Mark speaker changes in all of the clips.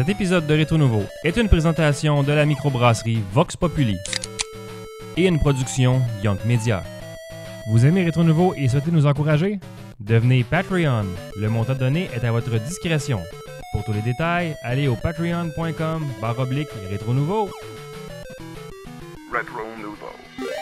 Speaker 1: Cet épisode de Rétro Nouveau est une présentation de la microbrasserie Vox Populi et une production Young Media. Vous aimez Rétro Nouveau et souhaitez nous encourager? Devenez Patreon. Le montant donné est à votre discrétion. Pour tous les détails, allez au patreon.com barre oblique Rétro Nouveau.
Speaker 2: Retro Nouveau.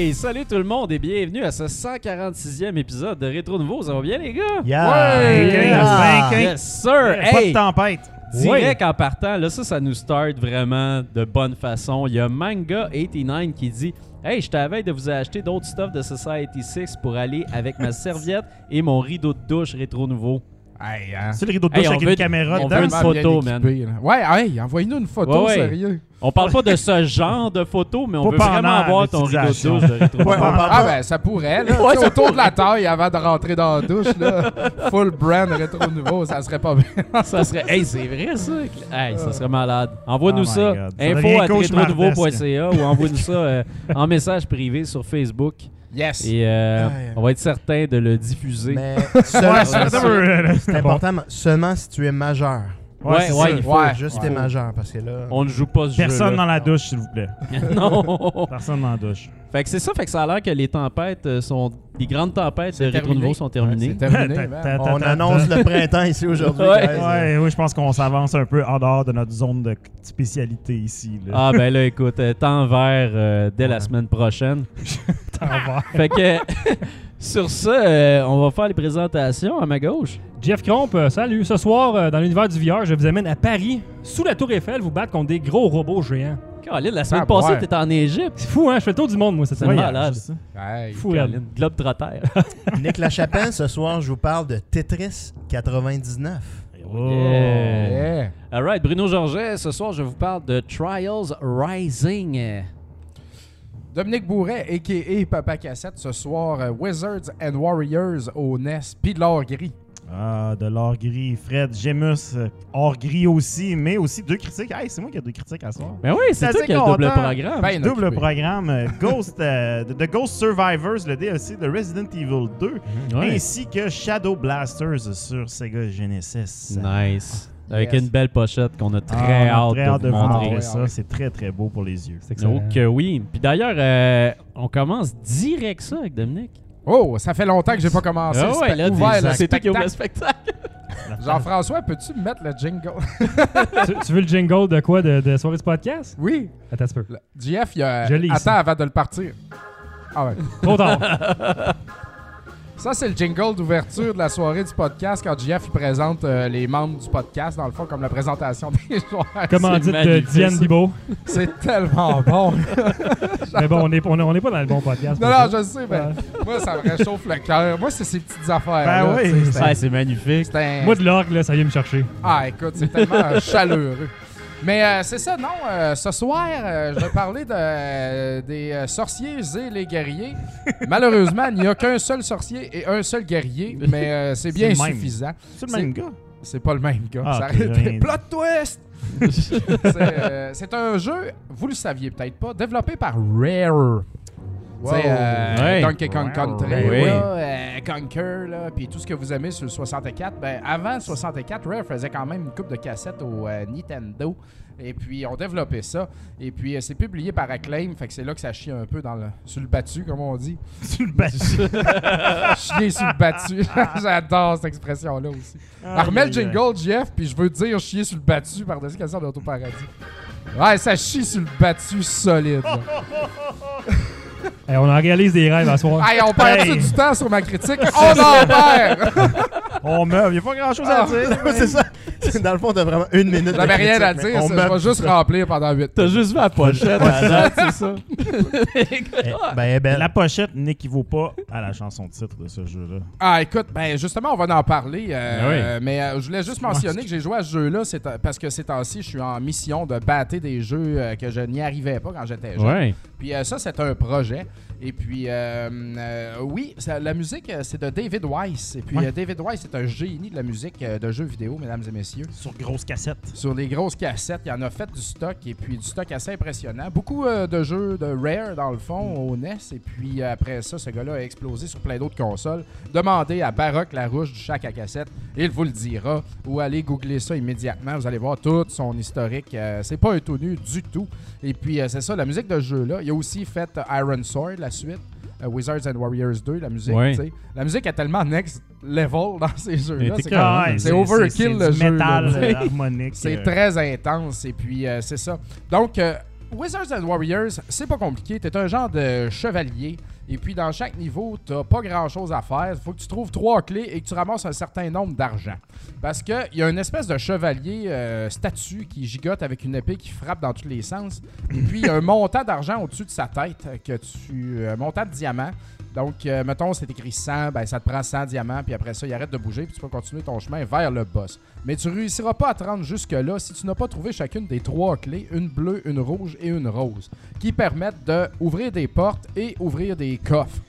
Speaker 3: Hey, salut tout le monde et bienvenue à ce 146e épisode de Rétro Nouveau. Ça va bien les gars?
Speaker 4: Yeah!
Speaker 1: Ouais!
Speaker 4: Yeah!
Speaker 3: Yes sir!
Speaker 4: Pas
Speaker 3: Hey!
Speaker 4: de tempête!
Speaker 3: Direct en partant, là ça, ça nous start vraiment de bonne façon. Il y a Manga89 qui dit Hey, je t'avais de vous acheter d'autres stuff de Society 6 pour aller avec ma serviette et mon rideau de douche Rétro Nouveau.
Speaker 5: Hey, hein?
Speaker 4: C'est le rideau de douche
Speaker 3: on
Speaker 4: avec
Speaker 3: veut-
Speaker 4: une caméra
Speaker 3: on
Speaker 4: dedans.
Speaker 3: veut une photo, man.
Speaker 5: Ouais, hey, envoyez-nous une photo,
Speaker 3: Ouais, ouais.
Speaker 5: sérieux.
Speaker 3: On parle pas de ce genre de photo, mais on
Speaker 4: Pas
Speaker 3: veut vraiment avoir ton rideau de douche de
Speaker 4: Ouais,
Speaker 3: Nouveau.
Speaker 4: on parle
Speaker 5: Ah ben, ça pourrait, là.
Speaker 3: Ouais, ça
Speaker 5: autour de la taille avant de rentrer dans la douche, là. Full brand rétro nouveau, ça serait pas bien.
Speaker 3: Ça serait. Hey, c'est vrai ça? Hey, ça serait malade. Envoie-nous
Speaker 4: Oh
Speaker 3: ça. Info à rétronouveau.ca ou envoie-nous ça euh, en message privé sur Facebook.
Speaker 5: Yes.
Speaker 3: Et euh,
Speaker 6: Ouais.
Speaker 3: on va être certain de le diffuser.
Speaker 6: Mais
Speaker 4: Ouais,
Speaker 6: c'est important, seulement si tu es majeur.
Speaker 3: Ouais, ouais,
Speaker 4: ça.
Speaker 3: il faut.
Speaker 5: Ouais.
Speaker 6: Juste
Speaker 5: Ouais.
Speaker 6: t'es majeur, parce que là...
Speaker 3: On ne joue pas ce
Speaker 4: Personne
Speaker 3: jeu.
Speaker 4: dans la douche, s'il vous plaît.
Speaker 3: non.
Speaker 4: Personne dans la douche.
Speaker 3: Fait que c'est ça, fait que ça a l'air que les tempêtes euh, sont. Les grandes tempêtes de Rétro. Nouveau sont terminées.
Speaker 5: Terminé, man.
Speaker 6: On
Speaker 4: ta-
Speaker 6: annonce le printemps ici aujourd'hui.
Speaker 3: Ouais.
Speaker 4: oui, je pense qu'on s'avance un peu en dehors de notre zone de spécialité ici. Là.
Speaker 3: Ah ben là, écoute, euh, temps vert euh, dès la semaine prochaine.
Speaker 4: T'en vas.
Speaker 3: Fait que sur ça, euh, on va faire les présentations à ma gauche.
Speaker 1: Jeff Cromp, euh, salut. Ce soir, euh, dans l'univers du VR, je vous amène à Paris, sous la Tour Eiffel, vous battre contre des gros robots géants.
Speaker 3: Caroline, la semaine
Speaker 5: Ah,
Speaker 3: passée,
Speaker 5: ouais.
Speaker 3: t'étais en Égypte.
Speaker 1: C'est fou, hein? Je fais le tour du monde, moi, cette
Speaker 3: C'est
Speaker 1: semaine.
Speaker 3: malade.
Speaker 4: c'est ça.
Speaker 5: Hey.
Speaker 1: Fou.
Speaker 3: Caroline, Globe Trotter.
Speaker 6: Nick Lachapelle, ce soir, je vous parle de Tetris 99.
Speaker 4: Oh.
Speaker 3: Yeah.
Speaker 5: Yeah.
Speaker 3: Alright, Bruno Georget, ce soir, je vous parle de Trials Rising.
Speaker 5: Dominique Bourret, a.k.a. Papa Cassette, ce soir, euh, Wizards and Warriors au NES, puis de l'or gris.
Speaker 4: Ah, de l'or gris. Fred, Gemus, euh, or gris aussi, mais aussi deux critiques. Hey, c'est moi qui ai deux critiques à soir.
Speaker 3: Ben oui, c'est
Speaker 4: C'est
Speaker 3: toi qui as le double programme.
Speaker 5: Ben,
Speaker 4: Double
Speaker 5: occupé.
Speaker 4: programme euh, Ghost, euh, The Ghost Survivors, le DLC de Resident Evil 2,
Speaker 3: Ouais.
Speaker 4: ainsi que Shadow Blasters sur Sega Genesis.
Speaker 3: Nice. Avec
Speaker 5: Yes.
Speaker 3: une belle pochette qu'on a
Speaker 4: Ah,
Speaker 3: très hâte
Speaker 4: très
Speaker 3: de
Speaker 4: hâte
Speaker 3: vous
Speaker 4: de vous
Speaker 3: montrer.
Speaker 4: ça. C'est très très beau pour les yeux.
Speaker 3: Donc euh, oui. Puis d'ailleurs, euh, on commence direct ça avec Dominique.
Speaker 5: Oh, ça fait longtemps que j'ai pas commencé.
Speaker 3: Ah ouais, là,
Speaker 5: ouvert
Speaker 3: c'est toi qui ouvre le
Speaker 5: spectacle. Jean-François, peux-tu me mettre le jingle?
Speaker 1: tu, tu veux le jingle de quoi? De, de soirée de podcast?
Speaker 5: Oui.
Speaker 1: Attends un peu.
Speaker 5: Le- GF, il a...
Speaker 1: Je l'ai ici.
Speaker 5: Attends avant de le partir. Ah ouais.
Speaker 1: Trop tard.
Speaker 5: Ça, c'est le jingle d'ouverture de la soirée du podcast quand GF il présente euh, les membres du podcast, dans le fond, comme la présentation des joueurs.
Speaker 1: Comment
Speaker 3: C'est
Speaker 1: dit de Diane. Bibo.
Speaker 5: C'est tellement bon.
Speaker 1: Mais bon, on n'est on est- on est pas dans le bon podcast.
Speaker 5: non, non, je sais, mais moi, ça me réchauffe le cœur. Moi, c'est ces petites affaires.
Speaker 4: Ben oui.
Speaker 3: Ouais, c'est magnifique.
Speaker 5: Un...
Speaker 1: Moi, de l'orgue, là, ça vient me chercher.
Speaker 5: Ah, écoute, c'est tellement chaleureux. Mais euh, c'est ça, non. euh, ce soir, euh, je vais parler de, des sorciers et les guerriers. Malheureusement, il n'y a qu'un seul sorcier et un seul guerrier, mais c'est bien suffisant.
Speaker 4: C'est le même gars.
Speaker 5: C'est pas le même gars.
Speaker 4: Ah,
Speaker 5: Ça. Plot twist! c'est c'est un jeu, vous le saviez peut-être pas, développé par Rare. Tu sais, euh,
Speaker 3: Ouais.
Speaker 5: Donkey Kong. Country,
Speaker 3: Oui.
Speaker 5: là, euh, Conquer, là, puis tout ce que vous aimez sur le 64. Ben, avant le 64, Rare faisait quand même une coupe de cassettes au euh, Nintendo. Et puis, on développait ça. Et puis, euh, c'est publié par Acclaim. Fait que c'est là que ça chie un peu dans le, sur le battu, comme on dit.
Speaker 4: Tu le bats.
Speaker 5: Chier sur le battu. J'adore cette expression-là aussi. Alors, remets le jingle, Jeff, puis je veux dire chier sur le battu par-dessus question d'Autoparadis. Ouais, ça chie sur le battu solide.
Speaker 1: Hey, on en réalise des rêves à soir.
Speaker 5: Hey, on perd
Speaker 4: Hey.
Speaker 5: du temps sur ma critique? On en perd!
Speaker 4: On meurt, il n'y a pas grand chose à
Speaker 5: Ah.
Speaker 4: dire.
Speaker 6: c'est ça. Vraiment, t'as vraiment une minute.
Speaker 5: J'avais rien à dire,
Speaker 6: on tout
Speaker 5: juste remplir pendant 8
Speaker 3: T'as juste vu la pochette à date, c'est ça?
Speaker 6: Eh, Ben, est belle.
Speaker 4: La pochette n'équivaut pas à la chanson de titre de ce jeu-là.
Speaker 5: Ah, écoute, ben justement, on va en parler. euh,
Speaker 3: Ben oui.
Speaker 5: mais euh, je voulais juste mentionner que j'ai joué à ce jeu-là c'est, euh, parce que ces temps-ci, je suis en mission de battre des jeux euh, que je n'y arrivais pas quand j'étais jeune.
Speaker 3: Ouais.
Speaker 5: Puis euh, ça, c'est un projet. Et puis, euh, euh, oui, ça- la musique, euh, c'est de David Weiss. Et puis,
Speaker 4: Ouais.
Speaker 5: David Weiss est un génie de la musique de jeux vidéo, mesdames et messieurs.
Speaker 4: Sur grosse cassette.
Speaker 5: Sur les grosses cassettes, il en a fait du stock et puis du stock assez impressionnant. Beaucoup de jeux de Rare dans le fond au NES et puis après ça, ce gars-là a explosé sur plein d'autres consoles. Demandez à Baroque Larouche du Chac à cassette, il vous le dira ou allez googler ça immédiatement. Vous allez voir tout son historique. C'est pas étonné du tout. Et puis euh, c'est ça, la musique de ce jeu-là. Il a aussi fait euh, Iron Sword, la suite. euh, Wizards and Warriors 2, la musique. La musique est tellement next level dans ces jeux-là. C'est overkill le jeu. C'est
Speaker 4: euh,
Speaker 5: très intense et puis euh, c'est ça. Donc, euh, Wizards and Warriors, c'est pas compliqué. T'es un genre de chevalier et puis dans chaque niveau, t'as pas grand chose à faire. Faut que tu trouves trois clés et que tu ramasses un certain nombre d'argent. Parce qu'il y a une espèce de chevalier euh, statue qui gigote avec une épée qui frappe dans tous les sens. Et puis, il y a un montant d'argent au-dessus de sa tête, euh, que tu, un montant de diamants. Donc, euh, mettons, c'est écrit 100, ben, ça te prend 100 diamants, puis après ça, il arrête de bouger, puis tu peux continuer ton chemin vers le boss. Mais tu réussiras pas à te rendre jusque-là si tu n'as pas trouvé chacune des trois clés, une bleue, une rouge et une rose, qui permettent de ouvrir des portes et ouvrir des coffres.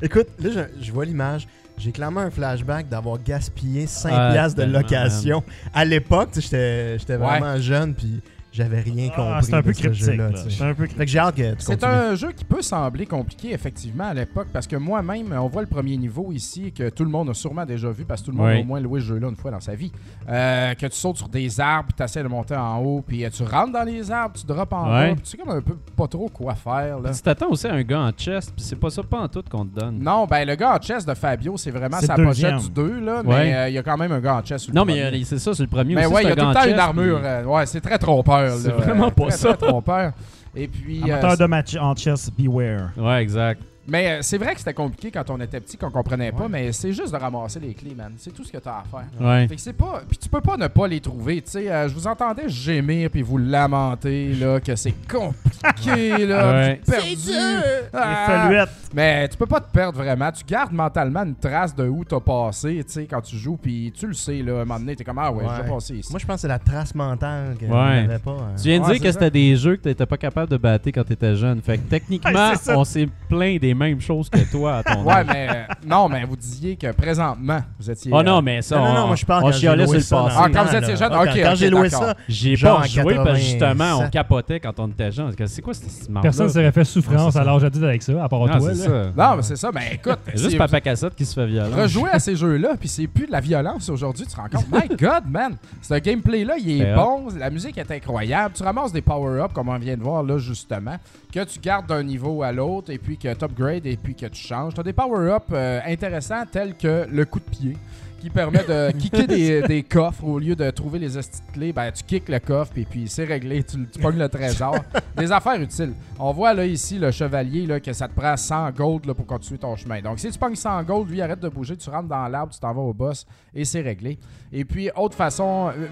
Speaker 6: Écoute, là, je, je vois l'image. J'ai clairement un flashback d'avoir gaspillé 5
Speaker 3: Ah,
Speaker 6: piastres de location. À l'époque, tu sais, j'étais j'étais
Speaker 5: Ouais.
Speaker 6: vraiment jeune, puis j'avais rien compris.
Speaker 4: Ah, c'est un peu
Speaker 6: sais.
Speaker 4: C'est un peu
Speaker 6: j'ai hâte que tu
Speaker 5: C'est un jeu qui peut sembler compliqué, effectivement, à l'époque, parce que moi-même, on voit le premier niveau ici, que tout le monde a sûrement déjà vu, parce que tout le monde
Speaker 3: Oui.
Speaker 5: a au moins loué ce jeu-là une fois dans sa vie. Euh, que tu sautes sur des arbres, puis tu essaies de monter en haut, puis euh, tu rentres dans les arbres, tu drops en
Speaker 3: Ouais.
Speaker 5: bas, puis tu sais comme un peu pas trop quoi faire. Là.
Speaker 3: Puis tu t'attends aussi à un gars en chest, puis c'est pas ça pas en tout qu'on te donne.
Speaker 5: Non, ben le gars en chest de Fabio, c'est vraiment sa pochette du 2, là,
Speaker 3: Ouais.
Speaker 5: mais euh, il y a quand même un gars en chest. sur le
Speaker 3: Non, mais
Speaker 5: premier.
Speaker 3: c'est ça, c'est le premier
Speaker 5: Mais
Speaker 3: aussi.
Speaker 5: ouais, il y a tout le temps une armure.
Speaker 3: puis-
Speaker 5: ouais, c'est très trompeur.
Speaker 3: C'est vraiment pas
Speaker 5: Très,
Speaker 3: ça.
Speaker 5: Très trompeur. Et puis. euh,
Speaker 4: Amateur de match en chess, beware.
Speaker 3: Ouais, exact.
Speaker 5: Mais euh, c'est vrai que c'était compliqué quand on était petit, qu'on comprenait pas,
Speaker 6: Ouais.
Speaker 5: mais c'est juste de ramasser les clés, man. C'est tout ce que t'as à faire.
Speaker 3: Ouais.
Speaker 5: Fait que c'est pas. Puis tu peux pas ne pas les trouver. Tu sais, euh, je vous entendais gémir puis vous lamenter, là, que c'est compliqué, là.
Speaker 3: Ouais.
Speaker 5: perdu. Ah!
Speaker 4: Les feluettes.
Speaker 5: Mais tu peux pas te perdre vraiment. Tu gardes mentalement une trace de où t'as passé, tu sais, quand tu joues, puis tu le sais, là. À un moment donné, t'es comme, ah ouais,
Speaker 6: Ouais.
Speaker 5: j'ai passé ici.
Speaker 6: Moi, je pense que c'est la trace mentale que
Speaker 3: Ouais.
Speaker 6: n'avait pas. hein.
Speaker 3: Tu viens de
Speaker 5: Ouais,
Speaker 3: dire
Speaker 5: c'est
Speaker 3: que c'était des jeux que t'étais pas capable de battre quand t'étais jeune. Fait que techniquement,
Speaker 4: c'est
Speaker 3: on s'est plaint des mêmes choses que toi à ton
Speaker 5: Ouais,
Speaker 3: âge.
Speaker 5: mais euh, non, mais vous disiez que présentement, vous étiez.
Speaker 3: Oh
Speaker 5: euh,
Speaker 3: non, mais ça,
Speaker 6: Non, non, non,
Speaker 3: on,
Speaker 6: moi, je parle
Speaker 3: on
Speaker 6: quand j'ai
Speaker 3: chialait sur le
Speaker 6: ça
Speaker 3: passé.
Speaker 5: Ah, quand vous étiez jeune,
Speaker 6: Quand-
Speaker 5: ok,
Speaker 6: Quand j'ai loué ça,
Speaker 3: J'ai pas
Speaker 6: en
Speaker 3: joué parce que justement, on
Speaker 6: 87.
Speaker 3: capotait quand on était jeune. C'est quoi cette marde
Speaker 1: Personne ne s'aurait fait souffrance
Speaker 6: Ouais,
Speaker 1: à l'âge adulte avec ça, à part
Speaker 3: Non,
Speaker 1: toi.
Speaker 3: c'est
Speaker 1: là.
Speaker 3: ça.
Speaker 5: Non, mais c'est ça. Mais écoute,
Speaker 3: C'est juste
Speaker 5: c'est-
Speaker 3: Papa Cassette qui se fait violent.
Speaker 5: Rejouer à ces jeux-là, puis c'est plus de la violence aujourd'hui, tu te rends compte. My God, man! Ce gameplay-là, il est bon, la musique est incroyable. Tu ramasses des power-ups, comme on vient de voir là, justement, que tu gardes d'un niveau à l'autre, et puis que tu upgrades, et puis que tu changes. Tu as des power-ups euh, intéressants, tels que le coup de pied, qui permet de kicker des, des coffres au lieu de trouver les clés. Ben, tu kicks le coffre, et puis c'est réglé, tu, tu pognes le trésor. des affaires utiles. On voit là ici le chevalier là, que ça te prend 100 gold là, pour continuer ton chemin. Donc si tu pognes 100 gold, lui arrête de bouger, tu rentres dans l'arbre, tu t'en vas au boss et c'est réglé. Et puis autre façon, euh,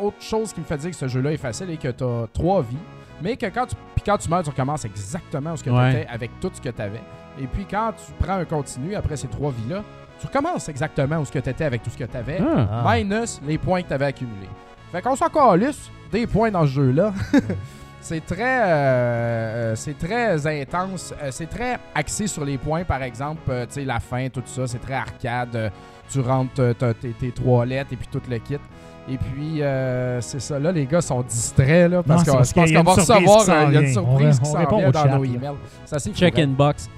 Speaker 5: autre chose qui me fait dire que ce jeu-là est facile et que tu as trois vies, mais que quand tu, puis quand tu meurs, tu recommences exactement où ce que
Speaker 3: Ouais.
Speaker 5: tu étais avec tout ce que tu avais. Et puis quand tu prends un continu après ces trois vies-là, tu recommences exactement où ce que tu étais avec tout ce que tu avais
Speaker 3: Ah.
Speaker 6: Ah.
Speaker 5: minus les points que tu avais accumulés. Fait qu'on s'en calisse des points dans ce jeu-là. c'est très euh, euh, c'est très intense, Euh, c'est très axé sur les points par exemple, euh, tu sais la fin, tout ça, c'est très arcade. Tu rentres t'as tes, tes toilettes et puis tout le kit. Et puis euh, c'est ça là les gars sont distraits là parce qu'on
Speaker 4: a
Speaker 5: qu'on va recevoir il y a une surprise
Speaker 1: On
Speaker 5: qui s'en vient dans
Speaker 1: chat,
Speaker 5: nos emails. Ça c'est
Speaker 3: Check
Speaker 5: fourré.
Speaker 3: in box.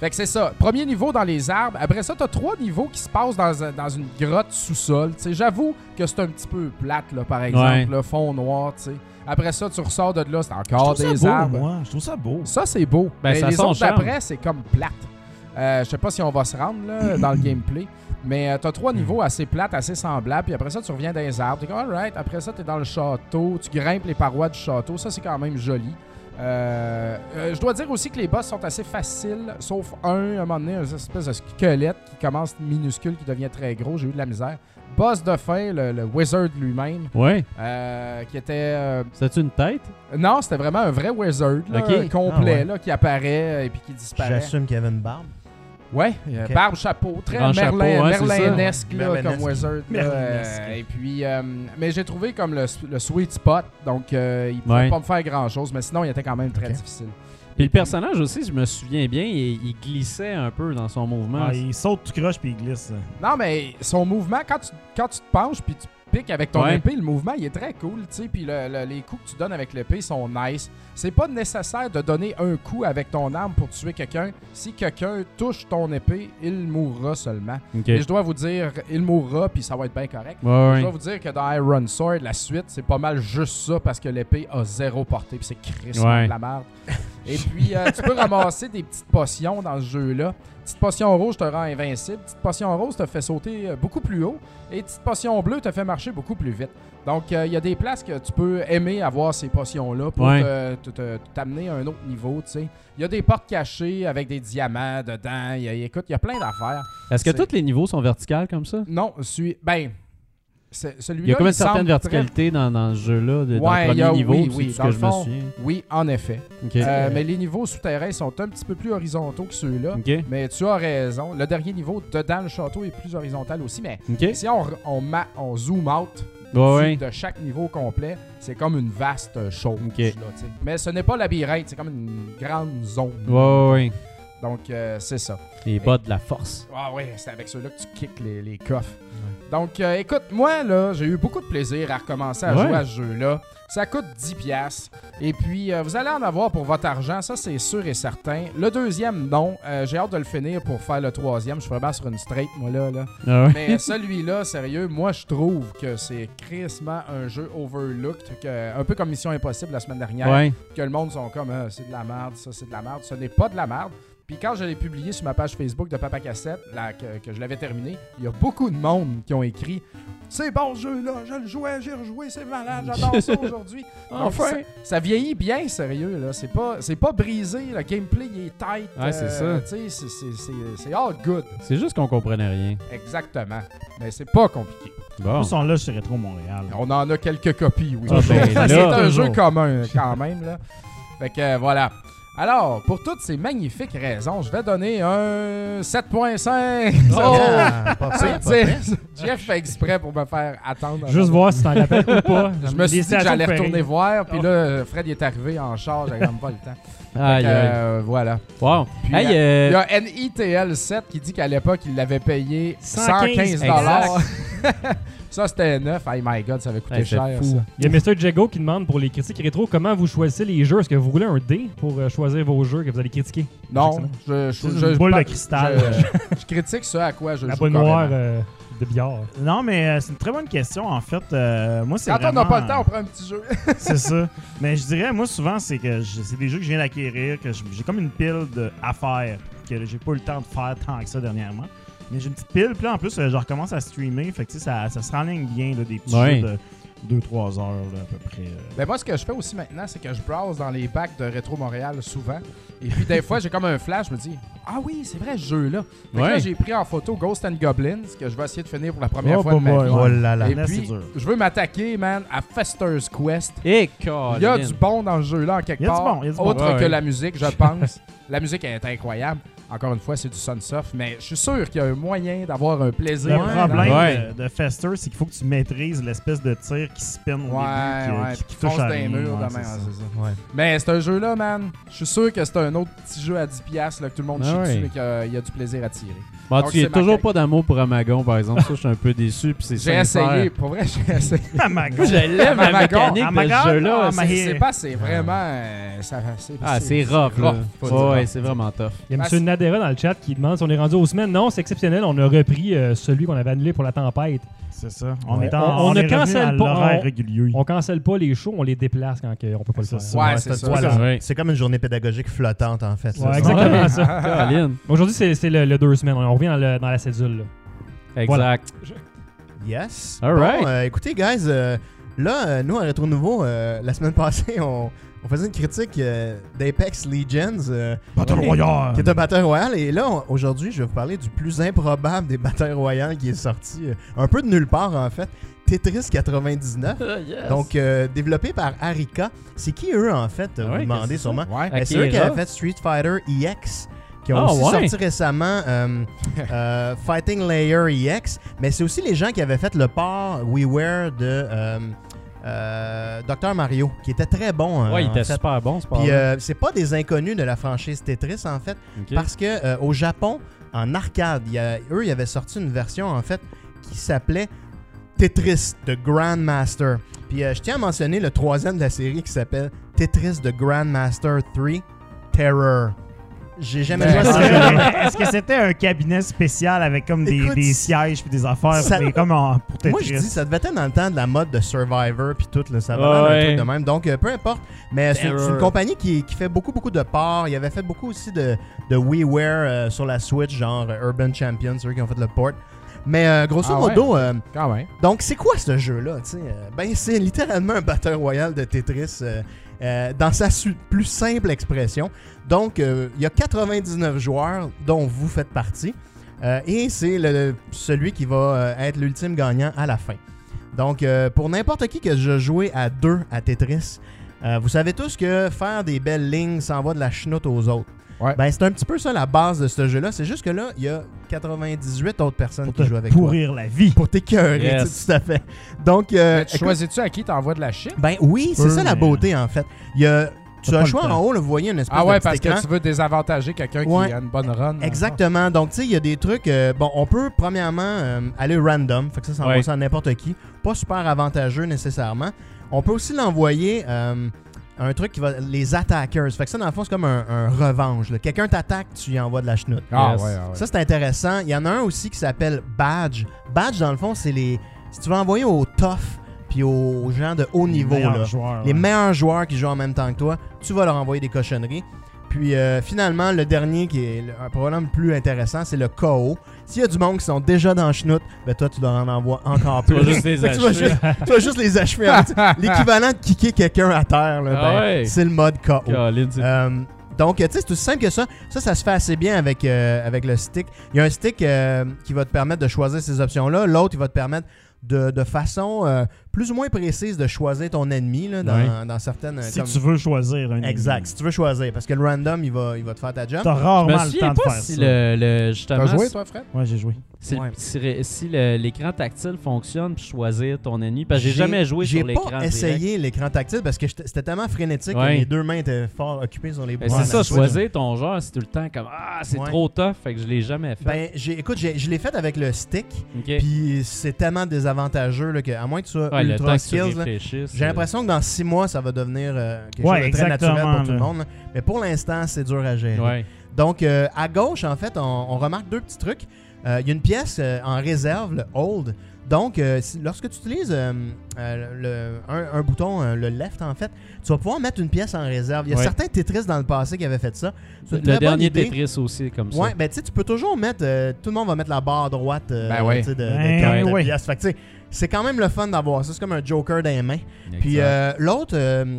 Speaker 5: Fait que c'est ça. Premier niveau dans les arbres. Après ça, t'as trois niveaux qui se passent dans, dans une grotte sous-sol. J'avoue que c'est un petit peu plate, là, par exemple.
Speaker 3: Ouais.
Speaker 5: Le fond noir, tu sais. Après ça, tu ressors de là, c'est
Speaker 4: Je
Speaker 5: encore
Speaker 4: trouve ça
Speaker 5: des
Speaker 4: beau,
Speaker 5: arbres.
Speaker 4: moi. Je trouve ça beau.
Speaker 5: Ça, c'est beau.
Speaker 3: Ben,
Speaker 5: mais
Speaker 3: ça
Speaker 5: les autres d'après, c'est comme plate. Euh, je sais pas si on va se rendre là, dans le gameplay. Mais euh, t'as trois niveaux assez plates, assez semblables. Puis après ça, tu reviens dans les arbres. T'es comme, alright. Après ça, t'es dans le château. Tu grimpes les parois du château. Ça, c'est quand même joli. Euh, euh, je dois dire aussi que les boss sont assez faciles, sauf un, à un moment donné, une espèce de squelette qui commence minuscule, qui devient très gros. J'ai eu de la misère. Boss de fin, le, le wizard lui-même,
Speaker 3: Ouais.
Speaker 5: euh, qui était euh,
Speaker 3: C'est-tu une tête?
Speaker 5: non, c'était vraiment un vrai wizard, là, complet,
Speaker 6: Ah ouais.
Speaker 5: là, qui apparaît et puis qui disparaît.
Speaker 6: j'assume qu'il y avait une barbe.
Speaker 5: Ouais, euh,
Speaker 6: Ok.
Speaker 5: barbe, chapeau, très
Speaker 3: Grand chapeau,
Speaker 5: Merlin,
Speaker 3: c'est ça.
Speaker 5: Merlinesque là,
Speaker 6: Merlinesque.
Speaker 5: comme wizard. euh, et puis, euh, mais j'ai trouvé comme le, le sweet spot, donc euh, il pouvait
Speaker 3: Ouais.
Speaker 5: pas me faire grand chose, mais sinon il était quand même très difficile.
Speaker 3: Puis le personnage aussi, je me souviens bien, il, il glissait un peu dans son mouvement.
Speaker 4: Ah, il saute, tu croches, puis il glisse.
Speaker 5: Non, mais son mouvement, quand tu, quand tu te penches puis tu piques avec ton
Speaker 3: Ouais.
Speaker 5: épée, le mouvement, il est très cool, tu sais. Puis le- le- les coups que tu donnes avec l'épée sont nice. C'est pas nécessaire de donner un coup avec ton arme pour tuer quelqu'un. Si quelqu'un touche ton épée, il mourra seulement. Et je dois vous dire, il mourra, puis ça va être bien correct.
Speaker 3: Ouais,
Speaker 5: Je dois vous dire que dans Iron Sword, la suite, c'est pas mal juste ça parce que l'épée a zéro portée, puis c'est crissement de la merde. Et puis, euh, tu peux ramasser des petites potions dans ce jeu-là. Petite potion rouge te rend invincible. Petite potion rose te fait sauter euh, beaucoup plus haut. Et petite potion bleue te fait marcher beaucoup plus vite. Donc, euh, il y a des places que tu peux aimer avoir ces potions-là pour
Speaker 3: Ouais.
Speaker 5: t'amener à un autre niveau, tu sais. Il y a des portes cachées avec des diamants dedans. Il y a- écoute, il y a plein d'affaires.
Speaker 3: Est-ce que tous les niveaux sont verticales comme ça?
Speaker 5: Non, celui... Ben,
Speaker 3: Il y a comme une certaine
Speaker 5: très-
Speaker 3: verticalité dans, dans ce jeu-là, de, dans
Speaker 5: Ouais,
Speaker 3: le
Speaker 5: il y a-
Speaker 3: premier niveau,
Speaker 5: oui, oui,
Speaker 3: ce
Speaker 5: dans
Speaker 3: que
Speaker 5: le
Speaker 3: je me
Speaker 5: fond.
Speaker 3: souviens.
Speaker 5: Oui, en effet. Euh, mais les niveaux souterrains sont un petit peu plus horizontaux que ceux-là. Mais tu as raison. Le dernier niveau dedans le château est plus horizontal aussi. Mais si on, on, ma- on zoom out
Speaker 3: ouais.
Speaker 5: de chaque niveau complet, c'est comme une vaste chose. Là, mais ce n'est pas labyrinthe, c'est comme une grande zone.
Speaker 3: Ouais, ouais.
Speaker 5: Donc, euh, c'est ça.
Speaker 3: Les bas de la force.
Speaker 5: Ah ouais, c'est avec ceux-là que tu kicks les, les coffres. Donc, euh, écoute, moi, là, j'ai eu beaucoup de plaisir à recommencer à
Speaker 3: Ouais.
Speaker 5: jouer à ce jeu-là. Ça coûte 10$. piastres. Et puis, euh, vous allez en avoir pour votre argent, ça, c'est sûr et certain. Le deuxième, non. Euh, j'ai hâte de le finir pour faire le troisième. Je ferais bien sur une straight, moi, là. là.
Speaker 3: Ah ouais.
Speaker 5: Mais celui-là, sérieux, moi, je trouve que c'est crissement un jeu overlooked. que- un peu comme Mission Impossible la semaine dernière
Speaker 3: Ouais.
Speaker 5: que le monde sont comme Ah, c'est de la merde, ça c'est de la merde. Ce n'est pas de la merde. Puis quand je l'ai publié sur ma page Facebook de Papa Cassette, là, que, que je l'avais terminé, il y a beaucoup de monde qui ont écrit C'est bon ce jeu-là, je le jouais, j'ai rejoué, c'est malade, j'adore ça aujourd'hui.
Speaker 3: Enfin.
Speaker 5: ça, ça vieillit bien, sérieux. là. C'est pas, c'est pas brisé, le gameplay il est tight.
Speaker 3: Ouais, c'est
Speaker 5: euh,
Speaker 3: ça.
Speaker 5: sais, c'est- c'est- c'est- C'est all good.
Speaker 3: C'est juste qu'on comprenait rien.
Speaker 5: Exactement. Mais c'est pas compliqué.
Speaker 3: Bon.
Speaker 4: Ils sont là chez Rétro Montréal.
Speaker 5: On en a quelques copies, oui.
Speaker 3: Ah, ben, là,
Speaker 5: c'est un
Speaker 4: toujours.
Speaker 5: jeu commun, quand même. Là. Fait que euh, voilà. Alors, pour toutes ces magnifiques raisons, je vais donner un 7.5.
Speaker 6: Oh! Ah, pas
Speaker 5: C'est
Speaker 6: pire, pas pire.
Speaker 5: dire, Jeff fait exprès pour me faire attendre.
Speaker 4: Juste voir si t'en rappelles ou pas.
Speaker 5: Je me suis dit que j'allais retourner voir, puis
Speaker 4: Oh.
Speaker 5: là, Fred il est arrivé en charge, j'avais même pas le temps.
Speaker 3: Aïe, aïe.
Speaker 5: euh, voilà.
Speaker 3: Wow.
Speaker 5: Puis, euh,
Speaker 3: euh,
Speaker 5: Il y a NITL 7 qui dit qu'à l'époque, il l'avait payé
Speaker 4: 115
Speaker 5: 115 dollars. ça, c'était neuf. Hey my god, ça avait coûté cher.
Speaker 3: fou.
Speaker 5: ça.
Speaker 1: Il y a Mr. Jago qui demande pour les critiques rétro comment vous choisissez les jeux? Est-ce que vous roulez un dé pour euh, choisir vos jeux que vous allez critiquer?
Speaker 5: Non, je, je, je-
Speaker 4: une
Speaker 5: je-
Speaker 4: boule
Speaker 5: pas-
Speaker 4: de cristal.
Speaker 5: Je, je critique ça à quoi je
Speaker 1: La
Speaker 5: joue
Speaker 1: boule
Speaker 5: carrément.
Speaker 1: noire euh, de billard.
Speaker 4: Non, mais euh, c'est une très bonne question. En fait, euh, moi, c'est
Speaker 5: Quand on
Speaker 4: vraiment...
Speaker 5: n'a pas le temps, on prend un petit jeu.
Speaker 4: c'est ça. Mais je dirais, moi, souvent, c'est que je- c'est des jeux que je viens d'acquérir, que je- j'ai comme une pile faire, que j'ai pas eu le temps de faire tant que ça dernièrement. Mais j'ai une petite pile, puis là, en plus, euh, je recommence à streamer, fait que tu sais, ça, ça se renligne bien, là, des petits
Speaker 3: Ouais.
Speaker 4: jeux de 2-3 heures, là, à peu près. euh.
Speaker 5: Ben moi, ce que je fais aussi maintenant, c'est que je browse dans les bacs de Rétro Montréal souvent. Et puis, des fois, j'ai comme un flash, je me dis Ah oui, c'est vrai, ce jeu-là.
Speaker 3: Ouais.
Speaker 5: là, j'ai pris en photo Ghost and Goblins, que je vais essayer de finir pour la première
Speaker 4: Oh,
Speaker 5: fois de ma vie.
Speaker 6: Oh là là.
Speaker 5: Et puis,
Speaker 4: dur.
Speaker 5: je veux m'attaquer, man, à Fester's Quest.
Speaker 3: Et
Speaker 5: Il y a du bon dans ce jeu-là, en quelque
Speaker 4: Il y a du
Speaker 5: part.
Speaker 4: bon, il y a du bon.
Speaker 5: Autre
Speaker 3: Ouais,
Speaker 5: que
Speaker 3: ouais.
Speaker 5: la musique, je pense. la musique est incroyable. Encore une fois, c'est du Sunsoft, mais je suis sûr qu'il y a un moyen d'avoir un plaisir.
Speaker 4: Le problème
Speaker 3: Ouais.
Speaker 4: de, de Fester, c'est qu'il faut que tu maîtrises l'espèce de tir qui spin au
Speaker 5: Ouais,
Speaker 4: début,
Speaker 5: ouais,
Speaker 4: qui, qui,
Speaker 5: puis
Speaker 4: qui touche à
Speaker 5: les murs
Speaker 4: Ouais, ça.
Speaker 5: c'est ça.
Speaker 6: Ouais.
Speaker 5: Mais c'est un jeu-là, man. Je suis sûr que c'est un autre petit jeu à 10$ piastres, là, que tout le monde
Speaker 3: Ah
Speaker 5: chie
Speaker 3: ouais.
Speaker 5: dessus, mais qu'il y a- il y a du plaisir à tirer.
Speaker 3: Bon,
Speaker 5: Donc,
Speaker 3: tu n'as toujours pas d'amour pour Amagon, par exemple. Ça, je suis un peu déçu. puis c'est
Speaker 5: J'ai essayé, pour vrai, j'ai essayé.
Speaker 4: Ah.
Speaker 3: Je l'aime, la
Speaker 5: Amagon,
Speaker 3: mécanique de
Speaker 4: Amagon,
Speaker 3: ce jeu-là. c'est-
Speaker 5: pas, c'est vraiment. euh,
Speaker 3: Ah, c'est rough, c'est vraiment tough.
Speaker 1: Il y a
Speaker 5: Ah,
Speaker 1: M. Nadera dans le chat qui demande si on est rendu aux semaines. Non, c'est exceptionnel. On a repris euh, celui qu'on avait annulé pour la tempête.
Speaker 4: C'est ça. On
Speaker 6: Ouais.
Speaker 4: est, en,
Speaker 1: On- on
Speaker 4: on
Speaker 1: ne
Speaker 4: est revenu
Speaker 1: cancelle pas,
Speaker 4: l'horaire
Speaker 1: on-
Speaker 4: régulier.
Speaker 1: On cancelle pas les shows, on les déplace quand que on peut pas le faire.
Speaker 4: ça.
Speaker 5: Ouais, c'est ça.
Speaker 4: Voilà.
Speaker 3: Ouais.
Speaker 6: C'est comme une journée pédagogique flottante, en fait.
Speaker 1: Ouais,
Speaker 6: ça.
Speaker 1: exactement
Speaker 3: Ouais.
Speaker 1: ça.
Speaker 3: Caroline.
Speaker 1: Aujourd'hui, c'est c'est le, le deux semaines. On revient dans, le- dans la cédule. là.
Speaker 3: Exact.
Speaker 6: Yes.
Speaker 3: All
Speaker 6: bon,
Speaker 3: right.
Speaker 6: euh, écoutez, guys, euh, là, euh, nous, à Rétro Nouveau, euh, la semaine passée, on, on faisait une critique euh, d'Apex Legends, euh,
Speaker 4: Battle Royale.
Speaker 6: qui est un Battle Royale. Et là, on- aujourd'hui, je vais vous parler du plus improbable des Battle Royale qui est sorti, euh, un peu de nulle part, en fait. Tetris 99. Donc, euh, développé par Arika. C'est qui eux, en fait
Speaker 3: Ouais,
Speaker 6: Vous vous demandez
Speaker 3: que
Speaker 6: sûrement?
Speaker 5: Ouais.
Speaker 6: C'est eux qui
Speaker 3: Akira.
Speaker 6: avaient fait Street Fighter EX, qui ont
Speaker 3: Ah,
Speaker 6: aussi
Speaker 3: ouais.
Speaker 6: sorti récemment euh, euh, Fighting Layer EX, mais c'est aussi les gens qui avaient fait le port WiiWare de euh, euh, Dr Mario, qui était très bon. euh,
Speaker 3: Ouais, il était
Speaker 6: fait.
Speaker 3: super bon, c'est pas
Speaker 6: Puis euh, c'est pas des inconnus de la franchise Tetris en fait, parce que euh, au Japon, en arcade, y a- eux, ils avaient sorti une version en fait qui s'appelait Tetris de Grandmaster. Puis je tiens à mentionner le troisième de la série qui s'appelle Tetris de Grandmaster 3 Terror. J'ai jamais
Speaker 5: Ben,
Speaker 6: joué à ce jeu-là.
Speaker 4: Est-ce que c'était un cabinet spécial avec comme des,
Speaker 6: Écoute,
Speaker 4: des sièges puis des affaires,
Speaker 6: ça-
Speaker 4: comme en, pour
Speaker 6: Moi, je dis, ça devait être dans le temps de la mode de Survivor puis tout, là, ça va
Speaker 3: ouais.
Speaker 6: truc de même. Donc, euh, peu importe. Mais c'est c'est une compagnie qui, qui fait beaucoup, beaucoup de parts. Il avait fait beaucoup aussi de, de WiiWare euh, sur la Switch, genre euh, Urban Champions, ceux qui ont fait le port. Mais euh, grosso
Speaker 5: Ah ouais?
Speaker 6: modo, euh,
Speaker 5: Quand même.
Speaker 6: donc c'est quoi ce jeu-là? Euh, ben, c'est littéralement un Battle Royale de Tetris euh, dans sa plus simple expression. Donc, euh, il y a 99 joueurs dont vous faites partie. Euh, et c'est celui qui va être l'ultime gagnant à la fin. Donc, pour n'importe qui que je joué à deux à Tetris, vous savez tous que faire des belles lignes, ça envoie de la chenoute aux autres.
Speaker 5: Ouais.
Speaker 6: Ben, c'est un petit peu ça la base de ce jeu-là. C'est juste que là, il y a 98 autres personnes
Speaker 4: Pour
Speaker 6: qui
Speaker 4: te
Speaker 6: jouent avec toi.
Speaker 4: pourrir la vie.
Speaker 6: Pour t'écœurer,
Speaker 3: Yes.
Speaker 6: tout à fait. Donc, euh,
Speaker 5: tu choisis-tu à qui t'envoies de la shit?
Speaker 6: ben oui, c'est ça la beauté en fait. Il y a, tu as le choix en haut, là, vous voyez une espèce
Speaker 5: Ah
Speaker 6: de
Speaker 5: ouais,
Speaker 6: petit
Speaker 5: parce
Speaker 6: écran.
Speaker 5: que tu veux désavantager quelqu'un
Speaker 6: Ouais.
Speaker 5: qui a une bonne run.
Speaker 6: Exactement. Donc, tu sais, il y a des trucs. euh, bon, on peut, premièrement, euh, aller random. Fait que ça, ça envoie
Speaker 3: Ouais.
Speaker 6: ça à n'importe qui. Pas super avantageux nécessairement. On peut aussi l'envoyer euh, un truc qui va. Les attackers. Fait que ça, dans le fond, c'est comme un, un revanche. là. Quelqu'un t'attaque, tu y envoies de la chenoute.
Speaker 5: Ah
Speaker 3: Yes.
Speaker 5: ouais, ah ouais.
Speaker 6: Ça, c'est intéressant. Il y en a un aussi qui s'appelle Badge. Badge, dans le fond, c'est les. Si tu veux envoyer aux tough puis aux gens de haut niveau,
Speaker 4: Les meilleurs
Speaker 6: là,
Speaker 4: joueurs,
Speaker 6: les
Speaker 4: ouais.
Speaker 6: meilleurs joueurs qui jouent en même temps que toi, tu vas leur envoyer des cochonneries. Puis euh, finalement, le dernier qui est le- un problème plus intéressant, c'est le KO. S'il y a du monde qui sont déjà dans le chenoute, ben toi, tu leur en envoies encore
Speaker 3: Tu
Speaker 6: plus.
Speaker 3: vas juste les
Speaker 6: Fait que tu vas juste, tu vas juste les achever. L'équivalent de kicker quelqu'un à terre, là,
Speaker 3: Ah
Speaker 6: ben,
Speaker 3: ouais.
Speaker 6: c'est le mode KO. Euh, donc, tu sais, c'est aussi simple que ça. Ça, ça se fait assez bien avec, euh, avec le stick. Il y a un stick qui va te permettre de choisir ces options-là. L'autre, il va te permettre de, de façon plus ou moins précise de choisir ton ennemi là, dans,
Speaker 3: Ouais.
Speaker 6: dans certaines...
Speaker 4: Si
Speaker 6: comme-
Speaker 4: tu veux choisir un
Speaker 6: Exact, si tu veux choisir. Parce que le random, il va, il va te faire ta jump.
Speaker 4: T'as rarement
Speaker 3: me
Speaker 4: le temps de
Speaker 3: pas
Speaker 4: faire
Speaker 3: si
Speaker 4: ça.
Speaker 3: le, le- justement
Speaker 5: T'as joué, toi, Fred?
Speaker 4: Ouais, j'ai joué.
Speaker 3: Si,
Speaker 6: Ouais.
Speaker 3: l'écran tactile fonctionne pour choisir ton ennemi. Parce que j'ai
Speaker 6: J'ai-
Speaker 3: jamais joué sur
Speaker 6: J'ai
Speaker 3: l'écran.
Speaker 6: pas
Speaker 3: direct.
Speaker 6: essayé l'écran tactile parce que c'était tellement frénétique que
Speaker 3: Ouais.
Speaker 6: mes deux mains étaient fort occupées sur les boutons.
Speaker 3: Ben, c'est ça, choisir ton genre, c'est tout le temps comme Ah, c'est
Speaker 6: Ouais.
Speaker 3: trop tough, fait que je l'ai jamais fait.
Speaker 6: Ben, j'ai- écoute, j'ai- je l'ai fait avec le stick. Puis c'est tellement désavantageux là, que, à moins que tu sois
Speaker 3: Ouais, le temps
Speaker 6: ultra skills, j'ai l'impression que dans six mois, ça va devenir euh, quelque
Speaker 4: Ouais,
Speaker 6: chose de très naturel pour tout le monde. là. Mais pour l'instant, c'est dur à gérer.
Speaker 3: Ouais.
Speaker 6: Donc, euh, à gauche, en fait, on, on remarque deux petits trucs. Euh, Il y a une pièce euh, en réserve, le hold. Donc, euh, si- lorsque tu utilises euh, euh, le- un, un bouton, euh, le left, en fait, tu vas pouvoir mettre une pièce en réserve. Il y a
Speaker 3: Ouais.
Speaker 6: certains Tetris dans le passé qui avaient fait ça. Une
Speaker 3: Le dernier
Speaker 6: idée.
Speaker 3: Tetris aussi, comme ça.
Speaker 6: Ouais, ben tu sais, tu peux toujours mettre. euh, tout le monde va mettre la barre droite euh,
Speaker 5: Ben ouais.
Speaker 6: de, de
Speaker 4: Ben
Speaker 6: de pièce. Fait que tu sais, c'est quand même le fun d'avoir ça. C'est comme un Joker dans les mains.
Speaker 3: Exact.
Speaker 6: Puis euh, l'autre, euh,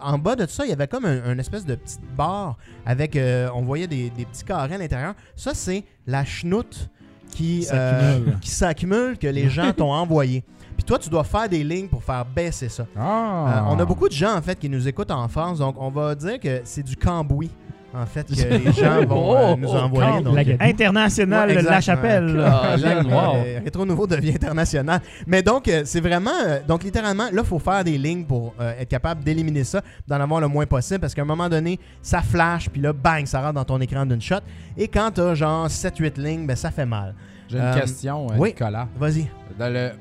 Speaker 6: en bas de ça, il y avait comme un, un espèce de petite barre avec. euh, on voyait des, des petits carrés à l'intérieur. Ça, c'est la chenoute qui
Speaker 4: S'accumule.
Speaker 6: euh, qui s'accumule que les gens t'ont envoyé. Puis toi, tu dois faire des lignes pour faire baisser ça. Euh,
Speaker 5: Ah.
Speaker 6: on a beaucoup de gens en fait qui nous écoutent en France, donc on va dire que c'est du cambouis en fait que les gens vont euh,
Speaker 3: Oh,
Speaker 6: nous
Speaker 3: oh,
Speaker 6: envoyer.
Speaker 3: camp-
Speaker 6: donc,
Speaker 4: La
Speaker 6: euh,
Speaker 4: internationale,
Speaker 6: Ouais, exact,
Speaker 4: la chapelle.
Speaker 6: ouais.
Speaker 3: Ah, wow.
Speaker 6: euh, Rétro Nouveau devient international. Mais donc, euh, c'est vraiment. euh, donc, littéralement, là, il faut faire des lignes pour euh, être capable d'éliminer ça, d'en avoir le moins possible, parce qu'à un moment donné, ça flash, puis là, bang, ça rentre dans ton écran d'une shot. Et quand t'as genre 7-8 lignes, ben, ça fait mal.
Speaker 5: J'ai une
Speaker 6: Euh,
Speaker 5: question, euh,
Speaker 6: oui.
Speaker 5: Nicolas.
Speaker 6: Vas-y.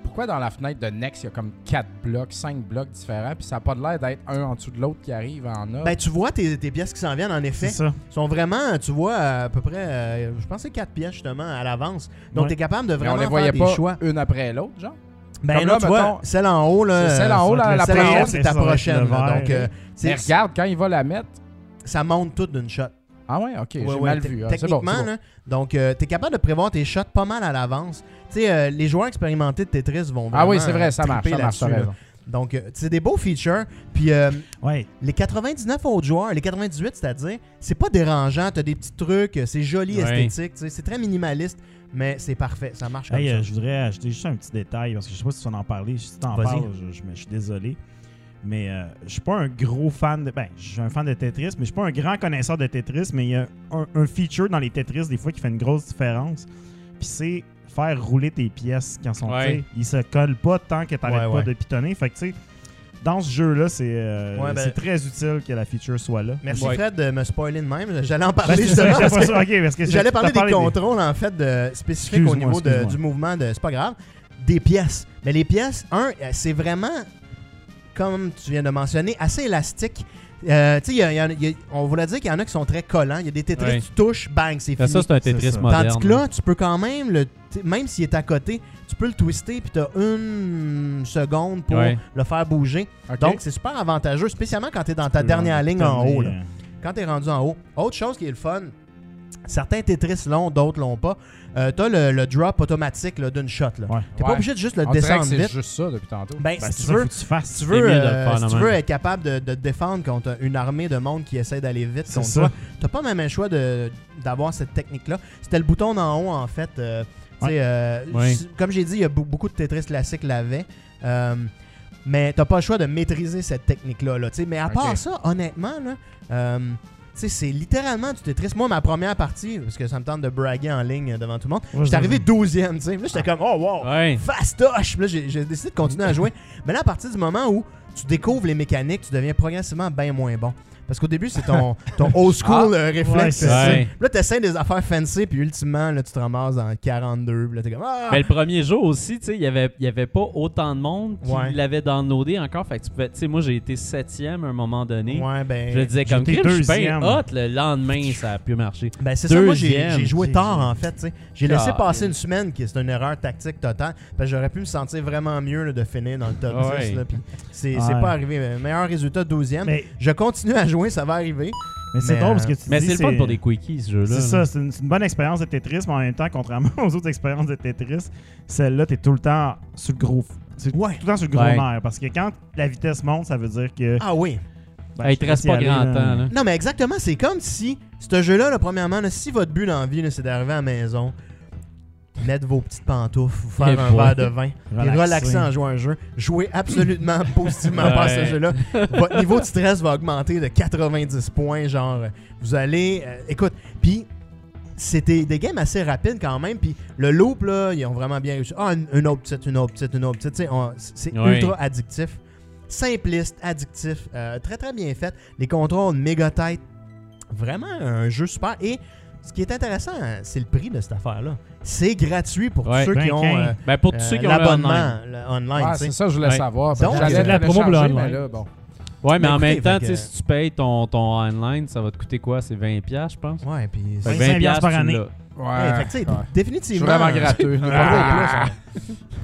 Speaker 5: Pourquoi dans la fenêtre de Next, il y a comme 4 blocs, 5 blocs différents, puis ça n'a pas l'air d'être un en dessous de l'autre qui arrive en ordre?
Speaker 6: Ben, tu vois tes, tes pièces qui s'en viennent, en effet.
Speaker 4: C'est ça.
Speaker 6: sont vraiment, tu vois, à peu près, euh, je pense que c'est 4 pièces, justement, à l'avance. Donc,
Speaker 4: Ouais.
Speaker 6: tu es capable de
Speaker 5: Mais on
Speaker 6: vraiment
Speaker 5: les voyait
Speaker 6: faire
Speaker 5: pas
Speaker 6: des choix.
Speaker 5: une après l'autre, genre?
Speaker 6: Ben
Speaker 5: Comme
Speaker 6: là,
Speaker 5: là,
Speaker 6: tu vois,
Speaker 5: mettons,
Speaker 6: celle en haut, là.
Speaker 5: c'est celle en haut, la- la première,
Speaker 6: c'est ta prochaine. là. Donc, euh,
Speaker 5: Mais regarde, quand il va la mettre...
Speaker 6: ça monte tout d'une shot.
Speaker 5: Ah ouais, ok, j'ai
Speaker 6: Ouais, ouais,
Speaker 5: mal vu. hein. C'est
Speaker 6: Techniquement,
Speaker 5: bon, c'est bon.
Speaker 6: là, donc, tu es capable de prévoir tes shots pas mal à l'avance. Tu sais, euh, les joueurs expérimentés de Tetris vont
Speaker 5: Ah oui,
Speaker 6: vraiment,
Speaker 5: c'est vrai,
Speaker 6: euh,
Speaker 5: ça marche,
Speaker 6: triper
Speaker 5: ça marche, t'as
Speaker 6: là. Donc, euh, c'est des beaux features. Puis, euh,
Speaker 4: Ouais.
Speaker 6: les 99 autres joueurs, les 98, c'est-à-dire, c'est pas dérangeant. Tu as des petits trucs, euh, c'est joli,
Speaker 3: Ouais.
Speaker 6: esthétique. tu sais, C'est très minimaliste, mais c'est parfait. Ça marche comme
Speaker 4: Hey,
Speaker 6: ça.
Speaker 4: euh, je voudrais ajouter juste un petit détail parce que je sais pas si tu en parler. Si tu en parles, je, je, me- je suis désolé. Mais euh, je suis pas un gros fan de. Ben, je suis un fan de Tetris, mais je suis pas un grand connaisseur de Tetris. Mais il y a un, un feature dans les Tetris, des fois, qui fait une grosse différence. Puis c'est faire rouler tes pièces quand sont.
Speaker 3: Ouais.
Speaker 4: Ils se collent pas tant que t'arrêtes
Speaker 6: Ouais,
Speaker 4: pas
Speaker 6: ouais.
Speaker 4: de pitonner. Fait que, tu sais, dans ce jeu-là, c'est euh,
Speaker 6: Ouais, ben-
Speaker 4: c'est très utile que la feature soit là.
Speaker 6: Merci
Speaker 3: Ouais.
Speaker 6: Fred de me spoiler de même. J'allais en
Speaker 4: Ben,
Speaker 6: parler justement. parce que-
Speaker 4: sûr. Ok, parce que
Speaker 6: J'allais parler des contrôles en fait de, spécifiques au niveau de- du mouvement de c'est pas grave. des pièces. Mais les pièces, un, euh, c'est vraiment, comme tu viens de mentionner, assez élastique. Euh, tu sais, il y a- il y en a- il y a- on voulait dire qu'il y en a qui sont très collants. Il y a des Tetris,
Speaker 3: Ouais.
Speaker 6: tu touches, bang, c'est fini.
Speaker 3: ça, c'est un Tetris moderne.
Speaker 6: Tandis que là, tu peux quand même, le, même s'il est à côté, tu peux le twister puis tu as une seconde pour le faire bouger. Donc, c'est super avantageux, spécialement quand tu es dans ta dernière ligne en haut. là.
Speaker 4: euh,
Speaker 6: Quand tu es rendu en haut. Autre chose qui est le fun, certains Tetris l'ont, d'autres l'ont pas. Euh, tu as le, le drop automatique là, d'une shot. Tu
Speaker 4: Ouais.
Speaker 6: pas obligé de juste le
Speaker 5: On dirait que
Speaker 6: descendre
Speaker 5: c'est
Speaker 6: vite.
Speaker 5: juste ça depuis tantôt.
Speaker 6: Ben,
Speaker 4: Ben,
Speaker 6: si tu
Speaker 4: ça,
Speaker 6: veux,
Speaker 4: tu fasses.
Speaker 6: si tu veux, euh, si tu veux être capable de, de te défendre contre une armée de monde qui essaie d'aller vite
Speaker 4: C'est
Speaker 6: contre
Speaker 4: ça.
Speaker 6: toi, t'as pas même un choix de- d'avoir cette technique-là. C'était le bouton d'en haut, en fait. euh,
Speaker 4: Ouais.
Speaker 6: euh, Comme j'ai dit, il y a be- beaucoup de Tetris classiques l'avaient. Euh, mais t'as pas le choix de maîtriser cette technique-là. Là, mais à part ça, honnêtement, là, sais, c'est littéralement du Tetris. Moi, ma première partie, parce que ça me tente de braguer en ligne devant tout le monde, j'étais
Speaker 4: je-
Speaker 6: arrivé 12e. tu sais. Là, j'étais comme, oh wow,
Speaker 3: Ouais.
Speaker 6: fastoche! Puis là, j'ai j'ai décidé de continuer à jouer. Mais là, à partir du moment où tu découvres les mécaniques, tu deviens progressivement bien moins bon. Parce qu'au début, c'est ton, ton old school euh, réflexe.
Speaker 4: ouais.
Speaker 6: Puis Là, tu essaies des affaires fancy, puis ultimement, là, tu te ramasses dans 42. Puis là, t'es comme, ah!
Speaker 3: Mais le premier jour aussi, tu sais, il y avait, il y avait pas autant de monde qui
Speaker 6: Ouais.
Speaker 3: l'avait downloadé encore. Fait que tu pouvais, tu sais, moi j'ai été septième à un moment donné.
Speaker 6: ouais, ben.
Speaker 3: Je le disais comme crime, je suis hot. Le lendemain, ça a pu marcher.
Speaker 6: Ben c'est ça, moi j'ai
Speaker 3: Deuxième.
Speaker 6: j'ai joué tard en fait. J'ai laissé
Speaker 3: Ah,
Speaker 6: passer une semaine qui c'est une erreur tactique totale. Parce que j'aurais pu me sentir vraiment mieux là, de finir dans le top
Speaker 3: Ah
Speaker 6: 10.
Speaker 3: ouais.
Speaker 6: là, puis c'est
Speaker 4: Ouais.
Speaker 6: c'est pas arrivé. Mais Meilleur résultat, 12e.
Speaker 4: Mais,
Speaker 6: Je continue à jouer, ça va arriver.
Speaker 4: mais c'est drôle parce
Speaker 6: euh,
Speaker 4: que tu
Speaker 3: Mais
Speaker 4: dis
Speaker 3: c'est le fun pour des quickies, ce jeu-là.
Speaker 4: C'est ça, c'est une, c'est une bonne expérience de Tetris, mais en même temps, contrairement aux autres expériences de Tetris, celle-là, t'es tout le temps sur le gros. C'est
Speaker 6: Ouais.
Speaker 4: tout le temps sur le gros
Speaker 3: Ouais.
Speaker 4: nerf. Parce que quand la vitesse monte, ça veut dire que.
Speaker 6: Ah oui.
Speaker 4: ben,
Speaker 3: il
Speaker 4: je
Speaker 3: te
Speaker 4: te
Speaker 3: reste pas
Speaker 4: y
Speaker 3: grand
Speaker 4: aller,
Speaker 3: temps. Là.
Speaker 6: Non, mais exactement, c'est comme si ce jeu-là, là, premièrement, là, si votre but dans la vie, là, c'est d'arriver à la maison, mettre vos petites pantoufles, vous faire un verre de vin, et
Speaker 4: Relaxer.
Speaker 6: relaxer en jouant à un jeu, jouer absolument positivement pas à ce
Speaker 3: Ouais.
Speaker 6: jeu-là. Votre niveau de stress va augmenter de 90 points, genre, euh, vous allez... euh, écoute, puis c'était des games assez rapides quand même, puis le loop, là, ils ont vraiment bien réussi. Ah, une, une autre petite, une autre petite, une autre petite, c'est
Speaker 3: Ouais.
Speaker 6: ultra addictif. Simpliste, addictif, euh, très très bien fait. Les contrôles méga tight. Vraiment un jeu super. Et ce qui est intéressant, euh, c'est le prix de cette affaire-là. C'est gratuit pour
Speaker 3: Ouais.
Speaker 6: tous ceux qui ont
Speaker 4: Ben,
Speaker 6: euh,
Speaker 3: Ben, pour tous
Speaker 6: euh,
Speaker 3: ceux qui ont
Speaker 6: l'abonnement
Speaker 3: online.
Speaker 5: Ouais, c'est ça, je voulais
Speaker 3: Ouais.
Speaker 5: savoir.
Speaker 6: Donc,
Speaker 5: j'allais
Speaker 1: de la promo pour
Speaker 5: mais là, bon.
Speaker 3: Ouais, mais
Speaker 6: Ben,
Speaker 3: en même temps,
Speaker 6: que-
Speaker 3: si tu payes ton, ton online, ça va te coûter quoi? C'est 20$, piastres, je pense?
Speaker 6: Ouais, puis
Speaker 3: Fait que
Speaker 4: 25
Speaker 3: 20$ piastres,
Speaker 4: par
Speaker 3: tu
Speaker 4: année.
Speaker 5: Ouais.
Speaker 6: Fait que, définitivement.
Speaker 5: vraiment gratteux.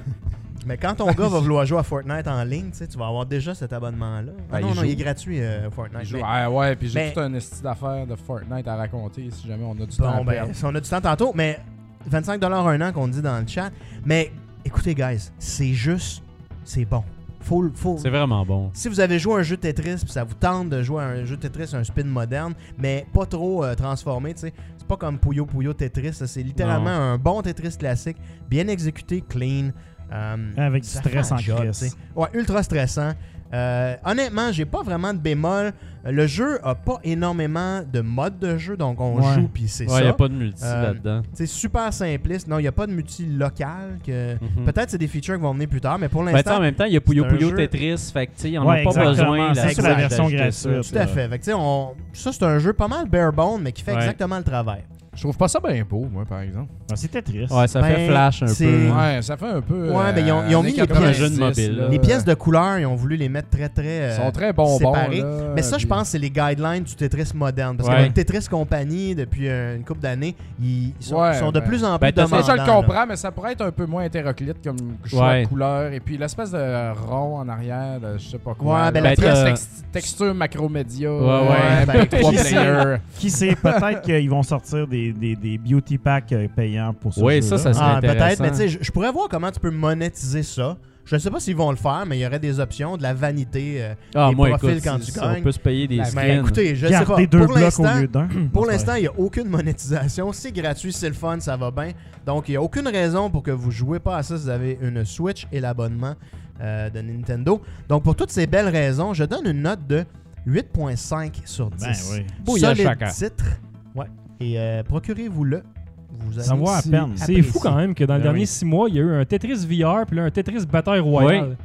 Speaker 6: Mais quand ton gars va vouloir jouer à Fortnite en ligne, tu sais, tu vas avoir déjà cet abonnement-là. Ah
Speaker 5: Ben,
Speaker 6: non,
Speaker 5: il
Speaker 6: non,
Speaker 5: joue.
Speaker 6: il est gratuit, euh, Fortnite.
Speaker 5: Il joue-
Speaker 6: Mais-
Speaker 5: Ah ouais, puis j'ai
Speaker 6: Mais-
Speaker 5: tout un esti d'affaires de Fortnite à raconter si jamais on a du temps à
Speaker 6: Bon, ben,
Speaker 5: perdre.
Speaker 6: si on a du temps tantôt, mais 25$ un an qu'on dit dans le chat. Mais écoutez, guys, c'est juste, c'est bon. Faut, faut,
Speaker 3: C'est vraiment bon.
Speaker 6: si vous avez joué à un jeu de Tetris, puis ça vous tente de jouer à un jeu de Tetris, un spin moderne, mais pas trop euh, transformé, tu sais, c'est pas comme Puyo Puyo Tetris, c'est littéralement un bon Tetris classique, bien exécuté, clean. Euh,
Speaker 4: Avec du
Speaker 6: ça
Speaker 4: stress en crise.
Speaker 6: Ouais, ultra stressant. Euh, honnêtement, j'ai pas vraiment de bémol. Le jeu a pas énormément de modes de jeu, donc on
Speaker 4: Ouais.
Speaker 6: joue puis c'est
Speaker 3: Ouais, il
Speaker 6: ça.
Speaker 3: a pas de multi
Speaker 6: Euh,
Speaker 3: là-dedans.
Speaker 6: C'est super simpliste. Non, il n'y a pas de multi local. Que...
Speaker 3: Mhm.
Speaker 6: Peut-être c'est des features qui vont venir plus tard, mais pour
Speaker 3: Ben,
Speaker 6: l'instant,
Speaker 3: en même temps, il y a Puyo Puyo
Speaker 6: jeu-
Speaker 3: Tetris, fait que on
Speaker 4: Ouais,
Speaker 3: n'a pas
Speaker 4: exactement.
Speaker 3: besoin
Speaker 4: Ça,
Speaker 6: c'est la
Speaker 4: version
Speaker 3: ça.
Speaker 4: gratuite.
Speaker 6: tout à fait. Fait que, on... Ça, c'est un jeu pas mal bare bone, mais qui fait
Speaker 3: Ouais.
Speaker 6: exactement le travail.
Speaker 5: Je trouve pas ça bien beau, moi, par exemple.
Speaker 4: Ah, C'était triste.
Speaker 3: Ouais, ça
Speaker 6: Ben,
Speaker 3: fait flash un
Speaker 6: c'est-
Speaker 3: peu.
Speaker 5: Ouais, ça fait un peu.
Speaker 6: Ouais, ben, ils ont- ils ont
Speaker 5: années
Speaker 6: mis les
Speaker 5: 90,
Speaker 3: pièces- Jeu de mobile,
Speaker 5: là.
Speaker 6: Les pièces de couleur, ils ont voulu les mettre très, très.
Speaker 5: Ils
Speaker 6: euh,
Speaker 5: sont très bonbons.
Speaker 6: séparés.
Speaker 5: là,
Speaker 6: Mais ça, je
Speaker 5: puis-
Speaker 6: pense, c'est les guidelines du Tetris moderne. Parce
Speaker 3: Ouais.
Speaker 6: qu'avec Tetris Company, depuis euh, une couple d'années, ils ils sont,
Speaker 5: Ouais,
Speaker 6: ils sont de
Speaker 5: ben-
Speaker 6: plus en
Speaker 3: Ben,
Speaker 6: plus demandants.
Speaker 5: Ça, je le
Speaker 6: là.
Speaker 5: comprends, mais ça pourrait être un peu moins hétéroclite comme choix
Speaker 3: Ouais.
Speaker 5: de couleur. Et puis l'espèce de rond en arrière, de je sais pas quoi.
Speaker 6: Ouais, ben,
Speaker 5: la
Speaker 3: la
Speaker 5: pièce
Speaker 3: t'as-
Speaker 5: tex- texture macromédia.
Speaker 3: Ouais, ouais.
Speaker 5: avec
Speaker 6: Ben,
Speaker 5: trois
Speaker 6: qui sait?
Speaker 5: players.
Speaker 4: Qui sait, peut-être qu'ils vont sortir des, des, des beauty packs euh, payants pour ce
Speaker 3: Oui, ça, ça serait
Speaker 6: Ah, peut-être, mais tu sais, je, je pourrais voir comment tu peux monétiser ça. Je ne sais pas s'ils vont le faire, mais il y aurait des options, de la vanité. euh,
Speaker 3: Ah,
Speaker 6: les
Speaker 3: moi,
Speaker 6: profils
Speaker 3: écoute,
Speaker 6: quand tu
Speaker 3: on
Speaker 6: gagnes.
Speaker 3: peut se payer des
Speaker 5: Ben,
Speaker 3: skins.
Speaker 6: Mais écoutez, je sais pas.
Speaker 4: Deux
Speaker 6: Pour
Speaker 4: blocs au
Speaker 6: l'instant,
Speaker 4: lieu d'un.
Speaker 6: pour l'instant, il n'y a aucune monétisation. C'est gratuit, c'est le fun, ça va bien. Donc, il n'y a aucune raison pour que vous ne jouez pas à ça si vous avez une Switch et l'abonnement euh, de Nintendo. Donc, pour toutes ces belles raisons, je donne une note de 8.5 sur 10.
Speaker 4: Ben oui.
Speaker 6: Solide
Speaker 3: chacun.
Speaker 6: titre. Ouais. Et euh, procurez-vous-le. Vous allez
Speaker 4: à peine.
Speaker 1: C'est fou quand même que dans les
Speaker 4: Ben
Speaker 1: derniers six mois, il y a eu un Tetris VR puis là, un Tetris Battle Royale.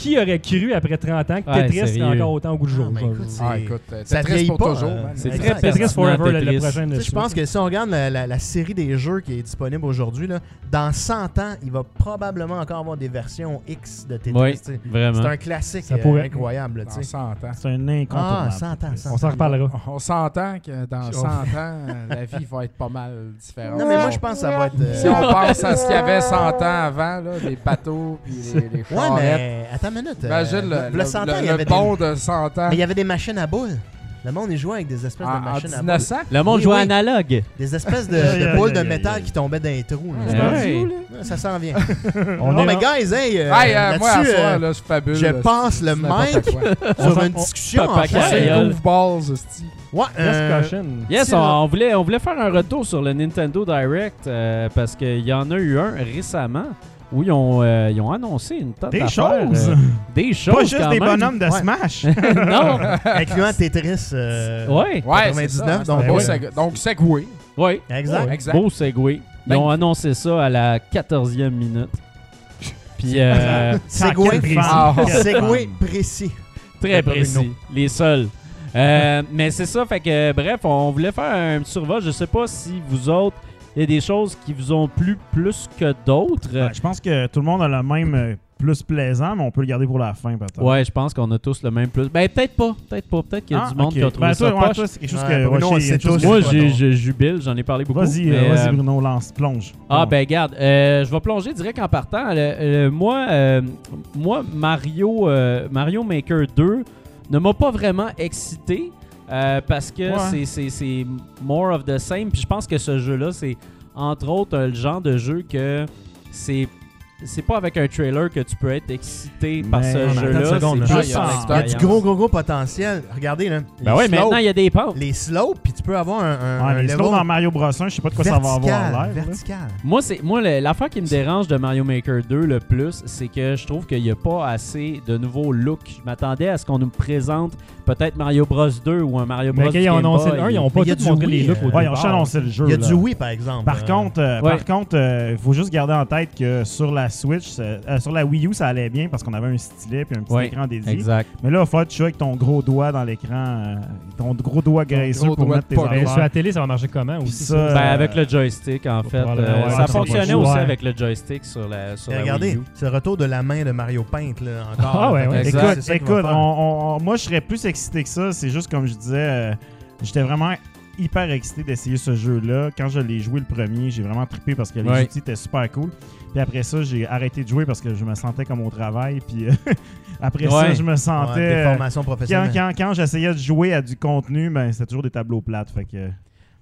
Speaker 1: Qui aurait cru après 30 ans que
Speaker 3: Ouais,
Speaker 1: Tetris serait encore autant au goût du jour?
Speaker 6: Ah, ben, écoute, c'est-
Speaker 5: Ah, écoute, euh,
Speaker 6: Ça
Speaker 5: Tetris pour
Speaker 6: pas,
Speaker 5: toujours.
Speaker 6: euh,
Speaker 5: man.
Speaker 3: c'est très
Speaker 1: Tetris Forever, le, prochain.
Speaker 6: Je pense que si on regarde la, la- la série des jeux qui est disponible aujourd'hui, dans 100 ans, il va probablement encore avoir des versions X de Tetris.
Speaker 3: Oui.
Speaker 6: C'est un classique
Speaker 1: Ça
Speaker 6: euh,
Speaker 1: pourrait-
Speaker 6: incroyable.
Speaker 5: Dans
Speaker 6: sais.
Speaker 5: 100 ans.
Speaker 4: C'est un
Speaker 6: Ah,
Speaker 4: incontournable.
Speaker 6: 100 ans, 100
Speaker 1: On s'en reparlera.
Speaker 5: On s'entend que dans
Speaker 6: On-
Speaker 5: 100 ans, la vie va être pas mal différente.
Speaker 6: Non, mais moi, je pense que ça va être. euh,
Speaker 5: Si on pense à ce qu'il y avait 100 ans avant, là, les bateaux puis les, les
Speaker 6: Ouais,
Speaker 5: charrettes.
Speaker 6: mais attends une minute. euh,
Speaker 5: Imagine le,
Speaker 6: le
Speaker 5: le,
Speaker 6: 100 ans,
Speaker 5: le-
Speaker 6: il y
Speaker 5: le
Speaker 6: avait
Speaker 5: pont
Speaker 6: des...
Speaker 5: de 100 ans
Speaker 6: Mais il y avait des machines à boules. Le monde, il jouait avec des espèces
Speaker 5: en,
Speaker 6: de machines à boules.
Speaker 5: 1900.
Speaker 3: Le monde
Speaker 6: Oui,
Speaker 3: joue
Speaker 6: oui.
Speaker 3: analogue.
Speaker 6: Des espèces de, boules de métal qui tombaient dans les trous. là.
Speaker 3: Ouais.
Speaker 6: Ouais, Ça s'en vient.
Speaker 1: On
Speaker 6: non,
Speaker 1: est
Speaker 6: mais guys, hey, euh,
Speaker 5: Hey, euh, moi, à soir,
Speaker 6: euh,
Speaker 5: là, je fabule.
Speaker 6: je passe le mic sur une
Speaker 1: on-
Speaker 6: discussion. En fait. Ouais, euh,
Speaker 1: Discussion.
Speaker 3: Yes, on, on voulait, on voulait faire un retour sur le Nintendo Direct euh, parce qu'il y en a eu un récemment où ils ont, euh, ils ont annoncé une tonne
Speaker 4: Des
Speaker 3: d'affaires,
Speaker 4: choses!
Speaker 3: euh, des choses
Speaker 4: Pas juste
Speaker 3: quand
Speaker 4: des
Speaker 3: même.
Speaker 4: bonhommes de
Speaker 6: Ouais.
Speaker 4: Smash!
Speaker 3: non.
Speaker 6: incluant Tetris. euh,
Speaker 3: Ouais.
Speaker 5: Ouais, c'est ça.
Speaker 6: 99,
Speaker 5: C'est un
Speaker 6: donc,
Speaker 5: beau
Speaker 1: ouais.
Speaker 5: seg- Donc, Segway.
Speaker 3: Ouais.
Speaker 6: Exact.
Speaker 5: Exact.
Speaker 3: Beau segway. Ils
Speaker 5: Ben-
Speaker 3: ont annoncé ça à la 14e minute. Puis euh,
Speaker 6: Segway,
Speaker 5: Ah. Quelle
Speaker 6: Segway précis.
Speaker 3: très précis. Les seuls. Euh, mais c'est ça, fait que bref, on voulait faire un petit survol. Je sais pas si vous autres, il y a des choses qui vous ont plu plus que d'autres.
Speaker 4: Ouais, je pense que tout le monde a le même euh, plus plaisant, mais on peut le garder pour la fin, peut-être.
Speaker 3: Ouais, je pense qu'on a tous le même plus. Ben peut-être pas, peut-être pas, peut-être qu'il y a
Speaker 4: Ah,
Speaker 3: du monde qui a trouvé
Speaker 4: Ben,
Speaker 3: ça
Speaker 4: ouais,
Speaker 3: poche.
Speaker 4: toi, c'est quelque chose
Speaker 6: Ouais,
Speaker 4: que ouais, chose
Speaker 3: Moi, je jubile, j'en ai parlé beaucoup.
Speaker 4: Vas-y,
Speaker 3: mais,
Speaker 4: euh, vas-y,
Speaker 3: euh,
Speaker 4: Bruno, lance, plonge.
Speaker 3: Ah
Speaker 4: Bon.
Speaker 3: ben regarde, euh, je vais plonger direct en partant. Le- le- moi, euh, moi Mario, euh, Mario Maker 2 ne m'a pas vraiment excité euh, parce que
Speaker 4: Ouais.
Speaker 3: c'est- c'est c'est more of the same. Puis je pense que ce jeu-là, c'est entre autres euh, le genre de jeu que c'est c'est pas avec un trailer que tu peux être excité par ce jeu-là. c'est juste
Speaker 5: Ah, il y a
Speaker 6: du gros, gros, gros potentiel. Regardez, là.
Speaker 3: Ben
Speaker 6: Les
Speaker 3: ouais,
Speaker 6: slopes-
Speaker 3: maintenant il y a des pentes.
Speaker 6: Les slopes, puis tu peux avoir un, un,
Speaker 4: les
Speaker 6: level
Speaker 4: slows dans Mario Bros 1, je sais pas de quoi ça va avoir
Speaker 6: vertical.
Speaker 4: l'air. là.
Speaker 6: vertical.
Speaker 3: Moi, c'est moi le- l'affaire qui me dérange de Mario Maker 2 le plus, c'est que je trouve qu'il n'y a pas assez de nouveaux looks. Je m'attendais à ce qu'on nous présente peut-être Mario Bros 2 ou un Mario Bros
Speaker 1: Mais quand ils ont
Speaker 3: Game
Speaker 1: annoncé
Speaker 3: Boy.
Speaker 1: le 1, ils ont
Speaker 6: Mais
Speaker 1: pas
Speaker 6: il y a
Speaker 1: tout
Speaker 6: du
Speaker 1: montré
Speaker 6: Wii,
Speaker 1: les looks
Speaker 6: euh,
Speaker 1: au
Speaker 4: ils ont annoncé le jeu.
Speaker 6: Il y a
Speaker 4: là.
Speaker 6: du Wii, par exemple.
Speaker 4: Par
Speaker 6: Euh,
Speaker 4: contre, euh, par contre, euh, faut juste garder en tête que sur la Switch, euh, sur la Wii U, ça allait bien parce qu'on avait un stylet puis un petit
Speaker 3: Ouais,
Speaker 4: écran dédié.
Speaker 3: Exact.
Speaker 4: Mais là, il faut que tu joues avec ton gros doigt dans l'écran, euh, ton gros doigt graisseux pour
Speaker 5: doigt
Speaker 4: mettre tes
Speaker 1: sur la télé, ça va marcher comment aussi?
Speaker 4: ça,
Speaker 1: ça?
Speaker 3: Ben,
Speaker 4: Euh,
Speaker 3: avec le joystick, en fait. euh, ça fonctionnait aussi avec le joystick sur la, sur
Speaker 6: Et
Speaker 3: la
Speaker 6: regardez,
Speaker 3: Wii U.
Speaker 6: c'est le retour de la main de Mario Paint, là, encore.
Speaker 1: Ah ouais,
Speaker 4: Écoute, moi, je serais plus excité que ça. C'est juste comme je disais, euh, j'étais vraiment hyper excité d'essayer ce jeu-là. Quand je l'ai joué le premier, j'ai vraiment trippé parce que les
Speaker 3: Ouais.
Speaker 4: outils étaient super cool. Puis après ça, j'ai arrêté de jouer parce que je me sentais comme au travail. Puis euh, après ça, je me
Speaker 6: Ouais,
Speaker 4: sentais.
Speaker 6: des
Speaker 4: euh,
Speaker 6: formations
Speaker 4: quand
Speaker 6: professionnelles.
Speaker 4: quand, quand j'essayais de jouer à du contenu, ben, c'était toujours des tableaux plates. Fait que,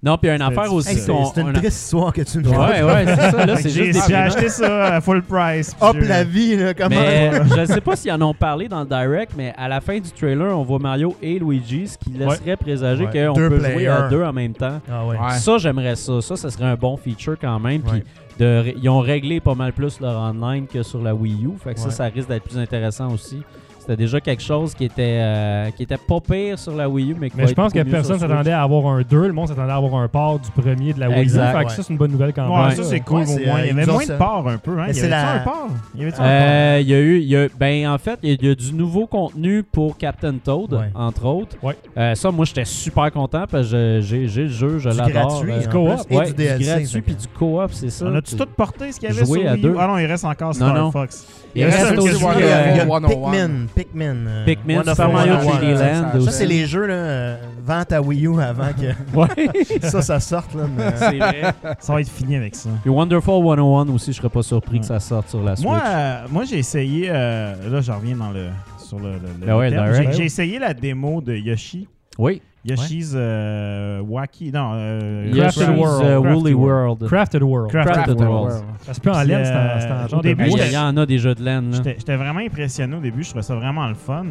Speaker 3: Non, puis il y a une affaire aussi
Speaker 6: c'est une triste histoire que tu me
Speaker 3: Ouais, ouais, c'est ça. Là, c'est
Speaker 4: j'ai
Speaker 3: juste
Speaker 4: j'ai acheté ça à full price.
Speaker 6: Hop la vie, là, comment
Speaker 3: Mais je ne sais pas s'ils en ont parlé dans le direct, mais à la fin du trailer, on voit Mario et Luigi, ce qui laisserait présager
Speaker 6: Ouais.
Speaker 3: qu'on peut jouer à deux en même temps.
Speaker 6: Ah ouais.
Speaker 5: Ouais.
Speaker 3: Ça, j'aimerais ça. Ça, ça serait un bon feature quand même. Puis de ils ont réglé pas mal plus leur online que sur la Wii U. Fait que ça, ça risque d'être plus intéressant aussi. C'était déjà quelque chose qui était, euh, qui était pas pire sur la Wii U, mais
Speaker 1: Mais je pense que personne s'attendait à avoir un 2. Le monde s'attendait à avoir un port du premier de la Wii U.
Speaker 3: Exact,
Speaker 1: Fait que
Speaker 6: ouais.
Speaker 1: ça, c'est une bonne nouvelle quand
Speaker 4: Ouais,
Speaker 1: même.
Speaker 4: ça c'est cool
Speaker 6: Ouais,
Speaker 4: au
Speaker 6: c'est,
Speaker 4: moins.
Speaker 6: euh,
Speaker 4: Il y avait moins de parts un peu. Hein? Il y
Speaker 6: c'est
Speaker 4: avait
Speaker 6: la-
Speaker 4: un port? Il y avait un port?
Speaker 3: Euh, Il y a eu, il y a- ben en fait, il y, a- il y a du nouveau contenu pour Captain Toad,
Speaker 6: Ouais.
Speaker 3: entre autres.
Speaker 1: Ouais.
Speaker 3: Euh, ça, moi, j'étais super content parce que j'ai le jeu, je
Speaker 6: Du
Speaker 3: l'adore.
Speaker 6: gratuit, en
Speaker 1: co-op,
Speaker 6: du DLC.
Speaker 3: gratuit puis du co-op, c'est ça.
Speaker 4: On a-tu tout porté ce qu'il y avait sur Wii U?
Speaker 3: deux.
Speaker 4: Ah non, il reste encore
Speaker 3: Non,
Speaker 4: Star
Speaker 3: non.
Speaker 4: Fox.
Speaker 3: Il
Speaker 4: reste
Speaker 3: aussi
Speaker 4: que
Speaker 6: Il y a,
Speaker 4: je
Speaker 6: il y a
Speaker 5: 101.
Speaker 6: Pikmin. Pikmin. euh,
Speaker 3: Pikmin,
Speaker 6: Wonderful
Speaker 3: Super Mario
Speaker 6: 101.
Speaker 3: 3D Land
Speaker 5: Ça,
Speaker 6: c'est les jeux, là, euh, vente à Wii U avant que
Speaker 3: Ouais,
Speaker 6: ça, ça sorte. Là, mais-
Speaker 3: c'est vrai.
Speaker 4: Ça va être fini avec ça.
Speaker 3: Puis Wonderful 101 aussi, je serais pas surpris
Speaker 4: Ouais.
Speaker 3: que ça sorte sur la Switch.
Speaker 4: Moi, euh, moi j'ai essayé. euh, là, j'en reviens dans le, sur le. le- le
Speaker 3: Ben ouais,
Speaker 4: J'ai essayé la démo de Yoshi.
Speaker 3: Oui.
Speaker 4: Yoshi's euh, Wacky. Non, euh,
Speaker 3: Yoshi's
Speaker 1: Crafted
Speaker 3: uh,
Speaker 1: World.
Speaker 3: Woolly World.
Speaker 1: Crafted World.
Speaker 4: Crafted,
Speaker 3: Crafted
Speaker 4: World.
Speaker 3: World.
Speaker 1: Ça se peut en laine, c'est
Speaker 4: euh,
Speaker 1: un- c'est un
Speaker 4: au
Speaker 1: genre de
Speaker 4: début,
Speaker 3: Il y, en a des jeux de laine.
Speaker 4: J'étais vraiment impressionné au début. Je trouvais ça vraiment le fun.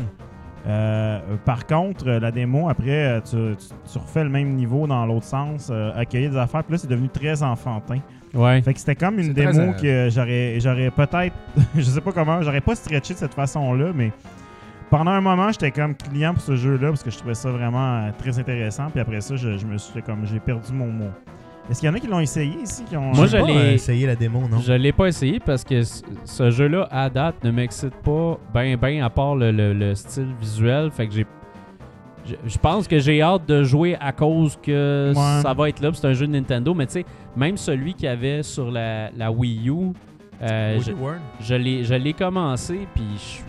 Speaker 4: Euh, par contre, euh, la démo, après, euh, tu, tu- tu refais le même niveau dans l'autre sens, euh, accueillir des affaires. Puis là, c'est devenu très enfantin.
Speaker 3: Ouais.
Speaker 4: Fait que c'était comme une
Speaker 5: très,
Speaker 4: démo
Speaker 5: euh,
Speaker 4: que j'aurais j'aurais peut-être, je sais pas comment, j'aurais pas stretché de cette façon-là, mais pendant un moment, j'étais comme client pour ce jeu-là parce que je trouvais ça vraiment euh, très intéressant. Puis après ça, je, je me suis fait comme, j'ai perdu mon, mon, Est-ce qu'il y en a qui l'ont essayé ici qui ont,
Speaker 3: Moi, je l'ai-
Speaker 6: euh, essayé la démo, non?
Speaker 3: Je l'ai pas essayé parce que ce jeu-là, à date, ne m'excite pas ben ben à part le, le- le style visuel. Fait que j'ai. Je, je pense que j'ai hâte de jouer à cause que
Speaker 4: Ouais.
Speaker 3: ça va être là. C'est un jeu de Nintendo. Mais tu sais, même celui qu'il y avait sur la, la Wii U, euh, je, je l'ai je l'ai commencé. Puis je,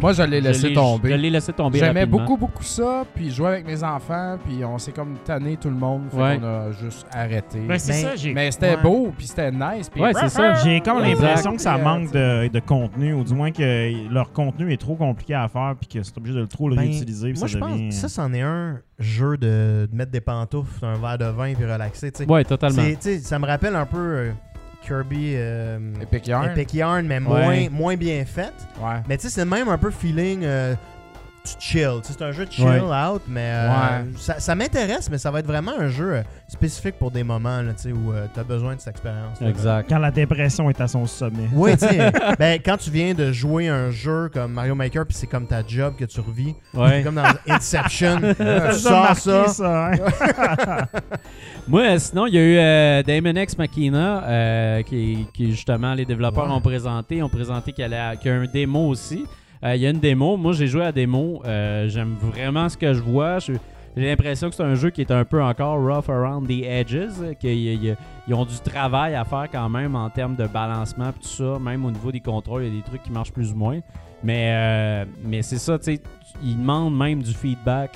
Speaker 5: Moi, je l'ai
Speaker 3: je
Speaker 5: laissé
Speaker 3: l'ai-
Speaker 5: tomber.
Speaker 3: Je l'ai laissé tomber.
Speaker 5: J'aimais beaucoup, beaucoup ça, puis jouer avec mes enfants, puis on s'est comme tanné tout le monde, fait
Speaker 3: Ouais.
Speaker 5: qu'on a juste arrêté.
Speaker 4: Ben, c'est
Speaker 6: Mais-
Speaker 4: ça, j'ai.
Speaker 5: mais c'était
Speaker 4: ouais.
Speaker 5: beau, puis c'était nice. Puis
Speaker 3: Ouais, c'est ça.
Speaker 4: J'ai comme l'impression que ça manque de, de contenu, ou du moins que leur contenu est trop compliqué à faire, puis que c'est obligé de le trop le
Speaker 6: Ben,
Speaker 4: réutiliser.
Speaker 6: Moi, je pense que ça, c'en est un jeu de, de mettre des pantoufles, un verre de vin puis relaxer. tu sais.
Speaker 3: Ouais, totalement.
Speaker 6: C'est- tu sais, ça me rappelle un peu euh, Kirby euh,
Speaker 5: Epic Yarn.
Speaker 6: Epic Yarn, mais moins,
Speaker 3: Ouais.
Speaker 6: moins bien fait.
Speaker 5: Ouais.
Speaker 6: Mais tu sais, c'est même un peu feeling. euh, tu chill. C'est un jeu de chill
Speaker 3: Ouais.
Speaker 6: out, mais euh,
Speaker 5: Ouais.
Speaker 6: ça, ça m'intéresse, mais ça va être vraiment un jeu euh, spécifique pour des moments là, tu sais, où tu as besoin de cette expérience.
Speaker 3: Exact.
Speaker 4: Quand la dépression est à son sommet.
Speaker 6: Oui, tu sais, ben, quand tu viens de jouer un jeu comme Mario Maker, puis c'est comme ta job que tu revis,
Speaker 3: Ouais.
Speaker 6: comme dans Inception, tu
Speaker 4: Ça,
Speaker 6: sors ça.
Speaker 4: ça, hein?
Speaker 3: Moi, euh, sinon, il y a eu euh, Damon X Machina, euh, qui, qui, justement, les développeurs
Speaker 6: Ouais.
Speaker 3: ont présenté. Ils ont présenté qu'il y, allait- qu'il y a un démo aussi. Euh, il y a une démo. Moi, j'ai joué à la démo. Euh, J'aime vraiment ce que je vois. Je- J'ai l'impression que c'est un jeu qui est un peu encore rough around the edges. euh, Qu'ils ils ont du travail à faire quand même en termes de balancement et tout ça. Même au niveau des contrôles, il y a des trucs qui marchent plus ou moins. Mais, euh, mais c'est ça, tu sais, ils demandent même du feedback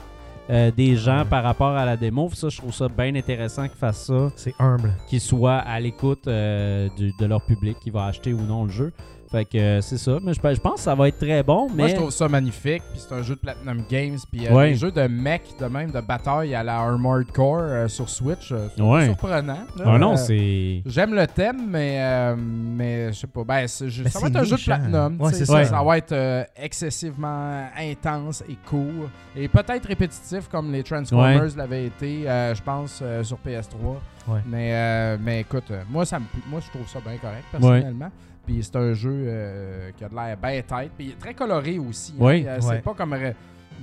Speaker 3: euh, des gens par rapport à la démo. Ça, je trouve ça bien intéressant qu'ils fassent ça,
Speaker 6: C'est humble.
Speaker 3: qu'ils soient à l'écoute euh, de leur public qui va acheter ou non le jeu. Fait que euh, c'est ça. Mais je, je pense que ça va être très bon. Mais
Speaker 5: Moi, je trouve ça magnifique. Puis c'est un jeu de Platinum Games. Puis euh,
Speaker 3: Ouais.
Speaker 5: les jeux de mech, de même, de bataille à la Armored Core euh, sur Switch, euh, c'est
Speaker 3: Ouais.
Speaker 5: surprenant. là.
Speaker 3: Ah non,
Speaker 5: Euh,
Speaker 3: c'est.
Speaker 5: J'aime le thème, mais, euh, mais je sais pas. Ben, c'est- je-
Speaker 6: Mais
Speaker 5: ça va être un jeu de
Speaker 6: hein.
Speaker 5: Platinum.
Speaker 6: Ouais,
Speaker 3: ça.
Speaker 5: Ça va être euh, excessivement intense et court. Et peut-être répétitif comme les Transformers l'avaient été, euh, je pense, euh, sur PS3.
Speaker 6: Ouais.
Speaker 5: Mais, euh, mais écoute, moi, ça me, moi, je trouve ça bien correct, personnellement. Puis c'est un jeu euh, qui a de l'air bien tête. Puis il est très coloré aussi. hein.
Speaker 3: Oui.
Speaker 5: Euh,
Speaker 6: Ouais.
Speaker 5: C'est pas comme ré-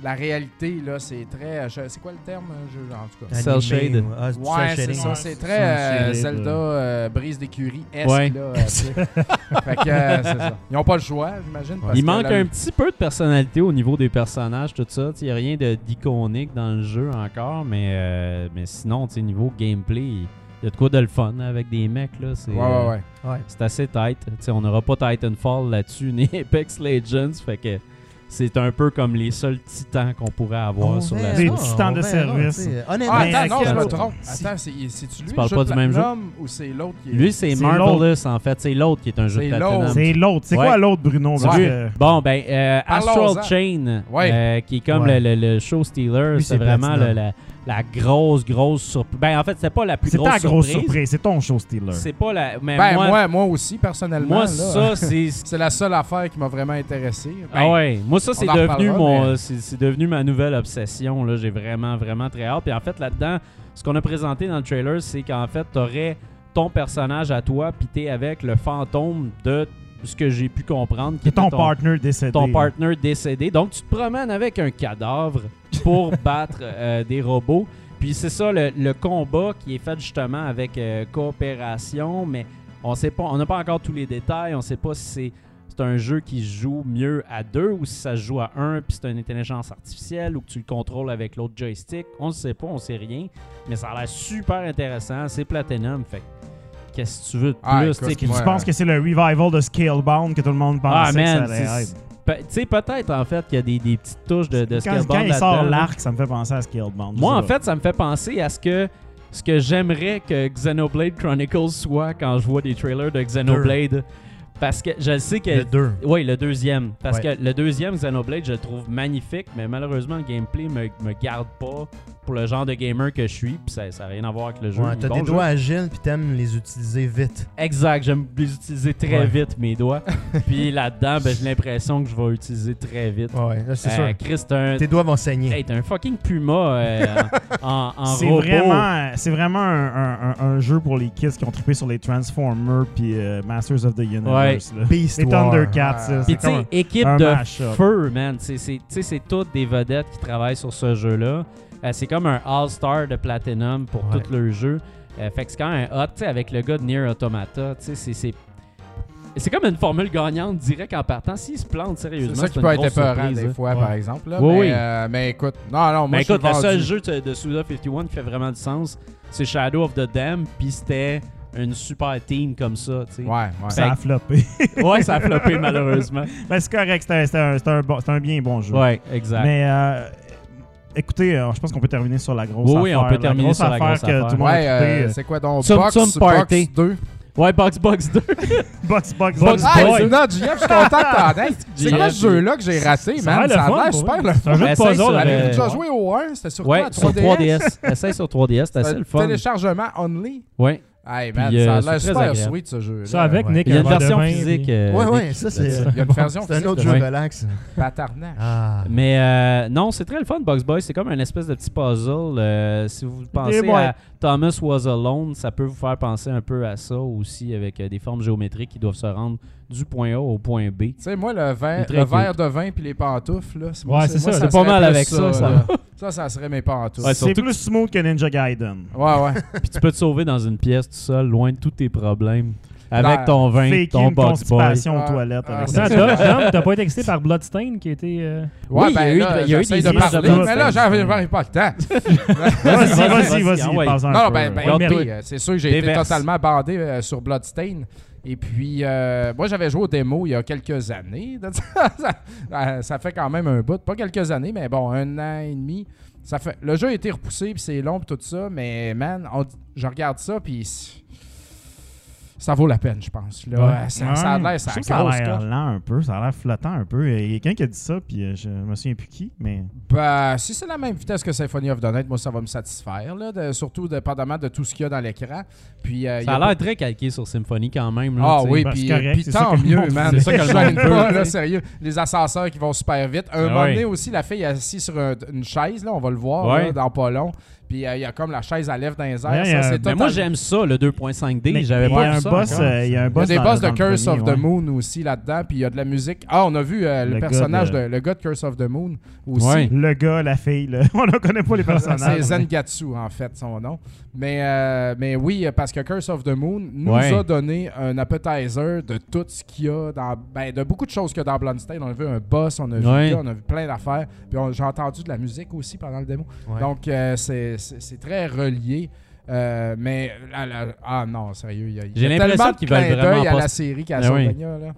Speaker 5: la réalité, là. C'est très. je- C'est quoi le terme, euh, jeu, en tout cas?
Speaker 3: Cell shade.
Speaker 6: ah,
Speaker 5: Ouais, c'est ça.
Speaker 4: Ouais,
Speaker 5: C'est très euh, Zelda euh, brise d'écurie esque
Speaker 3: Ouais.
Speaker 5: là. fait que euh, c'est ça. Ils n'ont pas le choix, j'imagine.
Speaker 3: Il
Speaker 5: que
Speaker 3: manque un petit peu de personnalité au niveau des personnages, tout ça. Il n'y a rien de- d'iconique dans le jeu encore, mais, euh, mais sinon, tu sais, niveau gameplay, il y a de quoi de le fun avec des mecs. là. C'est
Speaker 5: Ouais, ouais, ouais.
Speaker 3: C'est assez tight. Tu sais, on n'aura pas Titanfall là-dessus, ni Apex Legends. Fait que c'est un peu comme les seuls titans qu'on pourrait avoir
Speaker 6: On
Speaker 3: sur la
Speaker 4: Des titans de service.
Speaker 6: Honnêtement,
Speaker 5: Ah, attends, non, je me trompe.
Speaker 6: Si-
Speaker 5: Attends, c'est- c'est-tu lui
Speaker 3: Tu parles pas
Speaker 5: de
Speaker 3: du même jeu?
Speaker 5: Ou c'est l'autre qui est.
Speaker 3: Lui, c'est
Speaker 4: C'est
Speaker 3: Marvelous, en fait. C'est l'autre qui est un jeu de Platinum.
Speaker 4: C'est l'autre. C'est
Speaker 3: Ouais.
Speaker 4: quoi l'autre, Bruno?
Speaker 3: Bon, ben, euh. Astral Chain,
Speaker 5: Ouais.
Speaker 3: euh, qui est comme
Speaker 6: Ouais.
Speaker 3: le, le- le show stealer,
Speaker 6: Lui,
Speaker 3: c'est
Speaker 6: c'est
Speaker 3: vraiment le- la, la grosse, grosse surprise. Ben, en fait, c'est pas la plus
Speaker 4: C'est
Speaker 3: grosse
Speaker 4: ta grosse
Speaker 3: surprise.
Speaker 4: surprise. C'est ton show stealer.
Speaker 3: C'est pas la. Mais
Speaker 5: Ben,
Speaker 3: moi,
Speaker 5: moi, moi aussi, personnellement.
Speaker 3: moi,
Speaker 5: là,
Speaker 3: ça, c'est.
Speaker 5: C'est la seule affaire qui m'a vraiment intéressé. Ben,
Speaker 3: Ah ouais, moi ça c'est devenu mon
Speaker 5: mais-
Speaker 3: c'est c'est devenu ma nouvelle obsession là, j'ai vraiment vraiment très hâte. Puis en fait là-dedans, ce qu'on a présenté dans le trailer, c'est qu'en fait, tu aurais ton personnage à toi puis t'es avec le fantôme de ce que j'ai pu comprendre qui
Speaker 4: ton
Speaker 3: était
Speaker 4: partner décédé.
Speaker 3: ton partner décédé. Donc, tu te promènes avec un cadavre pour battre euh, des robots. Puis c'est ça, le, le combat qui est fait justement avec euh, coopération, mais on sait pas, on n'a pas encore tous les détails. On sait pas si c'est c'est un jeu qui se joue mieux à deux ou si ça se joue à un, puis c'est une intelligence artificielle ou que tu le contrôles avec l'autre joystick. On ne sait pas, on sait rien. Mais ça a l'air super intéressant. C'est Platinum, fait qu'est-ce que tu veux de plus?
Speaker 5: Ah, écoute,
Speaker 3: sais,
Speaker 4: Tu penses que c'est le revival de Scalebound que tout le monde
Speaker 3: Ah,
Speaker 4: pensait que ça
Speaker 3: man,
Speaker 4: allait
Speaker 3: c'est-
Speaker 4: être?
Speaker 3: Pe- Tu sais, peut-être en fait qu'il y a des, des petites touches de, de
Speaker 4: Quand,
Speaker 3: Scalebound
Speaker 4: quand il sort l'arc, ça me fait penser à Scalebound.
Speaker 3: Moi, en fait, ça me fait penser à ce que ce que j'aimerais que Xenoblade Chronicles soit quand je vois des trailers de Xenoblade. Parce que je sais que.
Speaker 6: Le 2.
Speaker 3: Oui, le deuxième. Parce
Speaker 6: Ouais.
Speaker 3: que le deuxième Xenoblade, je le trouve magnifique, mais malheureusement, le gameplay me, me garde pas pour le genre de gamer que je suis. Puis ça n'a rien à voir avec le jeu.
Speaker 6: Ouais, t'as
Speaker 3: bon,
Speaker 6: des
Speaker 3: jeu.
Speaker 6: doigts agiles puis t'aimes les utiliser vite.
Speaker 3: Exact, j'aime les utiliser très
Speaker 6: Ouais.
Speaker 3: vite, mes doigts. Puis là-dedans, ben, j'ai l'impression que je vais utiliser très vite.
Speaker 6: Ouais, là, c'est
Speaker 3: Euh,
Speaker 6: sûr.
Speaker 3: Chris, t'es un,
Speaker 6: Tes doigts vont saigner.
Speaker 3: hey, t'es un fucking puma euh, en, en
Speaker 4: C'est
Speaker 3: robot.
Speaker 4: vraiment, c'est vraiment un, un- un- un jeu pour les kids qui ont trippé sur les Transformers puis euh, Masters of the Universe. Là.
Speaker 6: Beast
Speaker 4: Les
Speaker 6: War.
Speaker 4: Thundercats,
Speaker 3: Puis
Speaker 4: c'est
Speaker 3: tu sais,
Speaker 4: comme un-
Speaker 3: équipe
Speaker 4: un
Speaker 3: de
Speaker 4: mash-up.
Speaker 3: feu, man. C'est- c'est- Tu sais, c'est toutes des vedettes qui travaillent sur ce jeu-là. Euh, c'est comme un All-Star de Platinum pour
Speaker 6: Ouais.
Speaker 3: tout le jeu. Euh, fait que c'est quand même hot, tu sais, avec le gars de Nier Automata, tu sais, c'est- c'est. C'est comme une formule gagnante direct en partant. S'il se plante sérieusement,
Speaker 5: C'est ça qui peut
Speaker 3: une
Speaker 5: être
Speaker 3: grosse
Speaker 5: épeurant
Speaker 3: surprise,
Speaker 5: des
Speaker 3: là.
Speaker 5: fois,
Speaker 1: Ouais.
Speaker 5: par exemple. Là.
Speaker 3: Oui,
Speaker 5: mais,
Speaker 3: oui.
Speaker 5: euh, mais écoute, non, non, moi,
Speaker 3: Mais
Speaker 5: je suis
Speaker 3: écoute, le seul jeu de, de Suda 51 qui fait vraiment du sens, c'est Shadow of the Dam, puis c'était une super team comme ça, tu sais.
Speaker 5: Ouais, ouais.
Speaker 4: Ça a floppé.
Speaker 3: Ouais, ça a floppé malheureusement.
Speaker 4: ben, c'est correct, c'est un, bon- bien bon jeu.
Speaker 3: Ouais, exact.
Speaker 4: Mais euh, écoutez, euh, je pense qu'on peut terminer sur la grosse
Speaker 3: Oui,
Speaker 4: affaire.
Speaker 3: oui, on peut terminer
Speaker 4: grosse
Speaker 3: sur la grosse
Speaker 4: que
Speaker 3: affaire.
Speaker 5: Ouais, euh, c'est quoi donc?
Speaker 3: Tsum
Speaker 5: Box,
Speaker 3: Party.
Speaker 5: Box 2.
Speaker 3: Ouais, Box Box 2.
Speaker 4: Box, box,
Speaker 3: Box.
Speaker 5: Ah, c'est non, JF, je suis content que t'en aies. C'est quoi ce jeu-là que j'ai raté, man? Ça a
Speaker 1: fun,
Speaker 5: l'air super le
Speaker 1: C'est un jeu de
Speaker 3: Essaye
Speaker 1: puzzle
Speaker 3: sur
Speaker 1: avec.
Speaker 3: le-
Speaker 5: Avez-vous déjà joué au 1? C'était sur
Speaker 3: Ouais,
Speaker 5: quoi?
Speaker 3: sur
Speaker 5: 3DS?
Speaker 3: 3DS. Essaye sur 3DS, c'était
Speaker 5: C'est
Speaker 3: assez le fun.
Speaker 5: téléchargement only.
Speaker 3: Ouais.
Speaker 5: Hey, man,
Speaker 3: Puis, euh,
Speaker 5: ça a
Speaker 3: c'est
Speaker 5: l'air
Speaker 3: très
Speaker 5: super
Speaker 3: agréable.
Speaker 5: sweet, ce jeu.
Speaker 1: Ça avec
Speaker 6: Ouais.
Speaker 1: Nick,
Speaker 3: Il y a
Speaker 1: un
Speaker 3: une
Speaker 1: verre de
Speaker 3: version
Speaker 1: vin,
Speaker 3: physique.
Speaker 1: puis-
Speaker 3: euh,
Speaker 6: Ouais, ouais, ça c'est.
Speaker 5: Il y a une version
Speaker 6: C'est un autre
Speaker 5: physique
Speaker 6: jeu
Speaker 5: de-
Speaker 6: relax.
Speaker 5: Patarnac.
Speaker 6: Ah.
Speaker 3: Mais euh, non, c'est très le fun, Box Boy. C'est comme un espèce de petit puzzle. Euh, si vous pensez à Thomas Was Alone, ça peut vous faire penser un peu à ça aussi, avec euh, des formes géométriques qui doivent se rendre du point A au point B.
Speaker 5: Tu sais, moi, le,
Speaker 3: très
Speaker 5: le verre de vin puis les pantoufles, là, c'est
Speaker 1: Ouais,
Speaker 5: moi,
Speaker 1: c'est ça,
Speaker 3: c'est pas mal avec ça, ça.
Speaker 5: Ça, ça serait mes pantoufles.
Speaker 3: Ouais,
Speaker 4: C'est plus smooth que Ninja Gaiden.
Speaker 5: Ouais, ouais.
Speaker 3: Puis tu peux te sauver dans une pièce tout seul, loin de tous tes problèmes. Avec
Speaker 5: Dans-
Speaker 3: ton vin, ton Box Boy.
Speaker 4: constipation aux
Speaker 5: Ah,
Speaker 4: toilettes.
Speaker 5: ah,
Speaker 4: avec
Speaker 5: c'est
Speaker 4: ça.
Speaker 1: Dom, t'as pas été excité par Bloodstain qui a été. euh,
Speaker 5: Ouais,
Speaker 3: Oui, il y a
Speaker 5: ben
Speaker 3: eu-
Speaker 5: là,
Speaker 3: il y a eu des
Speaker 5: de parler,
Speaker 3: de
Speaker 5: mais là, j'avais pas le temps.
Speaker 4: Vas-y,
Speaker 3: Vas-y,
Speaker 4: vas-y,
Speaker 3: vas-y,
Speaker 4: vas-y.
Speaker 3: ah
Speaker 5: Non, ben, ben euh, c'est sûr que j'ai été totalement bandé euh, sur Bloodstain. Et puis, euh, moi, j'avais joué au démo il y a quelques années. ça, fait quand même un bout. Pas quelques années, mais bon, un an et demi. Ça fait, le jeu a été repoussé, puis c'est long, puis tout ça. Mais, man, je regarde ça, puis ça vaut la peine, je pense. Là,
Speaker 1: Ouais.
Speaker 5: ça, ça a l'air, ça
Speaker 4: Je ça a l'air lent un peu, ça a l'air flottant un peu. Il y a quelqu'un qui a dit ça, puis euh, je me souviens plus qui, mais.
Speaker 5: Ben, si c'est la même vitesse que Symphony of the Night, moi, ça va me satisfaire. Là, de- surtout dépendamment de tout ce qu'il y a dans l'écran. Puis, euh,
Speaker 3: Ça a l'air très calqué sur Symphony quand même. là,
Speaker 5: Ah oui,
Speaker 4: Ben,
Speaker 5: puis
Speaker 4: correct,
Speaker 5: tant mieux, man.
Speaker 3: C'est ça que le
Speaker 5: Je
Speaker 3: monde
Speaker 5: pas, là, sérieux. Les ascenseurs qui vont super vite. Un
Speaker 3: Ah
Speaker 5: moment donné aussi, la fille est assise sur un- une chaise, là, on va le voir là, dans pas long. Puis euh, il y a comme la chaise à lèvres dans les airs.
Speaker 4: Ouais,
Speaker 5: ça,
Speaker 4: euh,
Speaker 5: c'est
Speaker 3: Mais moi, j'aime ça, le 2.5D.
Speaker 4: Mais
Speaker 3: J'avais
Speaker 4: il y
Speaker 3: pas
Speaker 4: a
Speaker 3: vu
Speaker 4: un
Speaker 3: ça
Speaker 4: boss, euh, il y a un
Speaker 5: Il y a
Speaker 4: boss
Speaker 5: des boss de Curse
Speaker 4: premier,
Speaker 5: of the. Moon aussi là-dedans, puis il y a de la musique. Ah, on a vu euh, le,
Speaker 4: Le gars
Speaker 5: personnage,
Speaker 4: de-
Speaker 5: de... le gars de Curse of the Moon aussi.
Speaker 3: Ouais.
Speaker 4: Le gars, la fille, là. on ne connaît pas les
Speaker 5: C'est
Speaker 4: personnages.
Speaker 5: Zangatsu, en fait, son nom. Mais, euh, mais oui, parce que Curse of the Moon nous
Speaker 3: Ouais.
Speaker 5: a donné un appetizer de tout ce qu'il y a dans. Ben, de beaucoup de choses qu'il y a dans Bloodstain. On a vu un boss, on a vu,
Speaker 3: Ouais.
Speaker 5: le gars, on a vu plein d'affaires. Puis j'ai entendu de la musique aussi pendant le démo.
Speaker 6: Ouais.
Speaker 5: Donc, euh, c'est c'est- très relié. Euh, mais la- la- ah non, sérieux, il y a,
Speaker 3: J'ai
Speaker 5: a
Speaker 3: l'impression
Speaker 5: tellement de
Speaker 3: qu'ils veulent vraiment
Speaker 5: d'œil à
Speaker 3: pas
Speaker 5: la série
Speaker 3: Ah oui.
Speaker 5: Castlevania. là.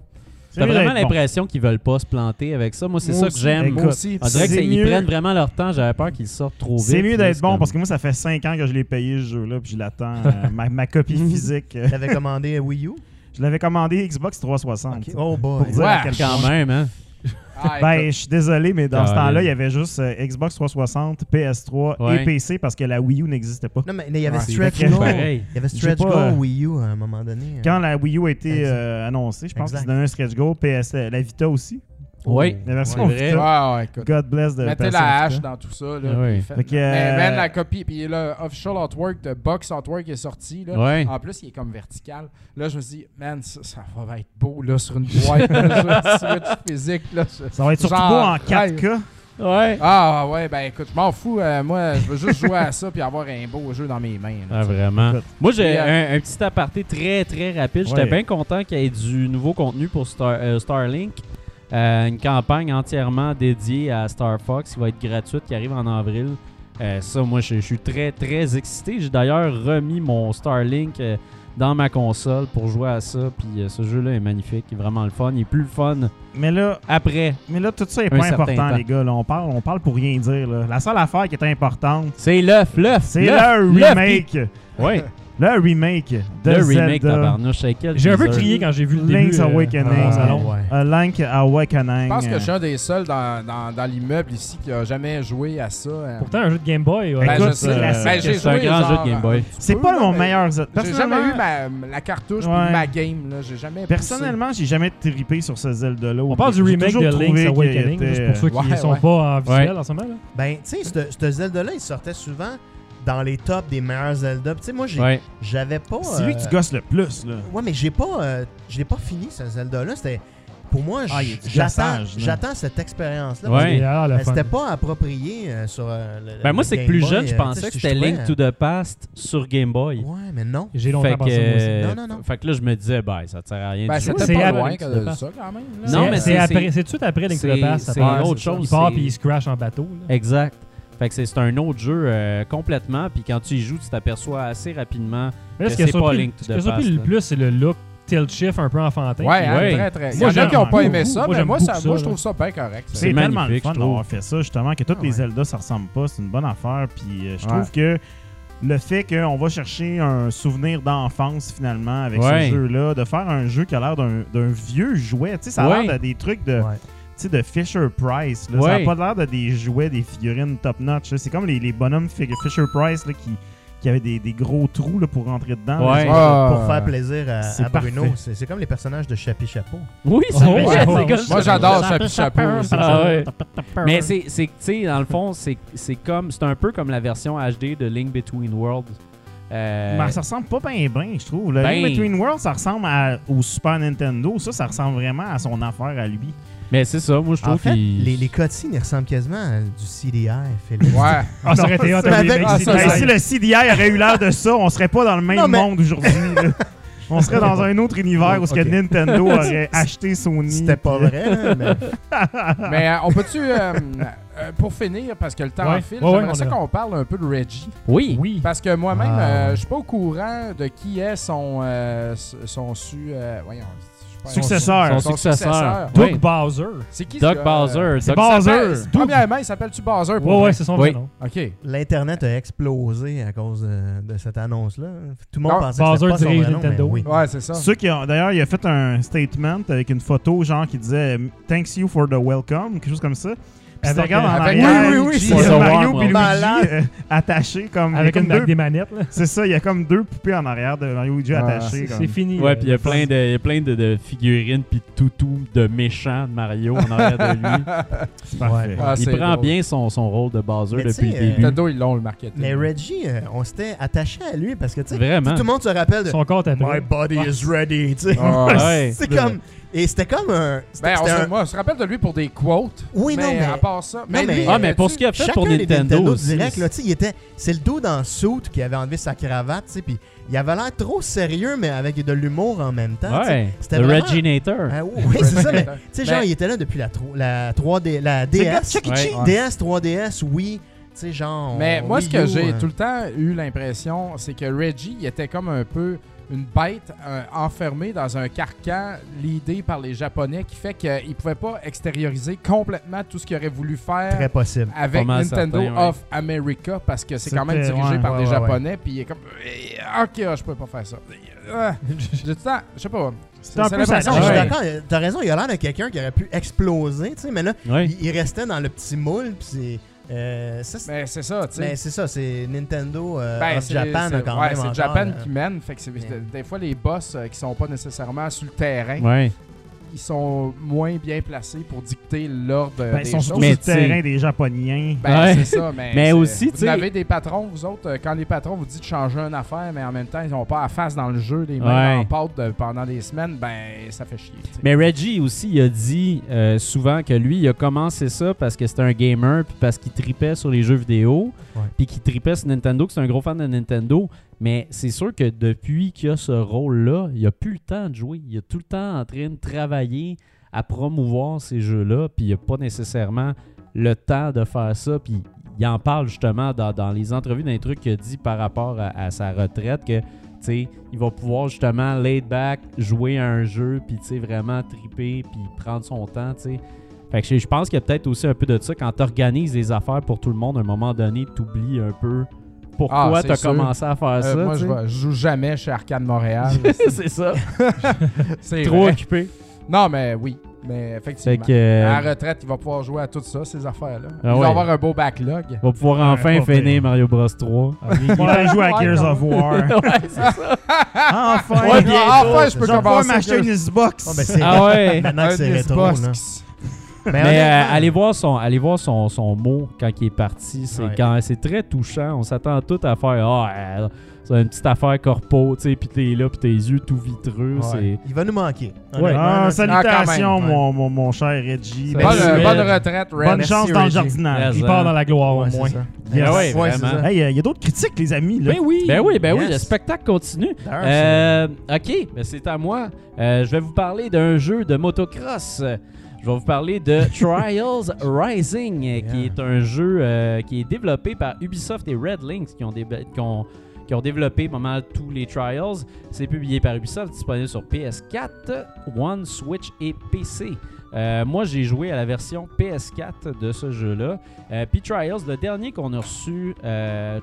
Speaker 3: T'as vraiment
Speaker 4: d'être bon.
Speaker 3: l'impression qu'ils veulent pas se planter avec ça. Moi, c'est
Speaker 4: Moi
Speaker 3: ça que j'aime.
Speaker 4: Écoute,
Speaker 5: Moi aussi.
Speaker 3: On dirait
Speaker 4: C'est
Speaker 3: qu'ils
Speaker 4: mieux-
Speaker 3: prennent vraiment leur temps. J'avais peur qu'ils sortent trop vite.
Speaker 4: C'est mieux d'être bon
Speaker 3: comme-
Speaker 4: parce que moi, ça fait 5 ans que je l'ai payé ce jeu-là, puis je l'attends. euh, ma, ma copie physique. euh,
Speaker 6: T'avais commandé Wii U?
Speaker 4: je l'avais commandé Xbox 360.
Speaker 6: Ok. Oh boy.
Speaker 4: Pour dire à
Speaker 5: Ouais,
Speaker 4: quel
Speaker 3: Quand même, hein.
Speaker 5: Ah,
Speaker 4: Ben, je suis désolé, mais dans ce temps-là, il y avait juste euh, Xbox 360, PS3
Speaker 3: Ouais.
Speaker 4: et PC parce que la Wii U n'existait pas.
Speaker 6: Non, mais il y avait Stretch. Goal. Il y avait Stretch Goal
Speaker 4: euh,
Speaker 6: Wii U à un moment donné. hein.
Speaker 4: Quand la Wii U a été euh, annoncée, je pense
Speaker 6: Exact.
Speaker 4: qu'ils donnaient un stretch goal, PS, la Vita aussi.
Speaker 3: Oui.
Speaker 4: La version
Speaker 3: vrai.
Speaker 4: Vita.
Speaker 5: Ouais, ouais, écoute.
Speaker 4: God bless de
Speaker 5: Mettez la hache dans tout ça. Là,
Speaker 3: Ah oui.
Speaker 5: puis faites-
Speaker 4: Fait que,
Speaker 5: Mais
Speaker 4: euh,
Speaker 5: man, la copie, puis le official artwork de Box Artwork est sorti. Là.
Speaker 3: Ouais.
Speaker 5: En plus, il est comme vertical. Là, je me suis dit, man, ça, ça va être beau là, sur une boîte. là, je- Switch physique. Là,
Speaker 4: Ça va être surtout
Speaker 5: Genre,
Speaker 4: beau en 4K.
Speaker 3: Ouais.
Speaker 5: Ah ouais, ben écoute, je m'en fous. euh, moi, je veux juste jouer à ça puis avoir un beau jeu dans mes mains. là,
Speaker 3: Ah, vraiment.
Speaker 4: Écoute.
Speaker 3: Moi, j'ai
Speaker 5: Et,
Speaker 3: un, un petit aparté très, très rapide. J'étais
Speaker 4: Ouais.
Speaker 3: bien content qu'il y ait du nouveau contenu pour Star- euh, Starlink. Euh, une campagne entièrement dédiée à Star Fox qui va être gratuite, qui arrive en avril. Euh, ça, moi, je je suis très, très excité. J'ai d'ailleurs remis mon Starlink euh, dans ma console pour jouer à ça. Puis euh, ce jeu-là est magnifique, il est vraiment le fun. Il est plus le fun
Speaker 4: Mais là,
Speaker 3: après.
Speaker 4: mais là, tout ça est pas important,
Speaker 3: temps.
Speaker 4: les gars. Là, on, parle, on parle pour rien dire. là. La seule affaire qui est importante,
Speaker 3: C'est l'œuf, l'œuf.
Speaker 4: c'est le remake.
Speaker 3: Oui,
Speaker 4: Le remake de
Speaker 3: le remake
Speaker 4: Zelda.
Speaker 3: tabarnouche. avec quel
Speaker 1: J'ai un peu
Speaker 3: teaser?
Speaker 1: crié quand j'ai vu le
Speaker 4: Link's
Speaker 1: début. euh,
Speaker 4: Awakening.
Speaker 1: dans mon
Speaker 6: Ah,
Speaker 1: salon.
Speaker 6: ouais.
Speaker 4: A Link Awakening.
Speaker 5: Je pense que je suis un des seuls dans, dans, dans l'immeuble ici qui a jamais joué à ça. euh.
Speaker 1: Pourtant, un jeu de Game Boy. ouais.
Speaker 5: Ben,
Speaker 4: Écoute,
Speaker 5: je sais,
Speaker 4: euh,
Speaker 5: ben, j'ai
Speaker 3: c'est un
Speaker 5: joué
Speaker 3: grand
Speaker 5: genre,
Speaker 3: jeu de Game Boy.
Speaker 4: C'est
Speaker 5: peu,
Speaker 4: pas
Speaker 5: là,
Speaker 4: mon
Speaker 5: mais
Speaker 4: meilleur Zelda.
Speaker 5: J'ai jamais
Speaker 4: Personnellement-
Speaker 5: eu ma, la cartouche
Speaker 4: Ouais.
Speaker 5: puis ma game. là. J'ai jamais poussé.
Speaker 4: Personnellement, j'ai jamais trippé sur ce Zelda-là.
Speaker 1: On parle du
Speaker 4: J'ai
Speaker 1: remake
Speaker 4: toujours
Speaker 1: de
Speaker 4: trouvé
Speaker 1: Link's
Speaker 4: qu'il
Speaker 1: Awakening,
Speaker 4: était-
Speaker 1: juste pour ceux qui
Speaker 5: Ouais,
Speaker 1: ne sont
Speaker 5: ouais.
Speaker 1: pas en visuel en ce moment. là.
Speaker 6: Ben, tu sais, ce ce Zelda-là, il sortait souvent dans les tops des meilleurs Zelda. Tu sais, moi,
Speaker 3: Ouais.
Speaker 6: j'avais pas.
Speaker 4: C'est lui
Speaker 6: euh,
Speaker 4: que tu gosses le plus, là.
Speaker 6: Ouais, mais j'ai pas. euh, je l'ai pas fini, ce Zelda-là. C'était. pour moi,
Speaker 4: Ah,
Speaker 6: j'attends cette expérience-là.
Speaker 3: Ouais.
Speaker 1: le
Speaker 6: euh. C'était pas approprié euh, sur euh, le.
Speaker 3: Ben moi, c'est que plus
Speaker 6: Boy,
Speaker 3: jeune, je
Speaker 6: euh,
Speaker 3: pensais que c'était Link to the Past sur Game Boy.
Speaker 6: Ouais, mais non.
Speaker 1: J'ai longtemps
Speaker 3: Fait
Speaker 1: pensé
Speaker 3: que,
Speaker 1: moi aussi.
Speaker 3: euh,
Speaker 6: Non, non, non.
Speaker 3: Fait que là, je me disais, ben, ça te sert à rien
Speaker 5: Ben, c'était
Speaker 1: C'est
Speaker 5: pas
Speaker 1: après
Speaker 5: loin de
Speaker 1: Past.
Speaker 5: ça, quand même. là.
Speaker 3: Non,
Speaker 1: C'est-
Speaker 3: mais
Speaker 1: c'est tout de suite après Link to the Past.
Speaker 3: c'est autre chose,
Speaker 1: Il part puis il se crash en bateau.
Speaker 3: Exact. Fait que c'est un autre jeu euh, complètement. Puis quand tu y joues, tu t'aperçois assez rapidement. Que
Speaker 1: ce qui a
Speaker 3: c'est pas Link to
Speaker 1: ce qui le plus, c'est le look tilt shift un peu enfantin.
Speaker 5: Ouais, hein,
Speaker 3: Ouais.
Speaker 5: très, très. Il y
Speaker 1: Moi,
Speaker 5: en a qui n'ont pas aimé
Speaker 1: beaucoup.
Speaker 5: ça,
Speaker 1: Moi,
Speaker 5: mais moi,
Speaker 1: beaucoup
Speaker 5: ça,
Speaker 1: ça,
Speaker 5: moi je trouve ça bien correct.
Speaker 1: C'est
Speaker 4: tellement le fun d'avoir fait ça, justement, que tous
Speaker 5: Ah
Speaker 4: les
Speaker 5: ouais.
Speaker 4: Zelda, ça ressemble pas. C'est une bonne affaire. Puis euh, je
Speaker 5: Ouais.
Speaker 4: trouve que le fait qu'on va chercher un souvenir d'enfance, finalement, avec
Speaker 3: Ouais.
Speaker 4: ce jeu-là, de faire un jeu qui a l'air d'un vieux jouet, tu sais, ça a
Speaker 3: Ouais.
Speaker 4: l'air de des trucs de. Sais, de Fisher Price. Là. Ça n'a pas l'air de des jouets, des figurines top-notch. C'est comme les, les bonhommes Fi- Fisher Price là, qui, qui avaient des, des gros trous là, pour rentrer dedans.
Speaker 3: Ouais.
Speaker 5: Ah,
Speaker 6: Pour faire plaisir à, Bruno. C'est comme les personnages de Chapi Chapeau.
Speaker 3: Oui,
Speaker 1: Oh,
Speaker 3: c'est
Speaker 1: ouais,
Speaker 3: vrai.
Speaker 1: ouais,
Speaker 3: comme
Speaker 5: Moi, j'adore Chapi Chapeau.
Speaker 3: Ah ouais. Mais c'est, c'est tu sais, dans le fond, c'est, c'est comme, c'est un peu comme la version HD de Link Between Worlds. Euh,
Speaker 4: Ben, ça ressemble pas bien, bien, je trouve. Le
Speaker 3: Ben-
Speaker 4: Link Between Worlds, ça ressemble à- au Super Nintendo. Ça, ça ressemble vraiment à son affaire à lui.
Speaker 3: Mais c'est ça, moi je trouve
Speaker 6: les, les cutscenes, ils ressemblent quasiment à du CDI, Félix.
Speaker 5: Ouais.
Speaker 1: Ah, ça aurait été remake
Speaker 5: Ah,
Speaker 4: si le CDI aurait eu l'air de ça, on serait pas dans le même
Speaker 6: Non, mais-
Speaker 4: monde aujourd'hui. On serait dans un autre univers où ce que. Nintendo aurait acheté Sony.
Speaker 6: C'était pas vrai, là, mais
Speaker 5: Mais euh, on peut-tu, euh, euh, pour finir, parce que le temps
Speaker 1: Ouais.
Speaker 5: file,
Speaker 1: Ouais,
Speaker 5: j'aimerais
Speaker 1: on
Speaker 5: ça qu'on parle un peu de Reggie.
Speaker 3: Oui.
Speaker 1: Oui.
Speaker 5: Parce que moi-même,
Speaker 6: Ah,
Speaker 5: euh, je suis pas au courant de qui est son, euh, son su... euh, voyons,
Speaker 4: Successeur.
Speaker 3: Son successeur.
Speaker 1: Doug
Speaker 3: Oui.
Speaker 1: Bowser.
Speaker 5: C'est qui
Speaker 3: Doug
Speaker 5: ce-
Speaker 3: Bowser.
Speaker 1: C'est
Speaker 3: Doug-
Speaker 1: Bowser.
Speaker 5: Premièrement, il s'appelle-tu Bowser pour
Speaker 1: Ouais, ouais, c'est son
Speaker 3: Oui.
Speaker 1: vrai nom.
Speaker 5: OK.
Speaker 6: l'Internet a explosé à cause de, de cette annonce-là. Tout le monde
Speaker 5: Non,
Speaker 6: pensait que
Speaker 1: Bowser
Speaker 6: c'était pas son vrai nom, mais
Speaker 1: Nintendo.
Speaker 6: oui.
Speaker 5: Ouais, c'est ça.
Speaker 4: Ceux qui ont, d'ailleurs, il a fait un statement avec une photo, genre, qui disait Thanks you for the welcome, quelque chose comme ça. Puis
Speaker 1: Avec,
Speaker 4: regardes en
Speaker 1: euh,
Speaker 5: avec-
Speaker 4: arrière,
Speaker 5: oui, oui, oui, c'est.
Speaker 4: Mario et Luigi
Speaker 6: Malade.
Speaker 4: euh, attachés comme.
Speaker 1: Avec
Speaker 4: comme
Speaker 1: une
Speaker 4: deux-
Speaker 1: des manettes. là.
Speaker 4: C'est ça, il y a comme deux poupées en arrière de Mario et Luigi attachés.
Speaker 1: C'est fini.
Speaker 3: Ouais,
Speaker 1: là.
Speaker 3: puis il y a plein de, il y a plein de, de figurines puis de toutous de méchants de Mario en arrière de lui.
Speaker 4: C'est parfait.
Speaker 6: Ouais.
Speaker 5: Ah,
Speaker 3: il prend
Speaker 5: drôle.
Speaker 3: bien son, son rôle de Bowser depuis le
Speaker 6: euh,
Speaker 3: début.
Speaker 5: Nintendo, ils l'ont le marketing.
Speaker 6: Mais Reggie, euh, on s'était attaché à lui parce que tu sais,
Speaker 3: Vraiment.
Speaker 6: tout le monde se rappelle de
Speaker 1: Son corps tapé.
Speaker 6: My body is ready. tu sais.
Speaker 5: Ah,
Speaker 6: c'est comme. Et c'était comme un.
Speaker 5: Ben, on se rappelle de lui pour des quotes.
Speaker 6: Oui, non, mais-
Speaker 5: ça. Mais,
Speaker 6: mais-
Speaker 5: lui,
Speaker 3: Ah, mais pour ce qu'il a fait
Speaker 6: Chacun
Speaker 3: pour
Speaker 6: des
Speaker 3: Nintendo, aussi.
Speaker 6: direct, là, tu sais, il était, c'est le dos dans le suit qui avait enlevé sa cravate, tu sais, puis il avait l'air trop sérieux, mais avec de l'humour en même temps.
Speaker 3: Ouais,
Speaker 6: C'était
Speaker 3: le
Speaker 6: vraiment-
Speaker 3: Reginator.
Speaker 6: Ah, oui, c'est ça, mais tu sais, genre, il était là depuis la, tro- la 3D, la DS.
Speaker 3: Ouais.
Speaker 6: DS, 3DS, oui. Tu sais, genre.
Speaker 5: Mais moi, ce que j'ai
Speaker 6: euh,
Speaker 5: tout le temps eu l'impression, c'est que Reggie il était comme un peu une bête euh, enfermée dans un carcan, l'idée par les Japonais, qui fait qu'il pouvait pas extérioriser complètement tout ce qu'il aurait voulu faire
Speaker 6: Très possible.
Speaker 5: avec Nintendo
Speaker 3: certain, ouais.
Speaker 5: of America, parce que c'est quand même dirigé
Speaker 4: ouais,
Speaker 5: par
Speaker 6: ouais,
Speaker 5: des
Speaker 6: ouais,
Speaker 5: Japonais, puis il est comme Eh, ok, ah, je peux pas faire ça. Temps, je sais pas.
Speaker 4: C'est un peu ça.
Speaker 6: je suis d'accord, euh, t'as raison, il a l'air de quelqu'un qui aurait pu exploser, tu sais, mais là,
Speaker 3: Ouais.
Speaker 6: il, il restait dans le petit moule, puis c'est. Euh, ça, c'est-
Speaker 5: Mais c'est ça, tu sais.
Speaker 6: mais c'est ça, c'est Nintendo euh,
Speaker 5: Ben,
Speaker 6: Japan
Speaker 5: c'est-
Speaker 6: quand
Speaker 5: ouais,
Speaker 6: même.
Speaker 5: c'est Japan
Speaker 6: euh,
Speaker 5: qui mène. Fait que c'est
Speaker 6: Mais-
Speaker 5: des fois les boss euh, qui sont pas nécessairement sur le terrain,
Speaker 3: Ouais.
Speaker 5: Ils sont moins bien placés pour dicter l'ordre
Speaker 4: Ben,
Speaker 5: des
Speaker 4: ils sont
Speaker 5: choses.
Speaker 4: sur le terrain des Japonais.
Speaker 5: Ben,
Speaker 3: Ouais.
Speaker 5: c'est ça, mais,
Speaker 3: aussi, tu
Speaker 5: vous avez des patrons, vous autres, euh, quand les patrons vous disent de changer une affaire, mais en même temps, ils n'ont pas à face dans le jeu, les mains
Speaker 3: Ouais.
Speaker 5: en pâte pendant des semaines, ben, ça fait chier.
Speaker 3: Mais Reggie aussi, il a dit euh, souvent que lui, il a commencé ça parce que c'était un gamer, puis parce qu'il tripait sur les jeux vidéo,
Speaker 6: Ouais.
Speaker 3: puis qu'il tripait sur Nintendo, que c'est un gros fan de Nintendo. Mais c'est sûr que depuis qu'il a ce rôle-là, il a plus le temps de jouer. Il est tout le temps en train de travailler à promouvoir ces jeux-là, puis il n'a pas nécessairement le temps de faire ça. Puis il en parle justement dans, les entrevues, dans les trucs qu'il a dit par rapport à, sa retraite, que il va pouvoir justement laid back, jouer à un jeu, puis vraiment triper, puis prendre son temps, tu sais. Fait que je, je pense qu'il y a peut-être aussi un peu de ça quand tu organises les affaires pour tout le monde, à un moment donné, tu oublies un peu pourquoi
Speaker 5: Ah,
Speaker 3: tu as
Speaker 5: sûr.
Speaker 3: commencé à faire
Speaker 5: Euh,
Speaker 3: ça.
Speaker 5: moi, je, joue jamais chez Arcade Montréal.
Speaker 3: c'est ça.
Speaker 5: c'est
Speaker 3: Trop
Speaker 5: vrai.
Speaker 3: occupé.
Speaker 5: Non, mais oui. Mais effectivement.
Speaker 3: que. euh,
Speaker 5: À la retraite, il va pouvoir jouer à tout ça, ces affaires-là.
Speaker 3: Ah
Speaker 5: il va avoir un beau backlog.
Speaker 3: va pouvoir enfin finir. Mario Bros 3.
Speaker 1: Ah, il-
Speaker 4: On va jouer à Gears of War.
Speaker 3: ouais, c'est ça.
Speaker 4: enfin!
Speaker 3: Ouais,
Speaker 5: enfin, je peux commencer.
Speaker 4: m'acheter une Xbox.
Speaker 6: Ah, ben, c'est
Speaker 3: Ah ouais.
Speaker 6: maintenant que c'est rétro. Mais
Speaker 3: Mais euh, allez voir son, allez voir son, son mot quand il est parti. C'est
Speaker 6: Ouais.
Speaker 3: quand c'est très touchant. On s'attend tout à faire ah euh, c'est une petite affaire corpo, tu sais, puis t'es là, puis tes yeux tout vitreux.
Speaker 6: ouais. Il va nous manquer.
Speaker 3: Ouais.
Speaker 4: Ah, salutations,
Speaker 5: Ah,
Speaker 4: mon, mon, mon cher Reggie.
Speaker 5: Bonne, euh, retraite, Red.
Speaker 4: Bonne
Speaker 6: Merci,
Speaker 4: chance dans le
Speaker 6: Reggie.
Speaker 4: jardinage.
Speaker 3: Yes.
Speaker 1: Il part dans la gloire
Speaker 6: Ouais,
Speaker 1: au moins.
Speaker 4: Yes.
Speaker 6: Ça.
Speaker 4: Hey, il y a d'autres critiques, les amis. Là?
Speaker 1: Ben oui!
Speaker 3: Ben oui, ben oui, le spectacle continue. Euh, ok, ben c'est à moi. Euh, je vais vous parler d'un jeu de motocross. Je vais vous parler de Trials Rising, euh, qui est un jeu euh, qui est développé par Ubisoft et Red Links, qui ont, déba- qui ont- qui ont développé pas mal tous les Trials. C'est publié par Ubisoft, disponible sur PS4, One, Switch et PC. Euh, moi, j'ai joué à la version PS4 de ce jeu-là. Euh, Puis Trials, le dernier qu'on a reçu,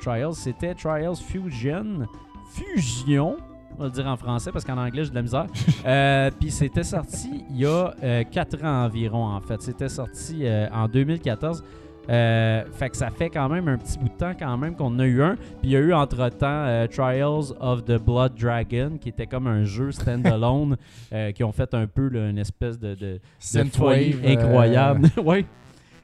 Speaker 3: Trials, c'était Trials Fusion. Fusion, on va le dire en français parce qu'en anglais j'ai de la misère. Euh, Puis c'était sorti il y a 4 ans environ en fait. C'était sorti euh, en 2014. Euh, fait que ça fait quand même un petit bout de temps quand même qu'on a eu un. Puis il y a eu entre-temps euh, Trials of the Blood Dragon qui était comme un jeu standalone euh, qui ont fait un peu là, une espèce de, de, de
Speaker 5: euh,
Speaker 3: incroyable. ouais.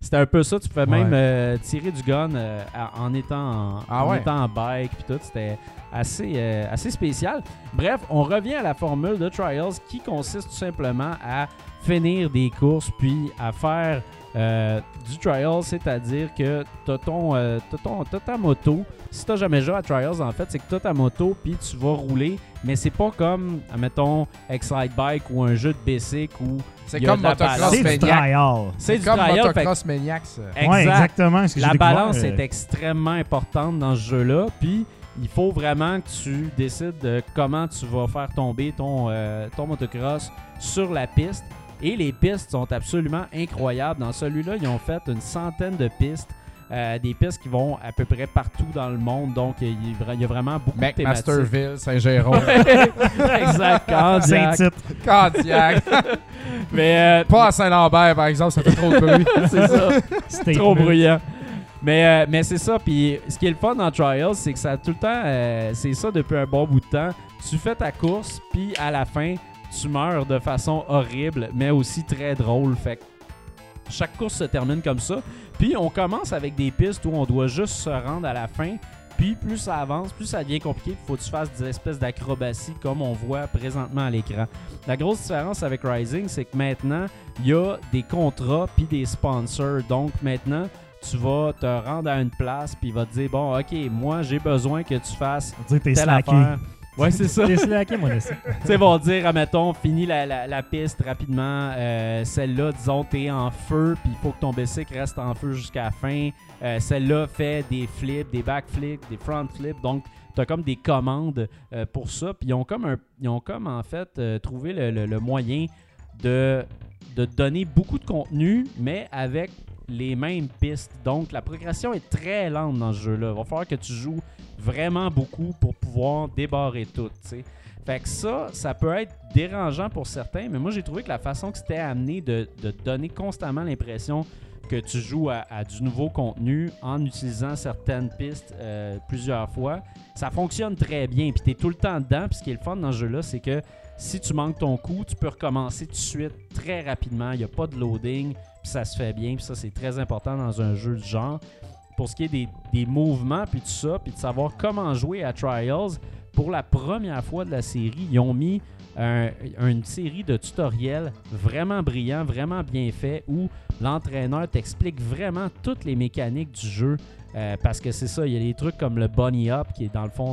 Speaker 3: C'était un peu ça. Tu pouvais même euh, tirer du gun euh, en, étant en,
Speaker 5: Ah
Speaker 3: en étant en bike puis tout. C'était assez, euh, assez spécial. Bref, on revient à la formule de Trials qui consiste tout simplement à finir des courses puis à faire euh, du trial, c'est-à-dire que t'as ton, euh, t'as ton- t'as ta moto. Si t'as jamais joué à Trials, en fait, c'est que t'as ta moto puis tu vas rouler, mais c'est pas comme, admettons, Excite Bike ou un jeu de basic ou
Speaker 5: C'est comme Motocross
Speaker 3: balance.
Speaker 4: C'est du trial.
Speaker 3: c'est
Speaker 5: comme
Speaker 3: trial. fait
Speaker 5: Motocross Maniac, ça.
Speaker 4: Ouais,
Speaker 3: exact.
Speaker 4: exactement. ce que
Speaker 3: La balance
Speaker 4: euh,
Speaker 3: est extrêmement importante dans ce jeu-là. Puis il faut vraiment que tu décides de comment tu vas faire tomber ton, euh, ton motocross sur la piste. Et les pistes sont absolument incroyables. Dans celui-là, ils ont fait une centaine de pistes. euh, des pistes qui vont à peu près partout dans le monde. Donc, il y a, vraiment beaucoup de thématiques.
Speaker 5: McMasterville, Saint-Jérôme,
Speaker 3: exact. Candiac.
Speaker 4: Saint-Tite.
Speaker 5: Candiac.
Speaker 3: Mais euh,
Speaker 5: Pas à Saint-Lambert, par exemple, ça fait trop de bruit.
Speaker 3: c'est ça.
Speaker 1: C'était
Speaker 3: trop bruyant. Mais, euh, mais c'est ça. Puis ce qui est le fun dans Trials, c'est que ça a tout le temps, euh, c'est ça depuis un bon bout de temps. Tu fais ta course, puis à la fin, tu meurs de façon horrible, mais aussi très drôle. Fait que chaque course se termine comme ça. Puis on commence avec des pistes où on doit juste se rendre à la fin. Puis plus ça avance, plus ça devient compliqué. Il faut que tu fasses des espèces d'acrobaties comme on voit présentement à l'écran. La grosse différence avec Rising, c'est que maintenant, il y a des contrats puis des sponsors. Donc maintenant, tu vas te rendre à une place puis il va te dire bon, ok, moi j'ai besoin que tu fasses telle affaire. Ouais, c'est ça.
Speaker 1: T'es slacké, mon
Speaker 3: tu sais, vont dire, admettons, finis la, la, la piste rapidement. Euh, Celle-là, disons, t'es en feu, puis il faut que ton bicycle reste en feu jusqu'à la fin. Euh, Celle-là fait des flips, des backflips, des front flips. Donc, t'as comme des commandes euh, pour ça. Puis ils ont comme, un, ils ont comme en fait, trouvé le, le- le moyen de, de donner beaucoup de contenu, mais avec les mêmes pistes. Donc, la progression est très lente dans ce jeu-là. Il va falloir que tu joues vraiment beaucoup pour pouvoir débarrer tout. Fait que ça, ça peut être dérangeant pour certains, mais moi j'ai trouvé que la façon que c'était amené de, de donner constamment l'impression que tu joues à, du nouveau contenu en utilisant certaines pistes euh, plusieurs fois, ça fonctionne très bien. Puis tu tout le temps dedans. Puis ce qui est le fun dans ce jeu-là, c'est que si tu manques ton coup, tu peux recommencer tout de suite très rapidement. Il n'y a pas de loading, puis ça se fait bien. Puis ça, c'est très important dans un jeu du genre. Pour ce qui est des, des mouvements, puis tout ça, puis de savoir comment jouer à Trials, pour la première fois de la série, ils ont mis un- une série de tutoriels vraiment brillants, vraiment bien faits, où l'entraîneur t'explique vraiment toutes les mécaniques du jeu. Euh, parce que c'est ça, il y a des trucs comme le bunny up, qui est dans le fond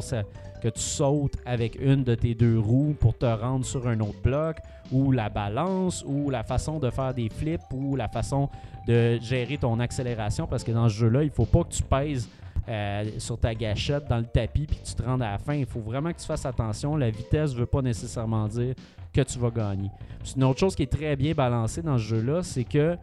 Speaker 3: que tu sautes avec une de tes deux roues pour te rendre sur un autre bloc, ou la balance, ou la façon de faire des flips, ou la façon de gérer ton accélération. Parce que dans ce jeu-là, il faut pas que tu pèses euh, sur ta gâchette dans le tapis puis tu te rendes à la fin. Il faut vraiment que tu fasses attention. La vitesse ne veut pas nécessairement dire que tu vas gagner. Une autre chose qui est très bien balancée dans ce jeu-là, c'est que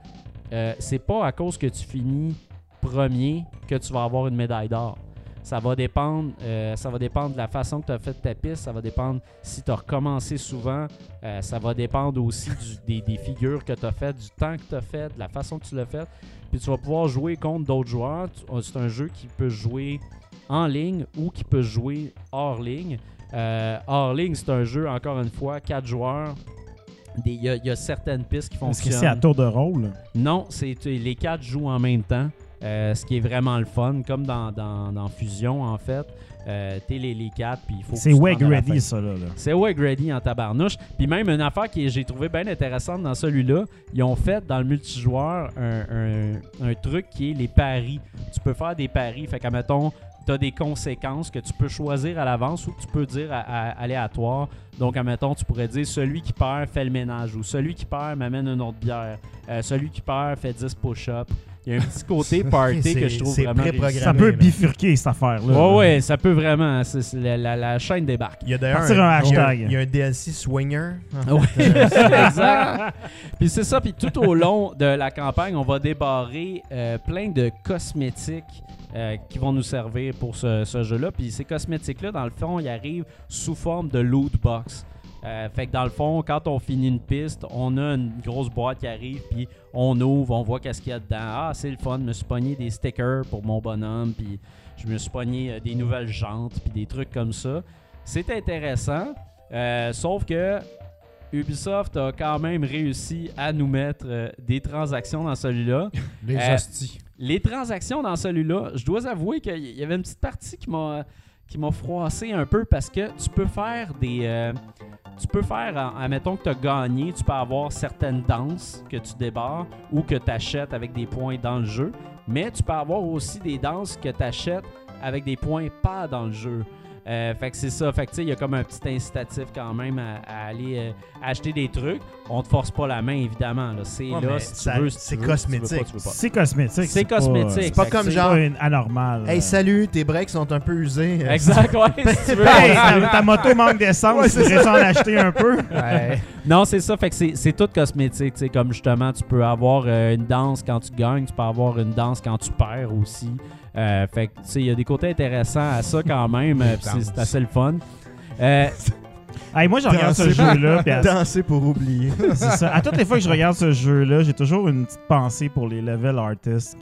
Speaker 3: euh, c'est pas à cause que tu finis premier que tu vas avoir une médaille d'or. Ça va dépendre, euh, ça va dépendre de la façon que tu as fait ta piste, ça va dépendre si tu as recommencé souvent, euh, ça va dépendre aussi du- des, des figures que tu as faites, du temps que tu as fait, de la façon que tu l'as fait. Puis tu vas pouvoir jouer contre d'autres joueurs. Euh, C'est un jeu qui peut jouer en ligne ou qui peut jouer hors ligne. Euh, hors ligne, c'est un jeu, encore une fois, 4 joueurs Il y, y a certaines pistes qui
Speaker 4: Est-ce
Speaker 3: fonctionnent.
Speaker 4: que c'est à tour de rôle?
Speaker 3: Non, c'est les quatre jouent en même temps, euh, ce qui est vraiment le fun, comme dans, dans, dans Fusion en fait. Euh, T'es les, les quatre, puis il faut.
Speaker 4: C'est
Speaker 3: fin.
Speaker 4: Ready, ça, là. là.
Speaker 3: C'est Wake Ready en tabarnouche. Puis même une affaire que j'ai trouvé bien intéressante dans celui-là, ils ont fait dans le multijoueur un, un- un truc qui est les paris. Tu peux faire des paris. Fait qu'à mettons, tu des conséquences que tu peux choisir à l'avance ou que tu peux dire à, à- aléatoire. Donc, admettons, tu pourrais dire celui qui perd fait le ménage ou celui qui perd m'amène une autre bière. Euh, celui qui perd fait 10 push-ups. Il y a un petit côté party que je trouve
Speaker 6: C'est
Speaker 3: vraiment réussi.
Speaker 4: Ça peut
Speaker 6: là.
Speaker 4: bifurquer, cette affaire-là.
Speaker 3: Ouais, ouais, ça peut vraiment. la, la- la chaîne débarque.
Speaker 6: Il y a d'ailleurs
Speaker 4: un
Speaker 6: il y a-
Speaker 4: hashtag.
Speaker 6: Il y a un DLC Swinger.
Speaker 3: Oui, exact. Puis c'est ça, puis tout au long de la campagne, on va débarrer euh, plein de cosmétiques euh, qui vont nous servir pour ce, ce jeu-là. Puis ces cosmétiques-là, dans le fond, ils arrivent sous forme de loot box. Euh, fait que dans le fond, quand on finit une piste, on a une grosse boîte qui arrive, puis on ouvre, on voit qu'est-ce qu'il y a dedans. Ah, c'est le fun, je me suis pogné des stickers pour mon bonhomme, puis je me suis pogné euh, des nouvelles jantes, puis des trucs comme ça. C'est intéressant, euh, sauf que Ubisoft a quand même réussi à nous mettre des transactions dans celui-là.
Speaker 5: Les hosties.
Speaker 3: Les transactions dans celui-là, je dois avouer qu'il y avait une petite partie qui m'a qui m'a froissé un peu parce que tu peux faire des euh, tu peux faire admettons que tu as gagné, tu peux avoir certaines danses que tu débarres ou que tu achètes avec des points dans le jeu, mais tu peux avoir aussi des danses que tu achètes avec des points pas dans le jeu. Euh, fait que c'est ça. Fait que tu sais, il y a comme un petit incitatif quand même à, à aller euh, acheter des trucs. On te force pas la main, évidemment. là. C'est
Speaker 6: Ouais,
Speaker 3: là si tu
Speaker 6: ça-
Speaker 3: veux. si
Speaker 6: c'est
Speaker 3: tu veux, si tu veux pas,
Speaker 6: cosmétique.
Speaker 3: tu veux pas.
Speaker 4: C'est cosmétique.
Speaker 3: C'est cosmétique.
Speaker 6: C'est pas comme
Speaker 3: c'est-
Speaker 6: genre-
Speaker 4: pas une anormal.
Speaker 6: Hey, salut, tes breaks sont un peu usés.
Speaker 3: Exact, ouais, si tu veux.
Speaker 4: Hey, ta, moto manque d'essence,
Speaker 6: Ouais,
Speaker 4: tu voudrais en acheter un peu?
Speaker 5: Ouais.
Speaker 3: Non, c'est ça. Fait que c'est- c'est tout cosmétique. tu sais, Comme justement, tu peux avoir euh, une danse quand tu gagnes, tu peux avoir une danse quand tu perds aussi. Euh, fait que, tu sais, il y a des côtés intéressants à ça quand même. euh, puis c'est assez le fun. Euh,
Speaker 4: Hey, moi, je regarde ce jeu-là. à-
Speaker 6: Danser pour oublier.
Speaker 4: c'est ça. À toutes les fois que je regarde ce jeu-là, j'ai toujours une petite pensée pour les level artists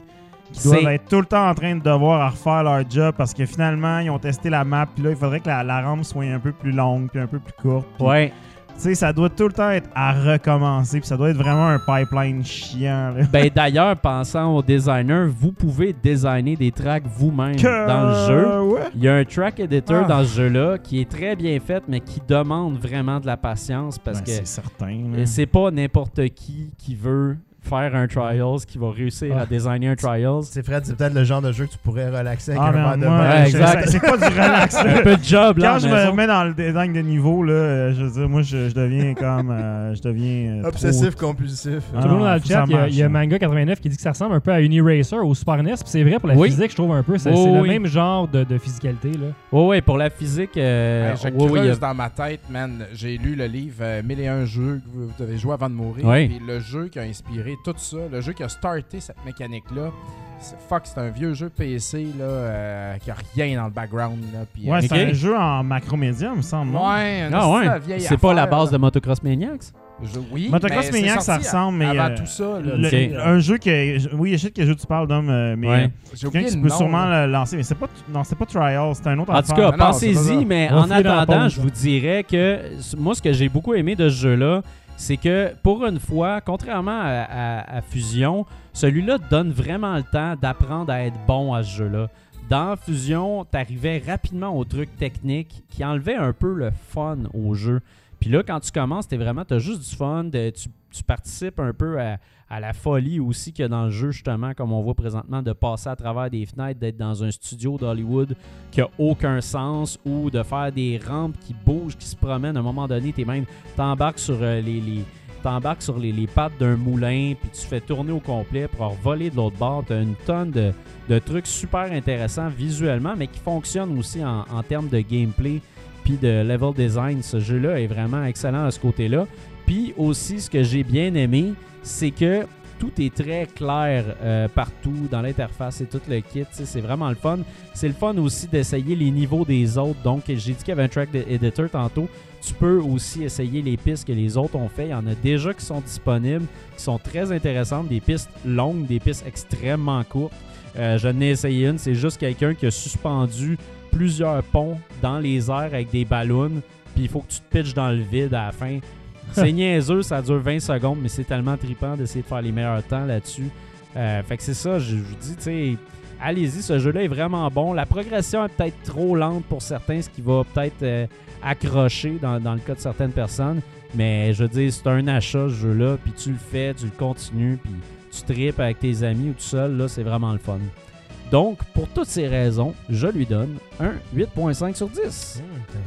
Speaker 4: qui doivent être tout le temps en train de devoir refaire leur job parce que finalement, ils ont testé la map. Puis là, il faudrait que la, la rampe soit un peu plus longue puis un peu plus courte. Puis,
Speaker 3: ouais.
Speaker 4: Tu sais, ça doit tout le temps être à recommencer. Puis ça doit être vraiment un pipeline chiant. là.
Speaker 3: Ben d'ailleurs, pensant au designer, vous pouvez designer des tracks vous-même
Speaker 4: Que-
Speaker 3: dans le jeu.
Speaker 4: Ouais.
Speaker 3: Il y a un track editor
Speaker 5: Ah.
Speaker 3: dans ce jeu-là qui est très bien fait, mais qui demande vraiment de la patience parce
Speaker 4: Ben,
Speaker 3: que
Speaker 4: c'est certain.
Speaker 3: c'est pas n'importe qui qui veut faire un Trials qui va réussir à
Speaker 4: Ah.
Speaker 3: designer un Trials.
Speaker 6: C'est Fred, c'est peut-être le genre de jeu que tu pourrais relaxer avec
Speaker 4: Ah,
Speaker 6: un de.
Speaker 3: Ouais, exact.
Speaker 4: c'est- pas du relax. là.
Speaker 3: Un peu de job là.
Speaker 4: Quand je me remets dans le design de niveau, là, euh, je veux dire, moi, je, je deviens comme. euh, je deviens. euh,
Speaker 6: Obsessif
Speaker 4: trop-
Speaker 6: compulsif.
Speaker 4: Ah
Speaker 1: Tout le monde dans le chat, il y a,
Speaker 4: marche,
Speaker 1: il y a
Speaker 4: hein.
Speaker 1: Manga89 qui dit que ça ressemble un peu à Uniracer au Super NES. Puis c'est vrai pour la
Speaker 3: Oui.
Speaker 1: physique, je trouve un peu. C'est
Speaker 3: Oui,
Speaker 1: le
Speaker 3: oui.
Speaker 1: même genre de, de physicalité. Là.
Speaker 3: Ouais, ouais, pour la physique. euh,
Speaker 5: je
Speaker 3: a-
Speaker 5: creuse dans ma tête, man. J'ai lu le livre euh, 1001 jeux que vous devez jouer avant de mourir.
Speaker 3: Oui.
Speaker 5: Puis le jeu qui a inspiré tout ça, le jeu qui a starté cette mécanique-là, c'est- fuck, c'est un vieux jeu PC là, euh, qui a rien dans le background. Là, puis,
Speaker 4: Ouais,
Speaker 5: euh,
Speaker 4: c'est un jeu en macromédia, il me semble.
Speaker 5: Ouais,
Speaker 3: Ah ouais. C'est pas la base de. Motocross Maniacs?
Speaker 5: Je- oui,
Speaker 4: Motocross
Speaker 5: mais c'est
Speaker 4: Maniac, ça ressemble, mais.
Speaker 5: Avant
Speaker 4: euh,
Speaker 5: tout ça, là,
Speaker 4: le-
Speaker 3: Ok.
Speaker 4: Un jeu que. Oui, je sais quel jeu tu parles, d'homme, mais.
Speaker 3: Ouais.
Speaker 5: j'ai
Speaker 4: Quelqu'un
Speaker 5: oublié
Speaker 4: qui peut sûrement
Speaker 5: là.
Speaker 4: le lancer, mais c'est pas. Non, c'est pas Trial, c'est un autre
Speaker 3: En tout cas, pensez-y, mais en attendant, je vous dirais que moi, ce que j'ai beaucoup aimé de ce jeu-là, c'est que pour une fois, contrairement à, Fusion, celui-là donne vraiment le temps d'apprendre à être bon à ce jeu-là. Dans Fusion, t'arrivais rapidement aux trucs techniques qui enlevaient un peu le fun au jeu. Puis là, quand tu commences, t'es vraiment, t'as juste du fun, tu participes un peu à, à la folie aussi qu'il y a dans le jeu, justement, comme on voit présentement, de passer à travers des fenêtres, d'être dans un studio d'Hollywood qui a aucun sens, ou de faire des rampes qui bougent, qui se promènent. À un moment donné, t'es même, t'embarques sur euh, les, sur les, les pattes d'un moulin, puis tu fais tourner au complet pour voler de l'autre bord. T'as une tonne de, de trucs super intéressants visuellement, mais qui fonctionnent aussi en, en termes de gameplay puis de level design. Ce jeu-là est vraiment excellent à ce côté-là. Puis aussi, ce que j'ai bien aimé, c'est que tout est très clair euh, partout dans l'interface et tout le kit. C'est vraiment le fun. C'est le fun aussi d'essayer les niveaux des autres. Donc, j'ai dit qu'il un track editor tantôt. Tu peux aussi essayer les pistes que les autres ont fait. Il y en a déjà qui sont disponibles, qui sont très intéressantes. Des pistes longues, des pistes extrêmement courtes. Euh, je n'ai essayé une. C'est juste quelqu'un qui a suspendu plusieurs ponts dans les airs avec des ballons. Puis il faut que tu te pitches dans le vide à la fin. C'est niaiseux, ça dure 20 secondes, mais c'est tellement trippant d'essayer de faire les meilleurs temps là-dessus. Euh, fait que c'est ça, je vous dis, tu allez-y, ce jeu-là est vraiment bon. La progression est peut-être trop lente pour certains, ce qui va peut-être euh, accrocher dans, dans le cas de certaines personnes. Mais je veux dire, c'est un achat, ce jeu-là, puis tu le fais, tu le continues, puis tu tripes avec tes amis ou tout seul, là, c'est vraiment le fun. Donc, pour toutes ces raisons, je lui donne un 8.5 sur 10.
Speaker 6: Hum,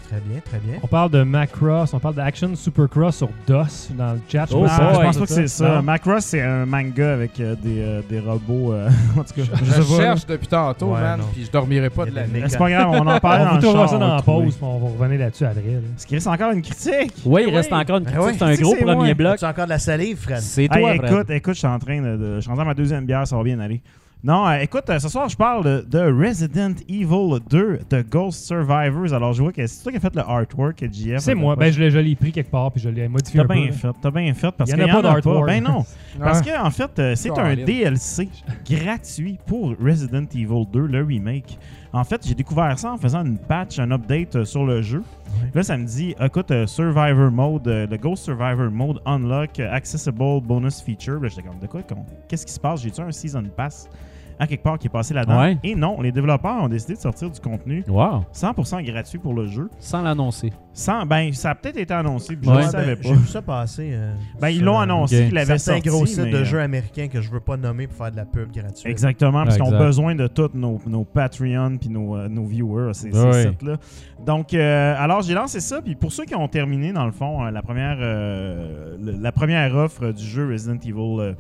Speaker 6: très bien, très bien.
Speaker 1: On parle de Macross, on parle d'Action Supercross sur DOS dans le chat.
Speaker 3: Oh,
Speaker 1: pense
Speaker 4: Ah, je pense pas que c'est ça. Macross, c'est un manga avec euh, des, euh, des robots. euh, en tout cas,
Speaker 5: Je,
Speaker 4: je
Speaker 5: cherche depuis tantôt,
Speaker 6: Ouais,
Speaker 5: man, puis je dormirai pas de la nuit.
Speaker 4: C'est pas grave, on en parle
Speaker 1: On
Speaker 4: char,
Speaker 1: ça dans la pause, puis on va revenir là-dessus après. là.
Speaker 4: Est-ce qu'il reste encore une critique?
Speaker 3: Oui, il
Speaker 4: Oui.
Speaker 3: reste encore une
Speaker 6: Ben
Speaker 3: critique.
Speaker 6: oui.
Speaker 3: c'est un gros premier bloc.
Speaker 6: As-tu encore de la salive, Fred?
Speaker 3: C'est toi,
Speaker 4: écoute, écoute, je suis en train de, de- Je suis rendu à ma deuxième bière, ça va bien aller. Non, euh, écoute, euh, ce soir, je parle de, de Resident Evil 2, de Ghost Survivors. Alors, je vois que c'est toi qui as fait le artwork, JF.
Speaker 1: C'est moi, ben je l'ai je l'ai pris quelque part puis je l'ai modifié
Speaker 4: T'as
Speaker 1: un peu.
Speaker 4: bien fait, t'as bien fait. Parce
Speaker 1: Il y en a pas d'artwork.
Speaker 4: Ben non. Parce que en fait, euh, c'est un. DLC gratuit pour Resident Evil 2, le remake. En fait, j'ai découvert ça en faisant une patch, un update euh, sur le jeu. Là, ça me dit, écoute, euh, Survivor Mode, euh, le Ghost Survivor Mode Unlock Accessible Bonus Feature. Là, j'étais comme, de quoi Qu'est-ce qui se passe? J'ai-tu un Season Pass? À quelque part qui est passé là-dedans
Speaker 3: Ouais.
Speaker 4: Et non, les développeurs ont décidé de sortir du contenu
Speaker 3: Wow.
Speaker 4: 100% gratuit pour le jeu.
Speaker 3: Sans l'annoncer.
Speaker 4: Sans, ben, ça a peut-être été annoncé, puis je ne savais
Speaker 6: ben,
Speaker 4: pas.
Speaker 6: J'ai vu ça passer. euh,
Speaker 4: Ben, ils l'ont annoncé
Speaker 3: ok.
Speaker 4: qu'ils l'avaient sorti.
Speaker 6: gros sites
Speaker 4: mais,
Speaker 6: de
Speaker 4: euh,
Speaker 6: jeux américains que je veux pas nommer pour faire de la pub gratuite.
Speaker 4: Exactement, parce qu'ils ont besoin de tous nos, nos Patreon puis nos, euh, nos viewers, ces, ces
Speaker 3: Ouais.
Speaker 4: sites-là. Donc, euh, alors j'ai lancé ça, puis pour ceux qui ont terminé, dans le fond, euh, la, première, euh, la première offre du jeu Resident Evil euh,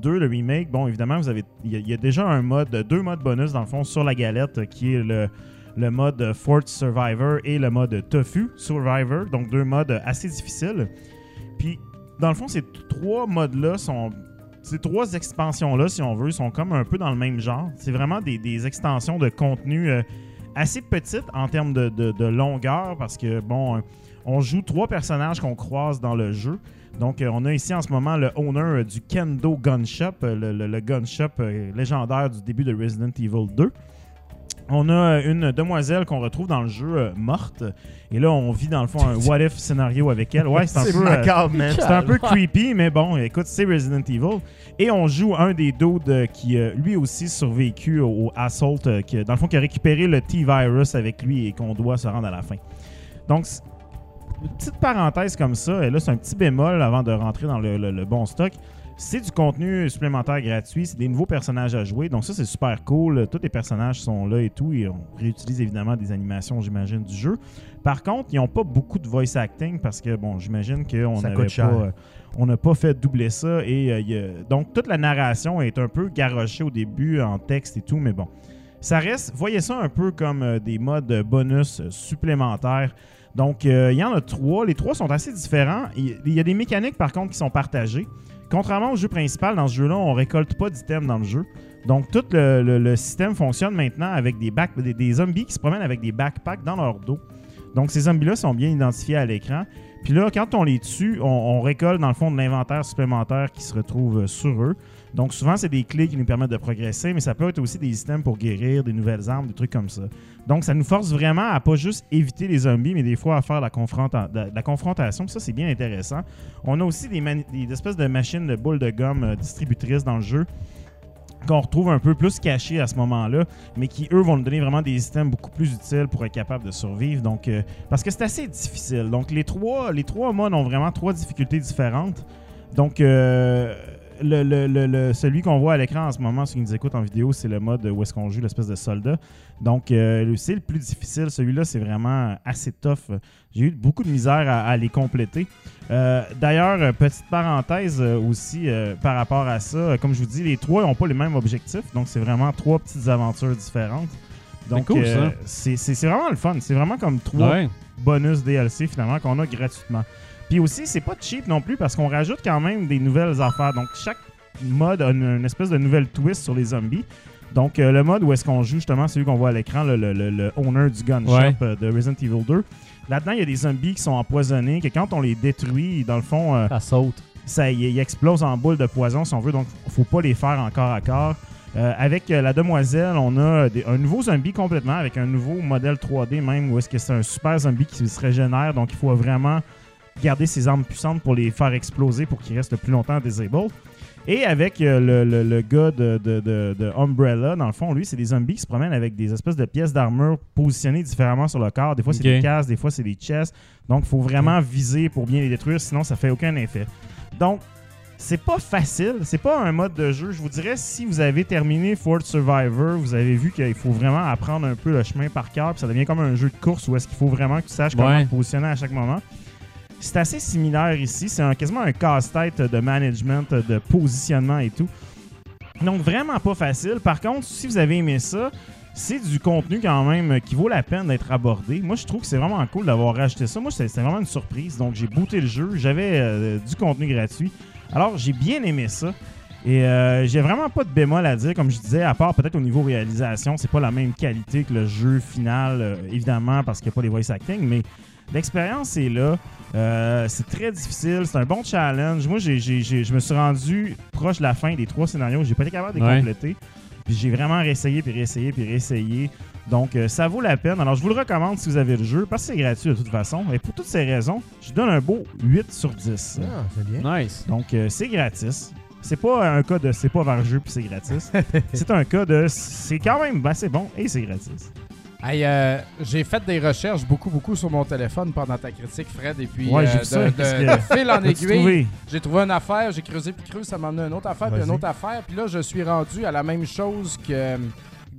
Speaker 4: 2, le remake, bon, évidemment, vous avez il y, a- déjà un mode, deux modes bonus, dans le fond, sur la galette, qui est le, le mode Fort Survivor et le mode Tofu Survivor, donc deux modes assez difficiles. Puis, dans le fond, ces trois modes-là sont ces trois expansions-là, si on veut, sont comme un peu dans le même genre. C'est vraiment des, extensions de contenu euh, assez petites en termes de, de- longueur parce que, bon, on joue trois personnages qu'on croise dans le jeu. Donc, euh, on a ici en ce moment le owner euh, du Kendo Gun Shop, euh, le, le- le gun shop légendaire du début de Resident Evil 2. On a une demoiselle qu'on retrouve dans le jeu euh, morte. Et là, on vit dans le fond un what if scénario avec elle. Ouais, c'est un peu. euh,
Speaker 6: macabre, man.
Speaker 4: c'est un peu creepy, mais bon, écoute, c'est Resident Evil. Et on joue un des dudes qui, euh, lui aussi, survécu au, au Assault, euh, qui, dans le fond, qui a récupéré le T-Virus avec lui et qu'on doit se rendre à la fin. Donc, c'est- une petite parenthèse comme ça, et là, c'est un petit bémol avant de rentrer dans le, le- le bon stock. C'est du contenu supplémentaire gratuit, c'est des nouveaux personnages à jouer, donc ça c'est super cool. Tous les personnages sont là et tout, et on réutilise évidemment des animations, j'imagine, du jeu. Par contre, ils n'ont pas beaucoup de voice acting parce que, bon, j'imagine qu'on n'avait pas, euh, on n'a pas fait doubler ça. Et euh, il y a- donc, toute la narration est un peu garochée au début en texte et tout, mais bon. Ça reste, voyez ça un peu comme euh, des modes bonus supplémentaires. Donc, euh, il y en a trois. Les trois sont assez différents. Il y a des mécaniques, par contre, qui sont partagées. Contrairement au jeu principal, dans ce jeu-là, on récolte pas d'items dans le jeu. Donc, tout le, système fonctionne maintenant avec des, zombies qui se promènent avec des backpacks dans leur dos. Donc, ces zombies-là sont bien identifiés à l'écran. Puis là, quand on les tue, on, on récolte dans le fond de l'inventaire supplémentaire qui se retrouve sur eux. Donc, souvent, c'est des clés qui nous permettent de progresser, mais ça peut être aussi des items pour guérir, des nouvelles armes, des trucs comme ça. Donc, ça nous force vraiment à pas juste éviter les zombies, mais des fois à faire la, confrontation. Ça, c'est bien intéressant. On a aussi des, espèces de machines de boules de gomme euh, distributrices dans le jeu qu'on retrouve un peu plus cachées à ce moment-là, mais qui, eux, vont nous donner vraiment des items beaucoup plus utiles pour être capable de survivre. Donc, euh, parce que c'est assez difficile. Donc, les trois, les trois modes ont vraiment trois difficultés différentes. Donc, euh, le, le- le- le- celui qu'on voit à l'écran en ce moment, ceux qui nous écoutent en vidéo, c'est le mode où est-ce qu'on joue l'espèce de soldat. Donc, euh, c'est le plus difficile. Celui-là, c'est vraiment assez tough. J'ai eu beaucoup de misère à, à les compléter. Euh, D'ailleurs, petite parenthèse aussi euh, par rapport à ça. Comme je vous dis, les trois n'ont pas les mêmes objectifs. Donc, c'est vraiment trois petites aventures différentes. Donc,
Speaker 3: cool,
Speaker 4: c'est c'est vraiment le fun. C'est vraiment comme trois
Speaker 3: Ouais.
Speaker 4: bonus DLC finalement qu'on a gratuitement. Puis aussi, c'est pas cheap non plus parce qu'on rajoute quand même des nouvelles affaires. Donc chaque mode a une, une espèce de nouvelle twist sur les zombies. Donc euh, le mode où est-ce qu'on joue justement celui qu'on voit à l'écran, le, le- le- le owner du gun
Speaker 3: Ouais.
Speaker 4: shop euh, de Resident Evil 2. Là-dedans, il y a des zombies qui sont empoisonnés, que quand on les détruit, dans le fond, euh,
Speaker 3: Ça saute.
Speaker 4: ça ils explosent en boule de poison si on veut, donc faut pas les faire encore à corps. Avec la demoiselle, on a des- un nouveau zombie complètement, avec un nouveau modèle 3D même, où est-ce que c'est un super zombie qui se régénère, donc il faut vraiment garder ses armes puissantes pour les faire exploser pour qu'ils restent le plus longtemps disabled. Et avec euh, le, le- le gars de, de- de- de Umbrella, dans le fond, lui, c'est des zombies qui se promènent avec des espèces de pièces d'armure positionnées différemment sur le corps. Des fois, c'est des casques, des fois, c'est des chests. Donc, il faut vraiment viser pour bien les détruire, sinon, ça fait aucun effet. Donc, c'est pas facile, c'est pas un mode de jeu. Je vous dirais, si vous avez terminé Fort Survivor, vous avez vu qu'il faut vraiment apprendre un peu le chemin par cœur, puis ça devient comme un jeu de course où est-ce qu'il faut vraiment que tu saches comment te positionner à chaque moment. C'est assez similaire ici. C'est quasiment un casse-tête de management, de positionnement et tout. Donc, vraiment pas facile. Par contre, si vous avez aimé ça, c'est du contenu quand même qui vaut la peine d'être abordé. Moi, je trouve que c'est vraiment cool d'avoir rajouté ça. Moi, c'était c'était vraiment une surprise. Donc, j'ai booté le jeu. J'avais euh, du contenu gratuit. Alors, j'ai bien aimé ça. Et euh, j'ai vraiment pas de bémol à dire, comme je disais, à part peut-être au niveau réalisation, c'est pas la même qualité que le jeu final, euh, évidemment, parce qu'il n'y a pas les voice acting, mais l'expérience est là. Euh, c'est très difficile, c'est un bon challenge. Moi, j'ai- j'ai- j'ai- je me suis rendu proche de la fin des trois scénarios, j'ai pas été capable de les
Speaker 3: Ouais.
Speaker 4: compléter. Puis j'ai vraiment réessayé, puis réessayé, puis réessayé. Donc, euh, ça vaut la peine. Alors, je vous le recommande si vous avez le jeu, parce que c'est gratuit de toute façon. Et pour toutes ces raisons, je donne un beau 8 sur 10.
Speaker 6: Ah, c'est bien.
Speaker 3: Nice.
Speaker 4: Donc, euh, c'est gratis. C'est pas un cas de c'est pas vers jeu puis c'est gratis. c'est un cas de c'est quand même assez bon et c'est gratis.
Speaker 5: Hey, euh, j'ai fait des recherches beaucoup, beaucoup sur mon téléphone pendant ta critique, Fred, et puis
Speaker 4: Ouais,
Speaker 5: euh,
Speaker 4: ça.
Speaker 5: de,
Speaker 4: que-
Speaker 5: fil en aiguille, j'ai trouvé une affaire, j'ai creusé puis creusé, ça m'a amené une autre affaire, puis une autre affaire, puis là, je suis rendu à la même chose que euh,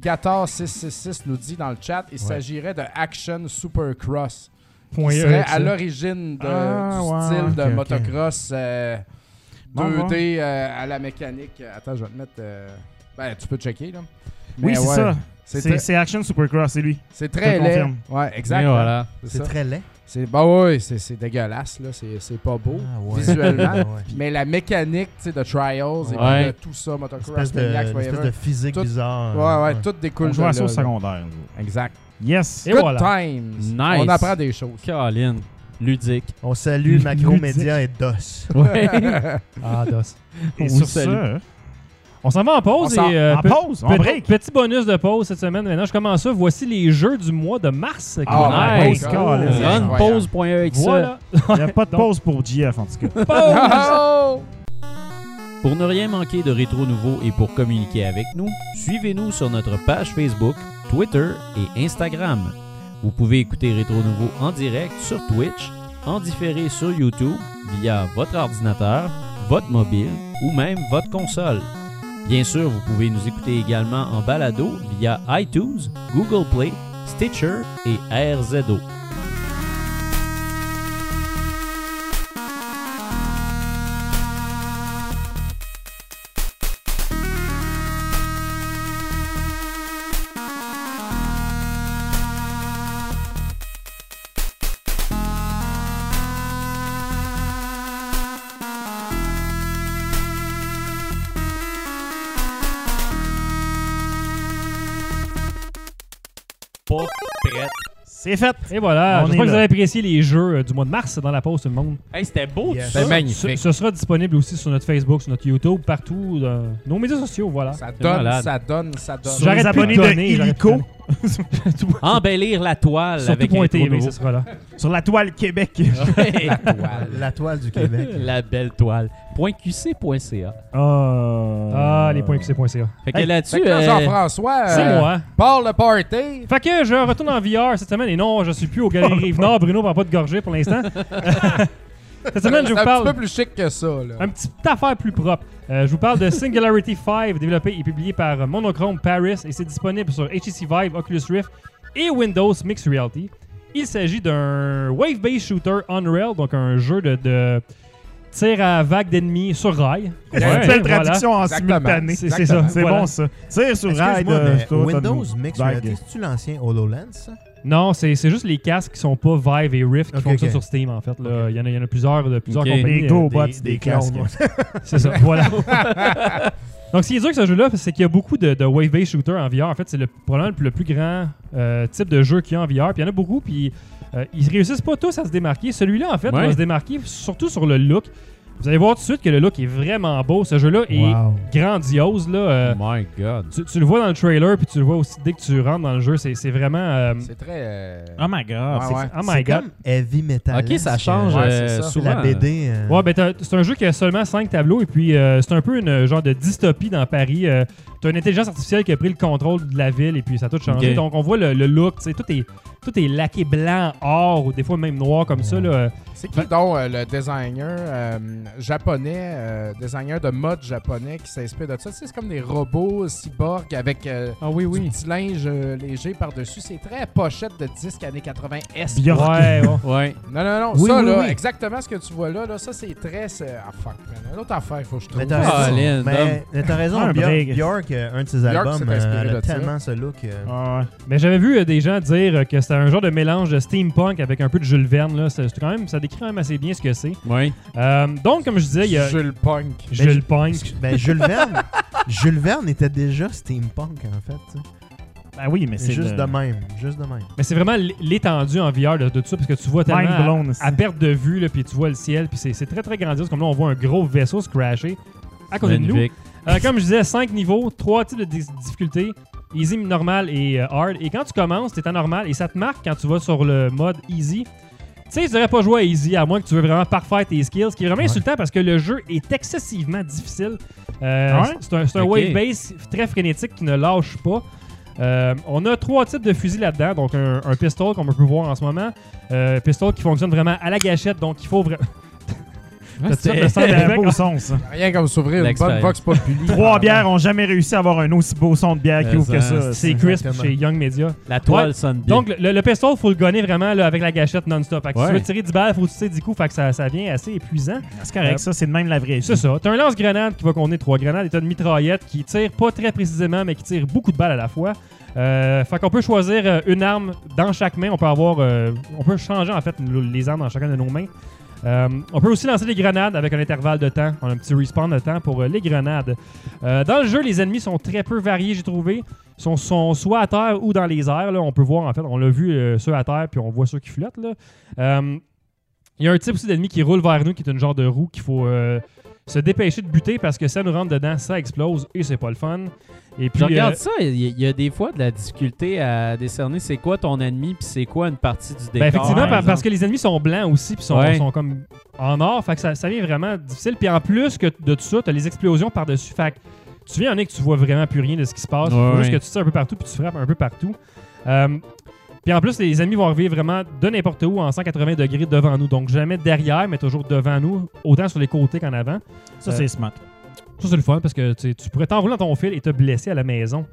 Speaker 5: Gator666 nous dit dans le chat. Il s'agirait de Action Supercross, qui
Speaker 1: Point
Speaker 5: serait
Speaker 1: E,
Speaker 5: à
Speaker 1: ça.
Speaker 5: l'origine
Speaker 4: Ah,
Speaker 5: du style de motocross euh,
Speaker 4: Bon,
Speaker 5: 2D euh, à la mécanique. Attends, je vais te mettre... Ben, tu peux checker, là.
Speaker 4: Oui, c'est
Speaker 5: ouais,
Speaker 4: ça.
Speaker 5: C'est
Speaker 4: Action Supercross, c'est lui.
Speaker 5: c'est très laid.
Speaker 4: confirme.
Speaker 5: Ouais,
Speaker 3: Et
Speaker 5: exactement.
Speaker 3: voilà.
Speaker 5: C'est ça.
Speaker 6: très laid.
Speaker 5: C'est bah ouais, c'est c'est dégueulasse là, c'est c'est pas beau
Speaker 6: Ah, ouais.
Speaker 5: visuellement.
Speaker 6: Ouais.
Speaker 5: Mais la mécanique, tu sais, de Trials et puis
Speaker 3: Ouais.
Speaker 5: de tout ça, Motocross,
Speaker 6: de,
Speaker 5: Maniacs,
Speaker 6: espèce de physique
Speaker 5: Tout-
Speaker 6: bizarre.
Speaker 5: Ouais, ouais, tout découle de
Speaker 4: joue à
Speaker 5: là,
Speaker 4: ça au secondaire.
Speaker 5: Exact.
Speaker 4: Yes.
Speaker 1: Et
Speaker 5: Good
Speaker 1: voilà.
Speaker 5: times.
Speaker 3: Nice.
Speaker 5: On apprend des choses.
Speaker 3: Caroline. Ludique.
Speaker 6: On salue Macromédia et DOS.
Speaker 3: Ouais.
Speaker 1: Ah, DOS.
Speaker 4: Et
Speaker 3: On
Speaker 4: sur
Speaker 3: salue.
Speaker 4: ça,
Speaker 1: On s'en va en pause
Speaker 5: On
Speaker 1: et euh,
Speaker 4: en pause, en
Speaker 1: pe-
Speaker 4: break.
Speaker 1: petit bonus de pause cette semaine. Maintenant, je commence ça. Voici les jeux du mois de mars. qui
Speaker 5: Ah, my
Speaker 1: arriver.
Speaker 4: nice.
Speaker 3: Avec ça.
Speaker 1: Voilà.
Speaker 4: Il n'y a pas de pause pour GF en tout cas.
Speaker 1: Pause.
Speaker 5: Oh!
Speaker 3: Pour ne rien manquer de Rétro Nouveau et pour communiquer avec nous, suivez-nous sur notre page Facebook, Twitter et Instagram. Vous pouvez écouter Rétro Nouveau en direct sur Twitch, en différé sur YouTube via votre ordinateur, votre mobile ou même votre console. Bien sûr, vous pouvez nous écouter également en balado via iTunes, Google Play, Stitcher et RZO.
Speaker 4: C'est fait.
Speaker 1: Et voilà.
Speaker 4: On
Speaker 1: J'espère que vous avez apprécié les jeux euh, du mois de mars dans la pause, tout le monde.
Speaker 3: Hey, c'était beau
Speaker 6: Yes.
Speaker 3: ça.
Speaker 5: magnifique.
Speaker 1: Ce, ce sera disponible aussi sur notre Facebook, sur notre YouTube, partout. dans nos médias sociaux, voilà.
Speaker 5: Ça donne, ça donne, ça donne.
Speaker 4: Les
Speaker 1: plus de
Speaker 4: de Illico,
Speaker 3: Embellir la toile
Speaker 1: Sur
Speaker 3: avec un
Speaker 1: TV,
Speaker 3: nouveau.
Speaker 1: ce sera là.
Speaker 4: sur la toile Québec.
Speaker 5: La toile.
Speaker 6: La toile du Québec.
Speaker 3: La belle toile. .qc.ca.
Speaker 4: Ah,
Speaker 1: Ah, les points QC.ca.
Speaker 3: Fait que
Speaker 4: Hey,
Speaker 3: là-dessus,
Speaker 5: Fait que là,
Speaker 3: euh,
Speaker 5: Jean-François,
Speaker 1: C'est
Speaker 5: euh,
Speaker 1: moi.
Speaker 5: part le party.
Speaker 1: Fait que je retourne en VR cette semaine et non, je suis plus au Galerie Rive-Nord. Bruno va pas de gorgée pour l'instant. Cette semaine, je
Speaker 5: C'est
Speaker 1: vous
Speaker 5: un petit
Speaker 1: parle
Speaker 5: peu plus chic que ça. Là.
Speaker 1: un petit affaire plus propre. Euh, je vous parle de Singularity 5, développé et publié par Monochrome Paris et c'est disponible sur HTC Vive, Oculus Rift et Windows Mixed Reality. Il s'agit d'un wave-based shooter on-rail, donc un jeu de, de tir à vague d'ennemis sur rail.
Speaker 4: C'est une
Speaker 1: Ouais,
Speaker 4: belle
Speaker 1: voilà.
Speaker 4: traduction en
Speaker 5: Exactement.
Speaker 4: simultané.
Speaker 1: C'est c'est ça.
Speaker 4: C'est
Speaker 1: voilà.
Speaker 4: bon ça. Tire sur rail t'as
Speaker 6: Windows Mixed. Reality, c'est-tu l'ancien HoloLens, ça?
Speaker 1: Non, c'est c'est juste les casques qui sont pas Vive et Rift qui
Speaker 6: Ok,
Speaker 1: fonctionnent
Speaker 6: ok.
Speaker 1: sur Steam en fait. Il y, en a, y en a plusieurs de plusieurs compagnies.
Speaker 4: Des
Speaker 1: euh,
Speaker 4: GoBots,
Speaker 6: des-
Speaker 4: des,
Speaker 6: des
Speaker 4: casques.
Speaker 1: C'est ça, voilà. Donc, ce qui est dur avec ce jeu-là, c'est qu'il y a beaucoup de, de wave-based shooters en VR. En fait, c'est le, probablement le plus grand euh, type de jeu qu'il y a en VR. Puis il y en a beaucoup, puis euh, ils réussissent pas tous à se démarquer. Celui-là, en fait,
Speaker 3: Ouais.
Speaker 1: va se démarquer surtout sur le look. Vous allez voir tout de suite que le look est vraiment beau. Ce jeu-là est
Speaker 6: Wow.
Speaker 1: grandiose. Là, euh,
Speaker 3: My God.
Speaker 1: tu, tu le vois dans le trailer, puis tu le vois aussi dès que tu rentres dans le jeu. C'est c'est vraiment. euh,
Speaker 5: C'est très. euh,
Speaker 4: Oh my god.
Speaker 5: Ouais,
Speaker 4: c'est-
Speaker 5: ouais.
Speaker 1: oh
Speaker 6: C'est
Speaker 1: my god.
Speaker 6: comme heavy metal.
Speaker 3: Ok, ça change
Speaker 5: Ouais, ça.
Speaker 3: Souvent.
Speaker 6: la BD. euh,
Speaker 1: Ouais, ben c'est un jeu qui a seulement 5 tableaux et puis euh, c'est un peu une genre de dystopie dans Paris. Euh, T'as une intelligence artificielle qui a pris le contrôle de la ville et puis ça a tout changé. Donc on voit le, le look, tu sais, tout est, tout est laqué blanc, or ou des fois même noir comme ça. Là.
Speaker 5: C'est qui donc euh, le designer euh, japonais, euh, designer de mode japonais qui s'inspire de ça? Tu sais, c'est comme des robots cyborgs avec euh,
Speaker 3: Ah oui,
Speaker 5: du
Speaker 3: oui.
Speaker 5: petit linge euh, léger par-dessus. C'est très pochette de disque années 80 S.
Speaker 4: Björk.
Speaker 1: Ouais, ouais.
Speaker 3: Ouais.
Speaker 5: Non, non, non.
Speaker 6: Oui,
Speaker 5: ça,
Speaker 6: oui,
Speaker 5: là,
Speaker 6: oui.
Speaker 5: exactement ce que tu vois là, là ça, c'est très. Ah, fuck, man. Une autre affaire, il faut que je trouve.
Speaker 6: Mais t'as raison.
Speaker 3: Lynn,
Speaker 6: mais, mais t'as raison. Euh, un de ses
Speaker 5: Björk
Speaker 6: albums, euh, elle a
Speaker 5: ça.
Speaker 6: tellement ce look. euh,
Speaker 4: Ah ouais.
Speaker 1: Mais j'avais vu euh, des gens dire que c'était un genre de mélange de steampunk avec un peu de Jules Verne. Là. Quand même, ça décrit quand même assez bien ce que c'est.
Speaker 3: Ouais.
Speaker 1: Euh, donc, comme je disais, il y a
Speaker 5: Jules Punk.
Speaker 1: Jules Punk.
Speaker 6: Ben, Jules Verne, Jules Verne était déjà steampunk en fait. tu sais.
Speaker 4: Ben oui, mais
Speaker 6: C'est
Speaker 4: c'est
Speaker 6: juste
Speaker 4: le-
Speaker 6: de même, juste de même.
Speaker 1: Mais c'est vraiment l- l'étendue en VR de, de tout ça, parce que tu vois
Speaker 4: Mind
Speaker 1: tellement
Speaker 4: blown
Speaker 1: à,
Speaker 4: aussi.
Speaker 1: à perte de vue, là, puis tu vois le ciel, puis c'est c'est très très grandiose. Comme là, on voit un gros vaisseau se crasher à côté de nous.
Speaker 3: Magnifique.
Speaker 1: Euh, comme je disais, 5 niveaux, 3 types de dis- difficultés, easy, normal et euh, hard. Et quand tu commences, t'es en normal et ça te marque quand tu vas sur le mode easy. Tu sais, tu devrais pas jouer à easy à moins que tu veux vraiment parfaire tes skills, ce qui est vraiment
Speaker 6: Ouais.
Speaker 1: insultant parce que le jeu est excessivement difficile. Euh,
Speaker 4: ouais?
Speaker 1: C'est un, c'est un
Speaker 3: Ok.
Speaker 1: wave base très frénétique qui ne lâche pas. Euh, on a trois types de fusils là-dedans. Donc, un, un pistol, comme on peut voir en ce moment. Euh, pistol qui fonctionne vraiment à la gâchette. Donc, il faut vraiment.
Speaker 3: Ouais, c'est-
Speaker 4: un beau son, ça.
Speaker 5: Rien comme s'ouvrir une bonne. Vox Populi.
Speaker 4: Trois bières ont jamais réussi à avoir un aussi beau son de bière qui ouvre que
Speaker 3: ça.
Speaker 1: C'est crisp chez Young Media.
Speaker 3: La toile sonne bien.
Speaker 1: Donc, le, le, pistol, faut le gonner vraiment là, avec la gâchette non-stop. Si tu veux tirer 10 balles, faut tires 10 coups. Fait que ça, ça vient assez épuisant.
Speaker 4: C'est correct,
Speaker 1: Euh,
Speaker 4: ça, c'est de même la vraie vie.
Speaker 1: C'est ça. T'as un lance-grenade qui va contenir trois grenades et t'as une mitraillette qui tire pas très précisément, mais qui tire beaucoup de balles à la fois. Euh, fait qu'on peut choisir euh, une arme dans chaque main. On peut avoir, euh, on peut changer en fait les armes dans chacun de nos mains. Euh, on peut aussi lancer des grenades avec un intervalle de temps. On a un petit respawn de temps pour euh, les grenades. Euh, dans le jeu, les ennemis sont très peu variés, j'ai trouvé. Ils sont, soit à terre ou dans les airs. Là. On peut voir, en fait, on l'a vu ceux à terre, puis on voit ceux qui flottent. Il y a un type aussi d'ennemi qui roule vers nous, qui est une genre de roue qu'il faut se dépêcher de buter parce que ça nous rentre dedans, ça explose et c'est pas le fun. Et puis,
Speaker 3: Je regarde
Speaker 1: euh,
Speaker 3: ça, il y, a- il y a des fois de la difficulté à décerner c'est quoi ton ennemi puis c'est quoi une partie du décor.
Speaker 1: ben, effectivement,
Speaker 4: par
Speaker 1: par-
Speaker 3: par
Speaker 1: parce que les ennemis sont blancs aussi, puis sont,
Speaker 3: Ouais.
Speaker 1: sont comme en or, fait que ça, ça devient vraiment difficile. Puis en plus que de tout ça, t'as les explosions par-dessus. Fait que tu viens en est que tu vois vraiment plus rien de ce qui se passe.
Speaker 3: Ouais,
Speaker 1: juste
Speaker 3: ouais.
Speaker 1: que tu tires un peu partout, puis tu frappes un peu partout. Euh, puis en plus, les ennemis vont arriver vraiment de n'importe où en 180 degrés devant nous. Donc jamais derrière, mais toujours devant nous, autant sur les côtés qu'en avant.
Speaker 4: Ça,
Speaker 1: Euh,
Speaker 4: c'est smart.
Speaker 1: Ça, c'est le fun parce que tu pourrais t'enrouler dans ton fil et te blesser à la maison.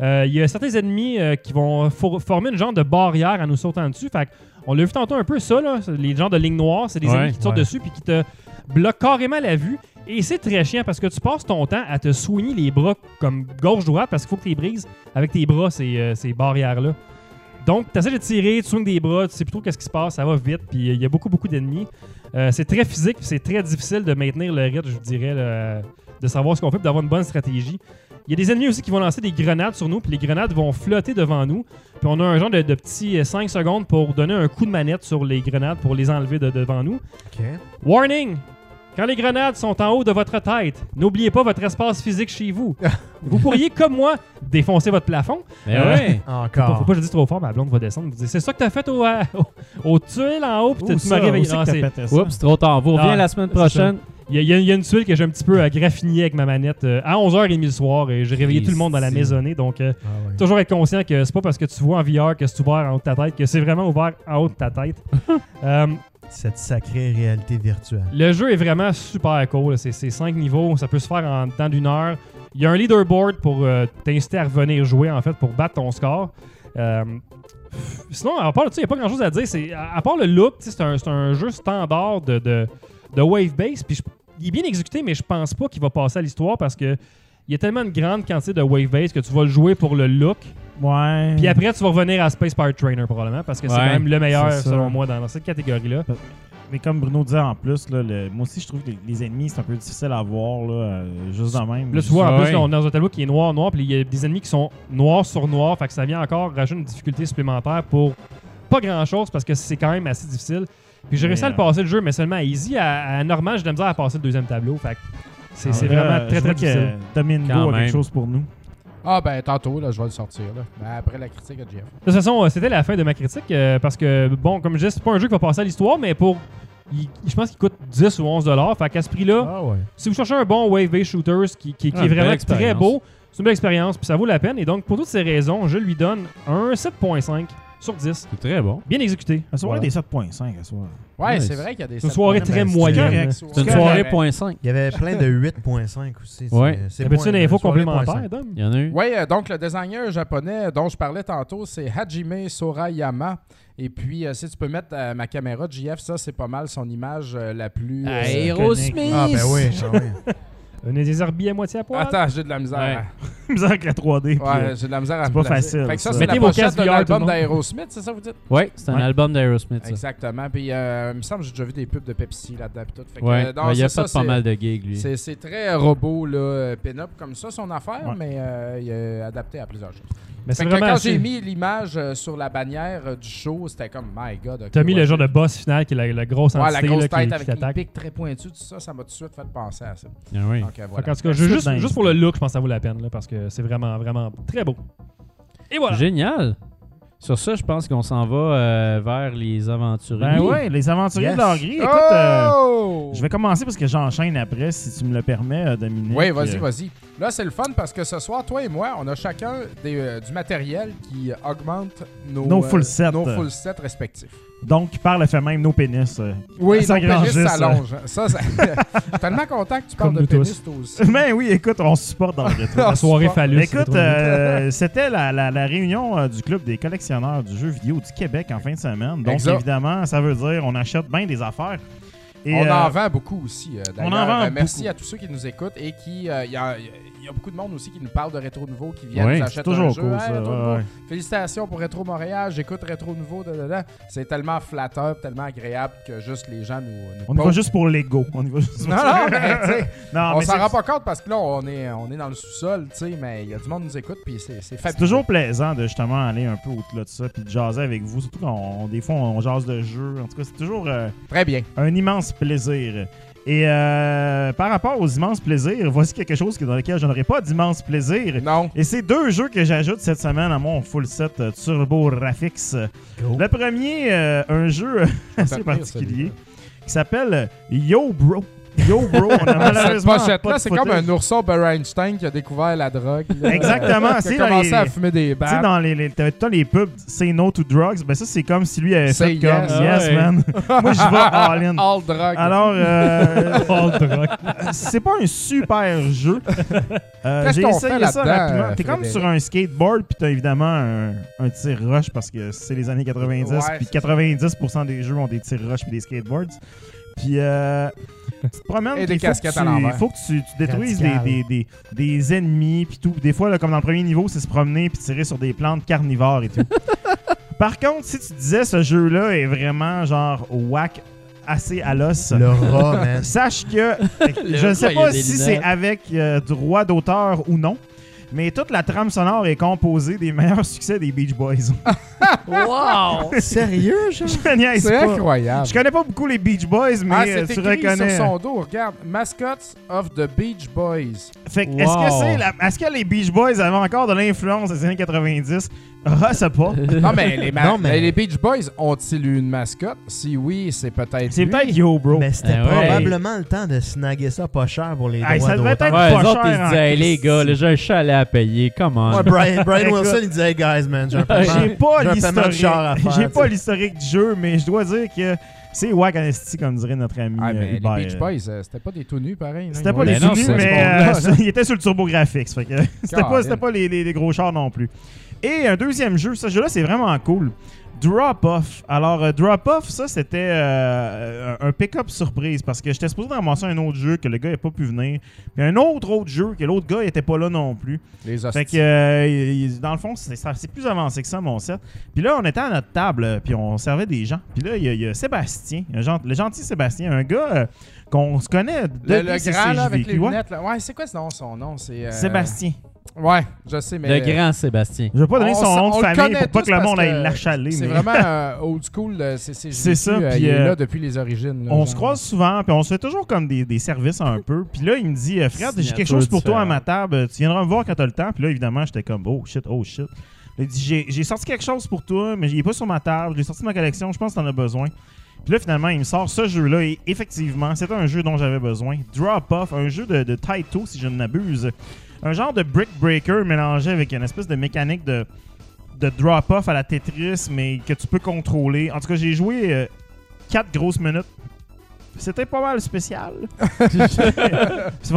Speaker 1: Euh, Il y a certains ennemis euh, qui vont for- former une genre de barrière en nous sautant dessus. Fait on l'a vu tantôt un peu ça, là, les genres de lignes noires, c'est des
Speaker 3: Ouais,
Speaker 1: ennemis qui te sautent dessus puis qui te bloquent carrément la vue. Et c'est très chiant parce que tu passes ton temps à te soigner les bras comme gauche-droite parce qu'il faut que tu les brises avec tes bras, ces, euh, ces barrières-là. Donc, tu essaies de tirer, tu swings des bras, tu sais plutôt qu'est-ce qui se passe, ça va vite, puis il y a beaucoup, beaucoup d'ennemis. C'est très physique, c'est très difficile de maintenir le rythme, je vous dirais, là, de savoir ce qu'on fait, d'avoir une bonne stratégie. Il y a des ennemis aussi qui vont lancer des grenades sur nous, puis les grenades vont flotter devant nous. Puis on a un genre de, de petit euh, 5 secondes pour donner un coup de manette sur les grenades pour les enlever de devant nous.
Speaker 6: Ok.
Speaker 1: Warning! Quand les grenades sont en haut de votre tête, n'oubliez pas votre espace physique chez vous. vous pourriez, comme moi, défoncer votre plafond.
Speaker 3: Mais
Speaker 1: Euh,
Speaker 3: ouais.
Speaker 1: Faut,
Speaker 6: Encore.
Speaker 1: faut pas que je le dise trop fort, ma blonde va descendre. Vous dites, C'est ça que t'as fait au, euh, au, au tuile en haut, puis tu- m'as réveillé.
Speaker 4: Pété ça?
Speaker 3: Oups, trop tard. Vous
Speaker 1: Non,
Speaker 3: reviens la semaine prochaine.
Speaker 1: Il y, a- y y une tuile que j'ai un petit peu euh, graffiné avec ma manette euh, à 11h30 le soir et j'ai réveillé tout le monde dans la maisonnée. Donc, euh,
Speaker 6: Ah ouais.
Speaker 1: toujours être conscient que c'est pas parce que tu vois en VR que c'est ouvert en haut de ta tête que c'est vraiment ouvert en haut de ta tête. Euh,
Speaker 6: Cette sacrée réalité virtuelle.
Speaker 1: le jeu est vraiment super cool. C'est c'est cinq niveaux. Ça peut se faire en temps d'une heure. Il y a un leaderboard pour t'inciter à revenir jouer, en fait, pour battre ton score. Sinon, à part, il n'y a pas grand chose à dire. À, à part le look, c'est un, un jeu standard de, de, de wave base. Puis je- il est bien exécuté, mais je pense pas qu'il va passer à l'histoire parce que il y a tellement une grande quantité de wave base que tu vas le jouer pour le look.
Speaker 4: Ouais.
Speaker 1: Puis après, tu vas revenir à Space Pirate Trainer probablement parce que c'est
Speaker 3: Ouais,
Speaker 1: quand même le meilleur selon moi dans, dans cette catégorie-là.
Speaker 4: Mais comme Bruno disait en plus, là, le- moi aussi, je trouve que les, les ennemis, c'est un peu difficile à voir, là, euh, juste de même.
Speaker 1: Là, tu vois, en plus, là, on est dans un tableau qui est noir, noir, puis il y a des ennemis qui sont noirs sur noir, fait que ça vient encore rajouter une difficulté supplémentaire pour pas grand chose parce que c'est quand même assez difficile. Puis j'ai réussi à le passer le jeu, mais seulement à easy. À, à normal, j'ai de la misère à passer le deuxième tableau. Fait que c'est
Speaker 4: Ah,
Speaker 1: vraiment très très difficile.
Speaker 4: que Domingo
Speaker 3: Quand
Speaker 4: a
Speaker 3: même.
Speaker 4: quelque chose pour nous.
Speaker 5: Ah, ben, tantôt, là, je vais le sortir, là. Ben, après la critique à GF.
Speaker 1: De toute façon, euh, c'était la fin de ma critique euh, parce que, bon, comme je disais, c'est pas un jeu qui va passer à l'histoire, mais pour. il- je pense qu'il coûte 10 ou 11 dollars. Fait qu'à ce prix-là,
Speaker 3: Ah ouais.
Speaker 1: si vous cherchez un bon wave-based shooters qui, qui- qui
Speaker 3: Ah,
Speaker 1: est vraiment très beau, c'est une belle expérience, puis ça vaut la peine. Et donc, pour toutes ces raisons, je lui donne un 7.5 sur 10.
Speaker 3: C'est très bon.
Speaker 1: Bien exécuté.
Speaker 4: À soirée
Speaker 1: Voilà.
Speaker 4: des 7.5 à soir.
Speaker 5: Ouais,
Speaker 3: Nice.
Speaker 5: c'est vrai qu'il y a des.
Speaker 1: C'est une soirée très
Speaker 6: c'est
Speaker 1: moyenne.
Speaker 3: C'est une soirée
Speaker 4: correct.
Speaker 3: point cinq.
Speaker 6: Il y avait plein de 8.5 aussi.
Speaker 3: Ouais.
Speaker 6: c'est
Speaker 1: une info complémentaire,
Speaker 6: 0.5.
Speaker 1: Dom?
Speaker 3: Il y en a eu.
Speaker 5: Oui, euh, donc le designer japonais dont je parlais tantôt, c'est Hajime Sorayama. Et puis, euh, si tu peux mettre euh, ma caméra de JF, ça, c'est pas mal son image euh, la plus. euh,
Speaker 3: Aerosmith!
Speaker 6: Ah, ben oui. ah oui.
Speaker 1: Un des herbiers à moitié à poil?
Speaker 5: Attends, j'ai de la misère.
Speaker 3: Ouais.
Speaker 4: Misère avec la 3D. puis,
Speaker 5: Ouais,
Speaker 4: euh,
Speaker 5: j'ai de la misère à
Speaker 4: c'est pas
Speaker 5: placer.
Speaker 4: facile,
Speaker 5: Fait que ça,
Speaker 4: ça.
Speaker 5: c'est la
Speaker 1: Mettez vos
Speaker 5: pochette
Speaker 1: le monde.
Speaker 5: d'Aerosmith, c'est ça vous dites?
Speaker 3: Ouais, c'est un
Speaker 4: Ouais.
Speaker 3: album d'Aerosmith.
Speaker 5: Exactement. Puis, euh, il me semble que j'ai déjà vu des pubs de Pepsi là-dedans. puis tout. Fait que,
Speaker 3: Ouais,
Speaker 5: euh, non,
Speaker 3: Ouais, il a
Speaker 5: ça,
Speaker 3: fait pas mal de gigs, lui.
Speaker 5: C'est très robot, là, pin-up comme ça, son affaire,
Speaker 4: Ouais.
Speaker 5: mais euh, il est adapté à plusieurs choses.
Speaker 1: Mais c'est
Speaker 5: Fait que
Speaker 1: vraiment
Speaker 5: quand j'ai mis l'image sur la bannière du show, c'était comme, my God. ok,
Speaker 1: T'as mis
Speaker 5: ouais,
Speaker 1: le genre de boss final qui est la, la grosse
Speaker 5: Ouais,
Speaker 1: entité
Speaker 5: la grosse
Speaker 1: là, qui,
Speaker 5: tête
Speaker 1: qui
Speaker 5: avec les pics très pointus, tout ça, ça m'a tout de suite fait penser à ça.
Speaker 3: Ah oui.
Speaker 5: Donc, euh, voilà.
Speaker 1: qu'en tout cas, je- juste, juste pour le look, je pense que ça vaut la peine là, parce que c'est vraiment, vraiment très beau. Et voilà.
Speaker 3: Génial. Sur ça, je pense qu'on s'en va euh, vers les aventuriers.
Speaker 4: Ben ouais, les aventuriers
Speaker 6: Yes.
Speaker 4: de. Écoute, euh,
Speaker 5: oh!
Speaker 4: je vais commencer parce que j'enchaîne après, si tu me le permets, euh, Dominique.
Speaker 5: Oui, vas-y,
Speaker 4: Euh,
Speaker 5: vas-y. Là, c'est le fun parce que ce soir, toi et moi, on a chacun des, euh, du matériel qui augmente nos,
Speaker 4: Nos full sets.
Speaker 5: nos full sets respectifs.
Speaker 4: Donc, par le fait même, nos pénis. euh.
Speaker 5: Oui,
Speaker 4: Ça
Speaker 5: nos pénis
Speaker 4: grandisse,
Speaker 5: s'allonge. Ça, ça... tellement content que tu parles
Speaker 1: Comme
Speaker 5: de
Speaker 1: nous
Speaker 5: pénis, toi aussi.
Speaker 4: Ben oui, écoute, on se supporte dans le rétro.
Speaker 1: La soirée phallus. c'est
Speaker 4: Écoute, euh, c'était la, la- la réunion euh, du club des collectionneurs du jeu vidéo du Québec en fin de semaine. Donc,
Speaker 5: Exact.
Speaker 4: évidemment, ça veut dire on achète bien des affaires. Et,
Speaker 5: on
Speaker 4: euh,
Speaker 5: en vend beaucoup aussi. euh,
Speaker 4: on en
Speaker 5: d'ailleurs.
Speaker 4: vend
Speaker 5: Euh, merci
Speaker 4: beaucoup.
Speaker 5: à tous ceux qui nous écoutent et qui. euh, y, a, y a beaucoup de monde aussi qui nous parle de Rétro Nouveau, qui viennent,
Speaker 3: Oui,
Speaker 4: c'est
Speaker 5: achètent un
Speaker 4: toujours
Speaker 5: jeu.
Speaker 4: cool,
Speaker 5: Hey,
Speaker 4: ça.
Speaker 5: Rétro
Speaker 4: ouais.
Speaker 5: Félicitations pour Rétro Montréal, j'écoute Rétro Nouveau. C'est tellement flatteur, tellement agréable que juste les gens nous. nous
Speaker 4: On y va juste pour l'ego. On y va juste
Speaker 5: Non, non, mais
Speaker 4: Non,
Speaker 5: on s'en rend pas compte parce que là, on est, on est dans le sous-sol, tu sais, mais il y a du monde qui nous écoute, puis c'est c'est
Speaker 4: C'est
Speaker 5: fabuleux.
Speaker 4: toujours plaisant de justement aller un peu au-delà de ça puis de jaser avec vous. Surtout quand on- des fois on jase de jeux. En tout cas, c'est toujours euh,
Speaker 5: Très bien.
Speaker 4: un immense plaisir. Et euh, par rapport aux immenses plaisirs, voici quelque chose dans lequel je n'aurai pas d'immense plaisir.
Speaker 5: Non.
Speaker 4: Et c'est deux jeux que j'ajoute cette semaine à mon full set Turbo Graphics. Le premier, euh, un jeu assez particulier qui s'appelle Yo Bro. Yo Bro, on a
Speaker 5: Cette
Speaker 4: malheureusement pas
Speaker 5: pochette-là, c'est comme un ourson Bernstein qui a découvert la drogue. là.
Speaker 4: Exactement,
Speaker 5: Qui
Speaker 4: c'est
Speaker 5: a commencé
Speaker 4: les-
Speaker 5: à fumer des
Speaker 4: Tu sais, dans les, les, t'as les pubs Say No to Drugs, ben ça, c'est comme si lui avait
Speaker 5: Say
Speaker 4: fait comme
Speaker 5: yes.
Speaker 4: Yes,
Speaker 3: Ah ouais.
Speaker 4: man. Moi, je vais all-in.
Speaker 5: All drogue.
Speaker 4: Alors, euh,
Speaker 1: le drogue.
Speaker 4: c'est pas un super jeu. Euh,
Speaker 5: Qu'est-ce
Speaker 4: J'ai
Speaker 5: qu'on
Speaker 4: essayé
Speaker 5: fait
Speaker 4: ça rapidement.
Speaker 5: euh,
Speaker 4: T'es comme sur un skateboard, puis t'as évidemment un, un tir rush parce que c'est les années 90,
Speaker 5: Ouais,
Speaker 4: puis
Speaker 5: c'est
Speaker 4: 90% des jeux ont des tirs rush puis des skateboards. Puis, euh, tu te promènes,
Speaker 5: Et des
Speaker 4: il faut
Speaker 5: casquettes
Speaker 4: que
Speaker 5: à
Speaker 4: tu-
Speaker 5: l'envers.
Speaker 4: Il faut que tu, tu détruises des, des, des, des ennemis, puis tout. Des fois, là, comme dans le premier niveau, c'est se promener puis tirer sur des plantes carnivores et tout. Par contre, si tu disais ce jeu-là est vraiment genre whack assez à l'os,
Speaker 6: Le rat, man.
Speaker 4: Sache que je ne sais pas si c'est avec euh, droit d'auteur ou non, mais toute la trame sonore est composée des meilleurs succès des Beach Boys.
Speaker 3: Wow!
Speaker 6: Sérieux, genre?
Speaker 4: je niaise
Speaker 5: C'est
Speaker 4: pas.
Speaker 5: incroyable.
Speaker 4: Je connais pas beaucoup les Beach Boys, mais
Speaker 5: ah,
Speaker 4: euh,
Speaker 5: c'est
Speaker 4: tu
Speaker 5: écrit
Speaker 4: reconnais.
Speaker 5: sur son dos. Regarde, Mascots of the Beach Boys.
Speaker 4: Fait que est-ce que
Speaker 3: Wow.
Speaker 4: c'est la- est-ce que les Beach Boys avaient encore de l'influence des années 90 Ah, ça pas.
Speaker 5: Non, mais les, ma-
Speaker 6: Non, mais-
Speaker 5: les Beach Boys ont-ils eu une mascotte? Si oui, c'est peut-être
Speaker 4: C'est
Speaker 5: lui.
Speaker 4: peut-être Yo Bro.
Speaker 6: Mais c'était
Speaker 3: Ah ouais.
Speaker 6: probablement le temps de snaguer ça pas cher pour les
Speaker 4: Hey,
Speaker 6: droits
Speaker 4: ça devait
Speaker 6: d'auteur.
Speaker 4: être
Speaker 3: Ouais,
Speaker 4: pas
Speaker 3: les autres,
Speaker 4: cher
Speaker 3: ils se
Speaker 4: en
Speaker 3: disaient, hey, les
Speaker 4: Christ.
Speaker 3: gars, là, j'ai un chalet à payer, comment?
Speaker 6: Ouais, Brian, Brian. Wilson, il disait, hey guys, man, j'ai un paiement.
Speaker 4: J'ai pas
Speaker 6: à
Speaker 4: l'historique. J'ai pas du jeu, mais je dois dire que c'est wack en comme dirait notre ami
Speaker 5: Ah,
Speaker 4: euh,
Speaker 5: les. Beach Boys, euh, c'était pas des tout nus pareil.
Speaker 4: C'était
Speaker 5: Ils
Speaker 4: pas
Speaker 3: non,
Speaker 4: tout nus, mais euh,
Speaker 5: monde-là, ça.
Speaker 4: il était sur le turbo graphics. Que c'était pas, c'était pas les, les- les gros chars non plus. Et un deuxième jeu, ce jeu-là, c'est vraiment cool. Drop Off. Alors, euh, Drop Off, ça, c'était euh, un pick-up surprise parce que j'étais supposé ramasser un autre jeu que le gars n'a pas pu venir. Puis un autre autre jeu que l'autre gars était pas là non plus.
Speaker 5: Les
Speaker 4: Fait que, euh, il- dans le fond, c'est plus avancé que ça, mon set. Puis là, on était à notre table, puis on servait des gens. Puis là, il y, a- il y a Sébastien, un le gentil Sébastien, un gars qu'on se connaît
Speaker 5: Le,
Speaker 4: depuis
Speaker 5: le
Speaker 4: ses
Speaker 5: grand, là, avec les lunettes. Là. Ouais, c'est quoi ce nom, son nom? C'est,
Speaker 4: Sébastien.
Speaker 5: Ouais, je sais, mais.
Speaker 3: Le grand Sébastien.
Speaker 4: Je vais pas donner
Speaker 5: On
Speaker 4: son nom de
Speaker 5: le
Speaker 4: famille pour pas que le monde aille l'achaler.
Speaker 5: C'est
Speaker 4: mais-
Speaker 5: vraiment euh, old school. euh, C'est
Speaker 4: ça,
Speaker 5: euh,
Speaker 4: puis,
Speaker 5: il est
Speaker 4: euh,
Speaker 5: là depuis les origines. là,
Speaker 4: On
Speaker 5: genre.
Speaker 4: se croise souvent, puis on se fait toujours comme des, des services un peu. Puis là, il me dit, euh, frère, j'ai quelque chose pour toi à ma table. Tu viendras me voir quand t'as le temps. Puis là, évidemment, j'étais comme, oh shit, oh shit. Il dit, j'ai j'ai sorti quelque chose pour toi, mais il est pas sur ma table. Je l'ai sorti de ma collection. Je pense que t'en as besoin. Puis là, finalement, il me sort ce jeu-là. Et effectivement, c'était un jeu dont j'avais besoin. Drop Off, un jeu de, de Taito, si je ne m'abuse. Un genre de Brick Breaker mélangé avec une espèce de mécanique de, de drop off à la Tetris, mais que tu peux contrôler. En tout cas, j'ai joué 4 grosses minutes. C'était pas mal spécial. Il va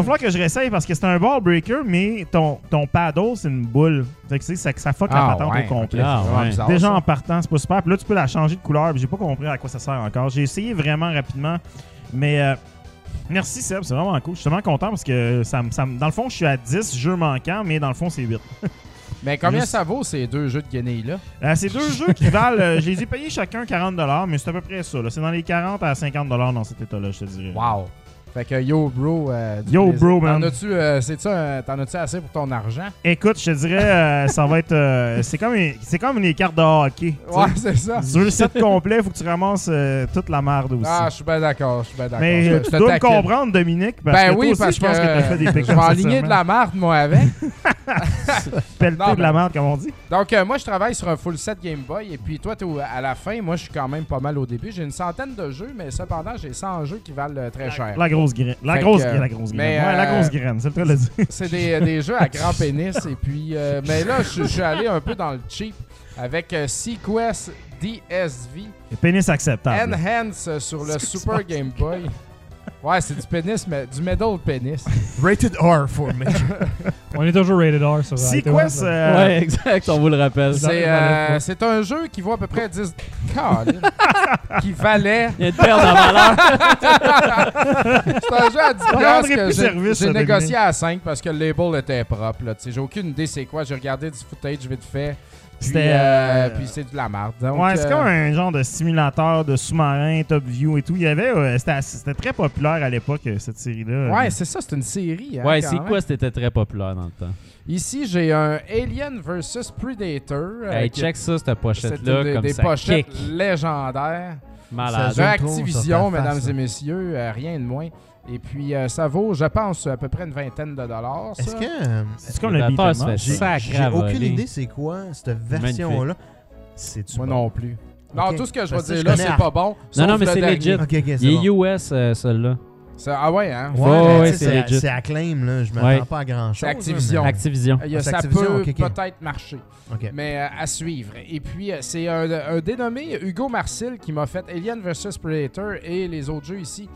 Speaker 4: falloir que je réessaye parce que c'est un ball breaker, mais ton, ton paddle, c'est une boule. Fait que tu sais, ça, ça fuck la
Speaker 5: Ah,
Speaker 4: patente
Speaker 5: ouais,
Speaker 4: au complet.
Speaker 3: Ah, ouais.
Speaker 5: bizarre,
Speaker 4: Déjà
Speaker 5: ça.
Speaker 4: en partant, c'est pas super. Puis là, tu peux la changer de couleur. Puis j'ai pas compris à quoi ça sert encore. J'ai essayé vraiment rapidement. Mais euh, merci Seb, c'est vraiment cool. Je suis vraiment content parce que ça, ça dans le fond, je suis à 10 jeux manquants, mais dans le fond, c'est 8.
Speaker 5: Mais combien
Speaker 4: Juste-
Speaker 5: ça vaut ces deux jeux de guenilles-là?
Speaker 4: Euh, c'est deux jeux qui valent. euh, je les ai payés chacun 40$, mais c'est à peu près ça. C'est dans les 40 à 50$ dans cet état-là, je te dirais.
Speaker 5: Wow. Fait que yo, bro. euh,
Speaker 4: Yo,
Speaker 5: plaisir.
Speaker 4: bro, man.
Speaker 5: T'en as-tu euh, as-tu assez pour ton argent?
Speaker 4: Écoute, je te dirais, euh, ça va être. euh, c'est comme, une- c'est comme les cartes de hockey.
Speaker 5: Ouais, c'est ça.
Speaker 4: Sur le set complet, faut que tu ramasses toute la merde aussi.
Speaker 5: Ah, je suis bien d'accord, je suis bien d'accord.
Speaker 4: mais
Speaker 5: Je- je
Speaker 4: tu dois me comprendre, Dominique, parce
Speaker 5: Ben
Speaker 4: que
Speaker 5: oui,
Speaker 4: toi aussi,
Speaker 5: parce
Speaker 4: je pense que,
Speaker 5: que
Speaker 4: t'as fait des
Speaker 5: je
Speaker 4: pics
Speaker 5: vais aligner de la marde, moi, avec.
Speaker 4: pelleter
Speaker 5: Non,
Speaker 4: de la merde, comme on dit.
Speaker 5: Donc, euh, moi, je travaille sur un full set Game Boy. Et puis, toi, à la fin. Moi, je suis quand même pas mal au début. J'ai une centaine de jeux, mais cependant, j'ai 100 jeux qui valent euh, très cher.
Speaker 4: La grosse graine. La grosse graine. La grosse graine. Ouais, la
Speaker 5: euh,
Speaker 4: grosse graine, c'est le cas de le dire.
Speaker 5: C'est des, des jeux à grand pénis. Et puis, euh, mais là, je suis allé un peu dans le cheap avec euh, Sequest DSV
Speaker 4: Pénis acceptable.
Speaker 5: Enhance euh, sur le Super? Game Boy. Ouais, c'est du pénis, mais du middle pénis.
Speaker 6: Rated R for me.
Speaker 2: On est toujours rated R sur
Speaker 4: C'est quoi
Speaker 2: là.
Speaker 4: ça? euh,
Speaker 3: Ouais, exact, on vous le rappelle.
Speaker 2: Ça-
Speaker 5: C'est
Speaker 2: valait
Speaker 5: euh, c'est un jeu qui vaut à peu près 10 Colin. qui valait
Speaker 3: Il y a une perte en valeur.
Speaker 5: C'est un jeu à 10
Speaker 4: On
Speaker 5: piastres
Speaker 4: rendrait
Speaker 5: que j'ai
Speaker 4: service,
Speaker 5: j'ai
Speaker 4: ça,
Speaker 5: négocié à 5 parce que le label était propre. là, tu sais. J'ai aucune idée c'est quoi. J'ai regardé du footage vite fait. Puis,
Speaker 4: C'était,
Speaker 5: euh,
Speaker 4: euh,
Speaker 5: puis c'est de la merde. Donc,
Speaker 4: Ouais, c'est
Speaker 5: euh,
Speaker 4: comme un genre de simulateur de sous-marin, top view et tout. Il y avait, euh, c'était très populaire à l'époque cette série-là.
Speaker 5: Ouais, c'est ça, c'est une série. hein,
Speaker 3: Ouais, c'est quoi c'était très populaire dans le temps?
Speaker 5: Ici, j'ai un Alien vs Predator.
Speaker 3: Hey, check ça, cette pochette-là,
Speaker 5: des,
Speaker 3: comme
Speaker 5: des
Speaker 3: ça
Speaker 5: pochettes
Speaker 3: kick.
Speaker 5: légendaires.
Speaker 3: Malade.
Speaker 5: De Activision, mesdames
Speaker 6: face,
Speaker 5: et messieurs, euh, rien de moins. Et puis, euh, ça vaut, je pense, à peu près une vingtaine de dollars.
Speaker 6: Est-ce que.
Speaker 4: C'est comme le
Speaker 3: fait
Speaker 6: J'ai aucune idée c'est quoi cette version-là. C'est-tu
Speaker 5: Moi
Speaker 6: bon?
Speaker 5: non plus. Non, tout ce que je vais dire là,
Speaker 6: connais
Speaker 5: c'est pas bon.
Speaker 3: Non, non, mais c'est legit.
Speaker 6: Ok, ok, c'est
Speaker 3: Il est
Speaker 6: bon.
Speaker 3: US, euh.
Speaker 5: C'est- Ah ouais, hein?
Speaker 3: Ouais, ouais, c'est
Speaker 6: c'est
Speaker 3: legit.
Speaker 6: c'est Acclaim, là. Je m'attends
Speaker 3: Ouais.
Speaker 6: pas à grand-chose.
Speaker 5: C'est
Speaker 6: là,
Speaker 5: Activision.
Speaker 6: mais-
Speaker 3: Activision.
Speaker 5: Il y a-
Speaker 6: c'est
Speaker 5: ça
Speaker 6: Activision,
Speaker 5: peut peut-être marcher,
Speaker 6: Ok.
Speaker 5: mais euh, à suivre. Et puis, c'est un, un dénommé Hugo Marcil qui m'a fait Alien vs Predator et les autres jeux ici.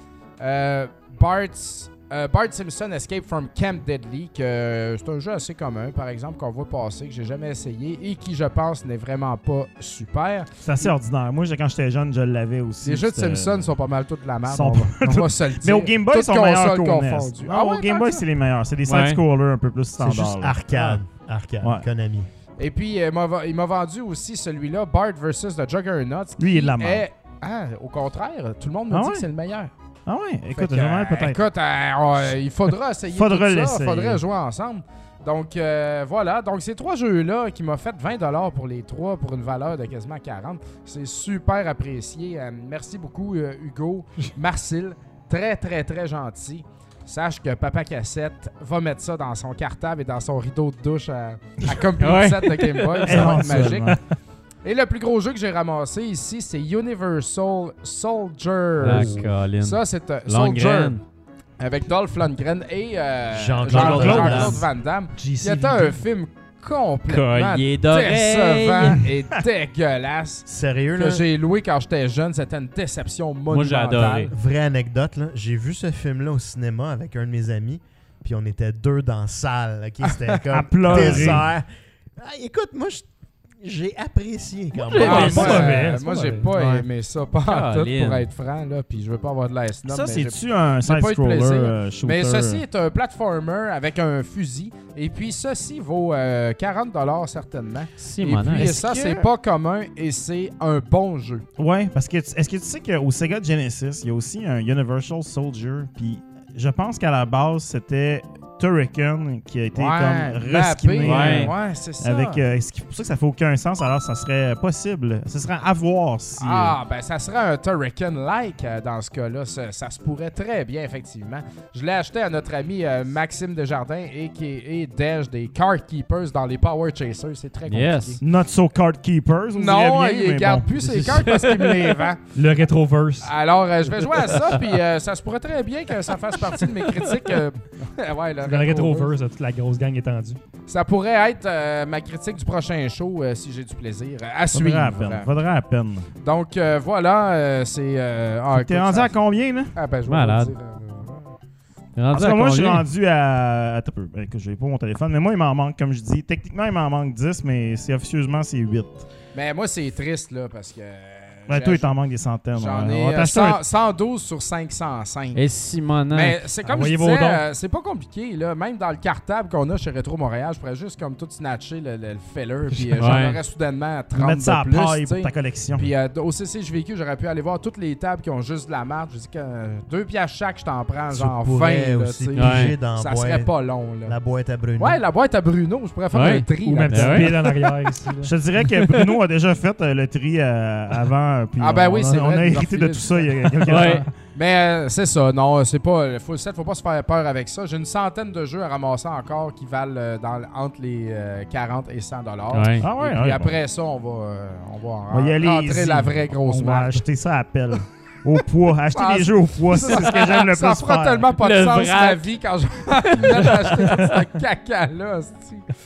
Speaker 5: Euh, Bart's, euh, Bart Simpson Escape from Camp Deadly, que euh, c'est un jeu assez commun, par exemple, qu'on voit passer, que j'ai jamais essayé et qui, je pense, n'est vraiment pas super.
Speaker 4: C'est assez ordinaire. Moi, quand j'étais jeune, je l'avais aussi.
Speaker 5: Les jeux de Simpson sont pas mal toutes de la merde.
Speaker 4: Sont
Speaker 5: On va, on va se le dire.
Speaker 4: Mais au Game Boy, ils sont meilleurs qu'au. Non,
Speaker 5: Ah
Speaker 4: au Game Boy, c'est les meilleurs. C'est des
Speaker 3: Ouais.
Speaker 4: side-scrollers un peu plus
Speaker 6: C'est
Speaker 4: standards.
Speaker 6: juste arcade. Arcade,
Speaker 4: Ouais.
Speaker 6: Konami.
Speaker 5: Et puis, euh, il m'a- vendu aussi celui-là, Bart vs. The Juggernaut.
Speaker 4: Lui, il est de la merde.
Speaker 5: Ah, au contraire, tout le monde me
Speaker 4: Ah
Speaker 5: dit
Speaker 4: ouais?
Speaker 5: que c'est le meilleur.
Speaker 4: Ah ouais, écoute, j'aimerais
Speaker 5: euh,
Speaker 4: peut-être.
Speaker 5: Écoute, euh, il faudra essayer
Speaker 4: Faudra
Speaker 5: tout ça. faudrait jouer ensemble. Donc euh, voilà, donc ces trois jeux-là qui m'ont fait 20$ pour les trois pour une valeur de quasiment 40, c'est super apprécié. Euh, merci beaucoup Hugo, Marcel, très très très gentil. Sache que Papa Cassette va mettre ça dans son cartable et dans son rideau de douche à, à
Speaker 3: Ouais.
Speaker 5: Set de Game Boy. Ça va être magique. Et le plus gros jeu que j'ai ramassé ici, c'est Universal Soldier.
Speaker 3: Colline.
Speaker 5: Ça, c'est euh, Soldier avec Dolph Lundgren et euh,
Speaker 6: Jean-Claude
Speaker 5: Jean-Claude
Speaker 6: Damme.
Speaker 5: Van Damme.
Speaker 6: GC
Speaker 5: C'était un film complètement décevant et dégueulasse
Speaker 6: Sérieux,
Speaker 5: que
Speaker 6: là?
Speaker 5: j'ai loué quand j'étais jeune. C'était une déception
Speaker 3: Moi, j'ai
Speaker 5: monumentale.
Speaker 3: adoré.
Speaker 6: Vraie anecdote, là. J'ai vu ce film-là au cinéma avec un de mes amis, puis on était deux dans la salle. ok? C'était
Speaker 4: À
Speaker 6: comme
Speaker 4: pleurer.
Speaker 6: désert. Ah, écoute, moi, je- j'ai apprécié quand même.
Speaker 5: Ah, moi, euh, j'ai pas
Speaker 6: Ouais.
Speaker 5: aimé ça, pas en tout, pour être franc, là, puis je veux pas avoir de la snob,
Speaker 4: Ça, c'est-tu un side-scroller euh?
Speaker 5: Mais ceci est un platformer avec un fusil. Et puis ceci vaut euh, 40$ certainement.
Speaker 3: Si,
Speaker 5: et
Speaker 3: mon
Speaker 5: puis ça,
Speaker 4: que-
Speaker 5: c'est pas commun et c'est un bon jeu.
Speaker 4: Ouais, parce que est-ce que tu sais qu'au Sega Genesis, il y a aussi un Universal Soldier, puis je pense qu'à la base, c'était Turrican qui a été
Speaker 5: Ouais,
Speaker 4: comme reskiné.
Speaker 3: Ouais.
Speaker 5: ouais, c'est ça.
Speaker 4: Avec, euh, ce qui- pour ça que ça fait aucun sens, alors ça serait possible. Ce serait à voir si.
Speaker 5: Ah, ben ça serait un Turrican-like euh, dans ce cas-là. Ça, ça se pourrait très bien, effectivement. Je l'ai acheté à notre ami euh, Maxime Desjardins et qui est Dej des Card Keepers dans les Power Chasers. C'est très compliqué.
Speaker 3: Yes.
Speaker 4: Not so card keepers. on
Speaker 5: Non,
Speaker 4: bien,
Speaker 5: il garde
Speaker 4: bon.
Speaker 5: plus ses cartes parce qu'il me les vend.
Speaker 2: Le Retroverse.
Speaker 5: Alors, euh, je vais jouer à ça, puis euh, ça se pourrait très bien que ça fasse partie de mes critiques. euh, ouais, le
Speaker 2: Le
Speaker 5: Retroverse.
Speaker 2: Retroverse, toute la grosse gang étendue.
Speaker 5: Ça pourrait être euh, ma critique du prochain show euh, si j'ai du plaisir à
Speaker 4: Faudrait
Speaker 5: suivre.
Speaker 4: à peine. Faudrait à peine.
Speaker 5: Donc euh, voilà, euh, c'est. euh, ah,
Speaker 4: T'es rendu
Speaker 5: ça-
Speaker 4: à combien, là?
Speaker 5: Ah ben je vais
Speaker 3: Malade.
Speaker 5: vous le dire, euh,
Speaker 3: Rendu
Speaker 4: Parce
Speaker 3: à
Speaker 4: que moi, je suis
Speaker 3: combien?
Speaker 4: rendu à. Attends un peu. Ben, écoute, j'ai pas mon téléphone, mais moi, il m'en manque, comme je dis. Techniquement, il m'en manque 10, mais c'est officieusement, c'est 8.
Speaker 5: Mais moi, c'est triste, là, parce que.
Speaker 4: Ben, toi, il t'en manque des centaines.
Speaker 5: J'en
Speaker 4: ouais.
Speaker 5: ai
Speaker 4: On va
Speaker 5: euh,
Speaker 4: t'acheter un-
Speaker 5: 100 112 sur 505.
Speaker 3: Et Simona.
Speaker 5: Mais c'est comme
Speaker 2: Envoyez
Speaker 5: je
Speaker 2: vos
Speaker 5: disais,
Speaker 2: dons.
Speaker 5: euh, c'est pas compliqué là. Même dans le cartable qu'on a chez Retro Montréal, je pourrais juste comme tout snatcher le, le, le filler, puis euh, j'en
Speaker 3: Ouais.
Speaker 5: aurais soudainement 30
Speaker 4: mettre ça à
Speaker 5: de plus.
Speaker 4: paille pour ta collection.
Speaker 5: Puis euh, au CCJVQ, j'aurais pu aller voir toutes les tables qui ont juste de la marque. Je dis que euh, deux piastres chaque, je t'en prends
Speaker 6: Tu
Speaker 5: genre 20.
Speaker 6: pourrais
Speaker 5: Là,
Speaker 6: aussi
Speaker 5: tu sais.
Speaker 6: piger
Speaker 3: Ouais.
Speaker 6: dans
Speaker 5: Ça serait pas long. Là.
Speaker 6: la boîte à Bruno.
Speaker 5: Ouais, la boîte à Bruno, je pourrais faire
Speaker 3: Ouais.
Speaker 5: un tri.
Speaker 2: Ou ma petite
Speaker 3: ouais.
Speaker 2: pile en arrière ici.
Speaker 4: Je te dirais que Bruno a déjà fait le tri euh, Puis
Speaker 5: Ah ben
Speaker 4: on,
Speaker 5: oui,
Speaker 4: on
Speaker 5: c'est
Speaker 4: a- On hérité de tout ça il y a quelques
Speaker 3: Ouais.
Speaker 4: temps.
Speaker 5: Mais euh, c'est ça, non, c'est pas le full set, faut pas se faire peur avec ça. J'ai une centaine de jeux à ramasser encore qui valent euh, dans, entre les euh, 40 et 100 dollars.
Speaker 3: Ouais.
Speaker 4: Ah ouais,
Speaker 5: Et puis
Speaker 4: ouais,
Speaker 5: après ça, on va, euh, on va,
Speaker 4: On va y aller
Speaker 5: rentrer
Speaker 4: easy.
Speaker 5: la vraie grosse
Speaker 4: On va acheter ça à pelle. Au poids. Acheter
Speaker 5: Ah,
Speaker 4: des jeux au poids, c'est ce que j'aime le
Speaker 5: ça
Speaker 4: plus
Speaker 5: fera
Speaker 4: faire.
Speaker 5: tellement pas de
Speaker 3: Le
Speaker 5: sens
Speaker 3: vrac.
Speaker 5: ma vie quand je acheter ce caca-là.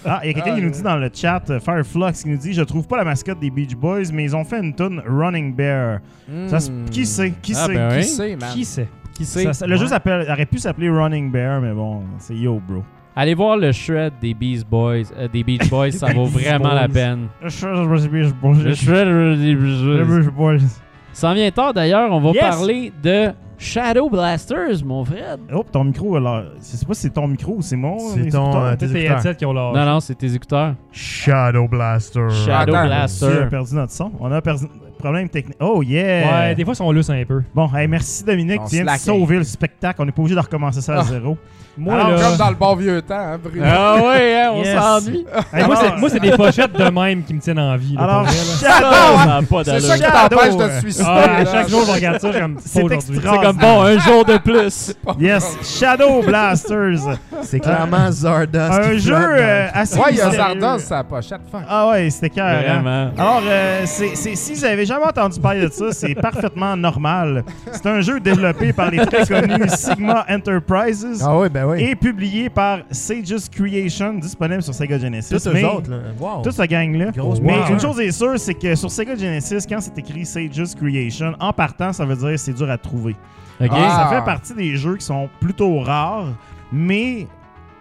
Speaker 4: Ah, il y a quelqu'un
Speaker 5: Ah,
Speaker 4: qui nous
Speaker 5: ouais.
Speaker 4: dit dans le chat, euh, Fireflux, qui nous dit Je trouve pas la mascotte des Beach Boys, mais ils ont fait une tune Running Bear. Ça
Speaker 5: Hmm.
Speaker 4: Qui sait? Qui
Speaker 3: Ah,
Speaker 4: sait?
Speaker 3: ben
Speaker 5: Qui sait, man?
Speaker 2: Qui sait?
Speaker 3: Qui sait?
Speaker 4: Ça- ça- Le jeu s'appelle- aurait pu s'appeler Running Bear, mais bon, c'est yo, bro.
Speaker 3: Allez voir le shred des Beast Boys, euh, des Beach Boys, ça vaut vraiment la peine.
Speaker 4: Le Beach Boys.
Speaker 3: Le shred des Beach Boys. Ça en vient tard d'ailleurs, on va
Speaker 4: Yes.
Speaker 3: parler de Shadow Blasters, mon frère.
Speaker 4: Oh, ton micro, alors. Je sais pas si c'est ton micro ou c'est mon.
Speaker 6: C'est ton, euh,
Speaker 2: les
Speaker 6: écouteurs.
Speaker 2: headsets qui ont leur.
Speaker 3: Non, non, c'est tes écouteurs.
Speaker 6: Shadow Blaster.
Speaker 3: Shadow
Speaker 5: Attends.
Speaker 4: On a
Speaker 3: Blaster.
Speaker 4: perdu notre son. On a perdu. Problème technique. Oh, yeah!
Speaker 2: Ouais, des fois, ils sont lousses un peu.
Speaker 4: Bon, hey, merci Dominique.
Speaker 5: On
Speaker 4: Tu viens de sauver le spectacle. On n'est pas obligé de recommencer ça à
Speaker 5: Ah.
Speaker 4: zéro.
Speaker 2: Moi,
Speaker 4: Alors,
Speaker 2: là.
Speaker 5: Comme dans le bon vieux temps, hein, Bruno.
Speaker 3: Ah ouais, hein, on
Speaker 4: Yes.
Speaker 3: s'ennuie.
Speaker 4: Hey,
Speaker 2: Moi,
Speaker 4: alors-
Speaker 2: c'est- moi, c'est des pochettes de même qui me tiennent en vie. là,
Speaker 4: Alors, Shadow!
Speaker 3: pas
Speaker 5: C'est ça qui t'empêche de
Speaker 4: euh,
Speaker 5: te suicider.
Speaker 2: Ah, chaque jour, je regarde ça, comme
Speaker 4: C'est
Speaker 3: comme bon, un jour de plus.
Speaker 4: Yes, Shadow Blasters.
Speaker 6: C'est clairement Zardos.
Speaker 4: un jeu euh, assez
Speaker 5: Ouais, il y a sur la pochette. Fuck.
Speaker 4: Ah ouais, c'était carré.
Speaker 3: Vraiment.
Speaker 4: Alors, euh, c'est, si vous avez jamais entendu parler de ça, c'est parfaitement normal. C'est un jeu développé par les très connus Sigma Enterprises
Speaker 6: Ah oui, ben oui.
Speaker 4: et publié par Sages Creation, disponible sur Sega Genesis.
Speaker 6: Tous eux
Speaker 4: Mais-
Speaker 6: autres, là. Wow.
Speaker 4: Toute cette gang-là. Mais une chose est sûre, c'est que sur Sega Genesis, quand c'est écrit Sages Creation, en partant, ça veut dire que c'est dur à trouver.
Speaker 3: Ok.
Speaker 5: Ah.
Speaker 4: Ça fait partie des jeux qui sont plutôt rares, mais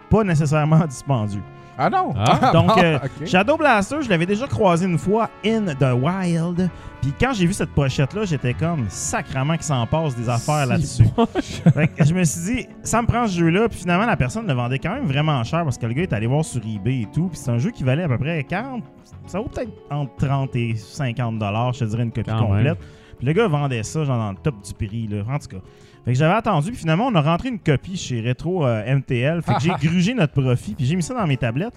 Speaker 4: pas nécessairement dispendieux.
Speaker 5: Ah non.
Speaker 3: Ah.
Speaker 4: Donc, euh. Shadow Blaster, je l'avais déjà croisé une fois in the wild. Puis quand j'ai vu cette pochette-là, j'étais comme sacrement qu'il s'en passe des affaires là-dessus. Fait que je me suis dit, ça me prend ce jeu-là. Puis finalement, la personne le vendait quand même vraiment cher parce que le gars est allé voir sur eBay et tout. Puis c'est un jeu qui valait à peu près 40. Ça vaut peut-être entre 30 et 50 dollars, je te dirais une copie
Speaker 3: Quand
Speaker 4: complète. Puis le gars vendait ça, genre dans le top du prix, là. En tout cas. Fait que j'avais attendu, puis finalement, on a rentré une copie chez Retro euh, MTL. Fait que j'ai grugé notre profit, puis j'ai mis ça dans mes tablettes.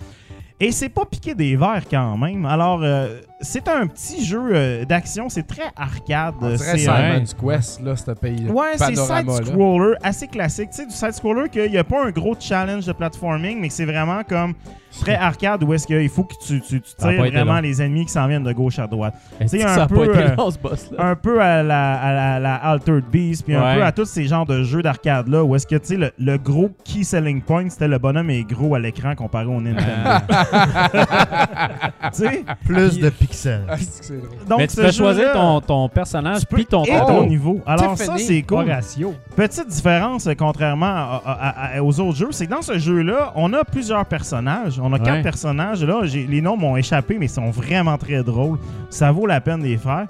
Speaker 4: Et c'est pas piqué des verres quand même. Alors, euh, c'est un petit jeu euh, d'action, c'est très arcade. C'est,
Speaker 5: Simon's Quest, là, ce pays.
Speaker 4: Ouais, c'est
Speaker 5: là.
Speaker 4: side-scroller, assez classique. Tu sais, du side-scroller qu'il n'y a pas un gros challenge de platforming, mais que c'est vraiment comme très arcade où est-ce qu'il faut que tu, tires vraiment les ennemis qui s'en viennent de gauche à droite. C'est un
Speaker 3: ça
Speaker 4: peu, euh,
Speaker 3: long, ce?
Speaker 4: Un peu à la, à la, la Altered Beast, puis un peu à tous ces genres de jeux d'arcade-là où est-ce que, tu sais, le, le gros key selling point, c'était le bonhomme est gros à l'écran comparé au Nintendo.
Speaker 6: Plus de pixels.
Speaker 5: Ah, c'est que c'est drôle.
Speaker 4: Donc,
Speaker 3: Mais tu peux choisir ton, ton personnage puis ton
Speaker 4: et ton
Speaker 5: Oh!
Speaker 4: niveau. Alors ça, c'est cool.
Speaker 2: Horatio.
Speaker 4: Petite différence, euh, contrairement à- à- à- aux autres jeux, c'est que dans ce jeu-là, on a plusieurs personnages. On a quatre personnages. Là, j'ai- les noms m'ont échappé, mais ils sont vraiment très drôles. Ça vaut la peine de les faire.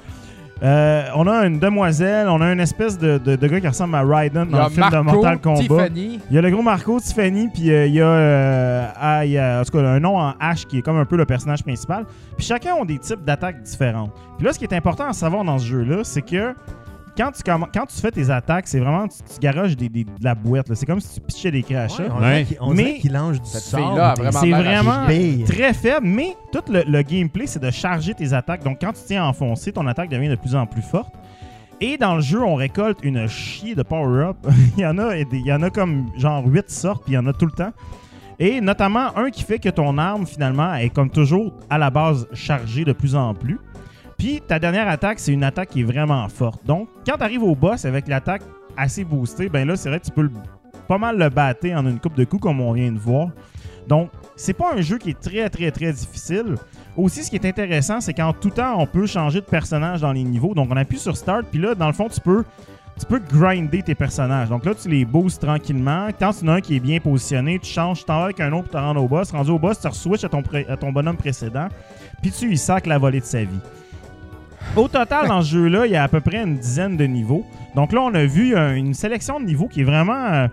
Speaker 4: Euh, on a une demoiselle, on a une espèce de, de- de gars qui ressemble à Raiden dans le film de
Speaker 5: Marco,
Speaker 4: Mortal Kombat.
Speaker 5: Tiffany.
Speaker 4: Il y a le gros Marco, Tiffany, puis euh, il y a, euh, ah, il y a en tout cas, un nom en H qui est comme un peu le personnage principal. Puis chacun ont des types d'attaques différentes. Puis là, ce qui est important à savoir dans ce jeu-là, c'est que quand tu, quand tu fais tes attaques, c'est vraiment, tu, tu garoches des, des- de la boîte. là. C'est comme si tu pitchais des crachats.
Speaker 6: Ouais, on
Speaker 3: Ouais.
Speaker 6: dirait qu'il- on dirait
Speaker 4: Mais-
Speaker 6: qu'il lance du sable.
Speaker 4: C'est vraiment très faible, mais tout le, le gameplay, c'est de charger tes attaques. Donc, quand tu tiens à enfoncer, ton attaque devient de plus en plus forte. Et dans le jeu, on récolte une chier de power-up. il, y en a, il y en a comme genre 8 sortes, puis il y en a tout le temps. Et notamment un qui fait que ton arme, finalement, est comme toujours à la base chargée de plus en plus. Puis ta dernière attaque, c'est une attaque qui est vraiment forte. Donc, quand tu arrives au boss avec l'attaque assez boostée, ben là, c'est vrai que tu peux pas mal le battre en une coupe de coups, comme on vient de voir. Donc, c'est pas un jeu qui est très, très, très difficile. Aussi, ce qui est intéressant, c'est qu'en tout temps, on peut changer de personnage dans les niveaux. Donc, on appuie sur Start, puis là, dans le fond, tu peux, tu peux grinder tes personnages. Donc là, tu les boostes tranquillement. Quand tu en as un qui est bien positionné, tu changes, tu t'en avec un autre pour te rendre au boss. Rendu au boss, tu switches à ton, pré- à ton bonhomme précédent, puis tu y sacs la volée de sa vie. Au total, dans ce jeu-là, il y a à peu près une dizaine de niveaux. Donc là, on a vu euh, une sélection de niveaux qui est vraiment euh,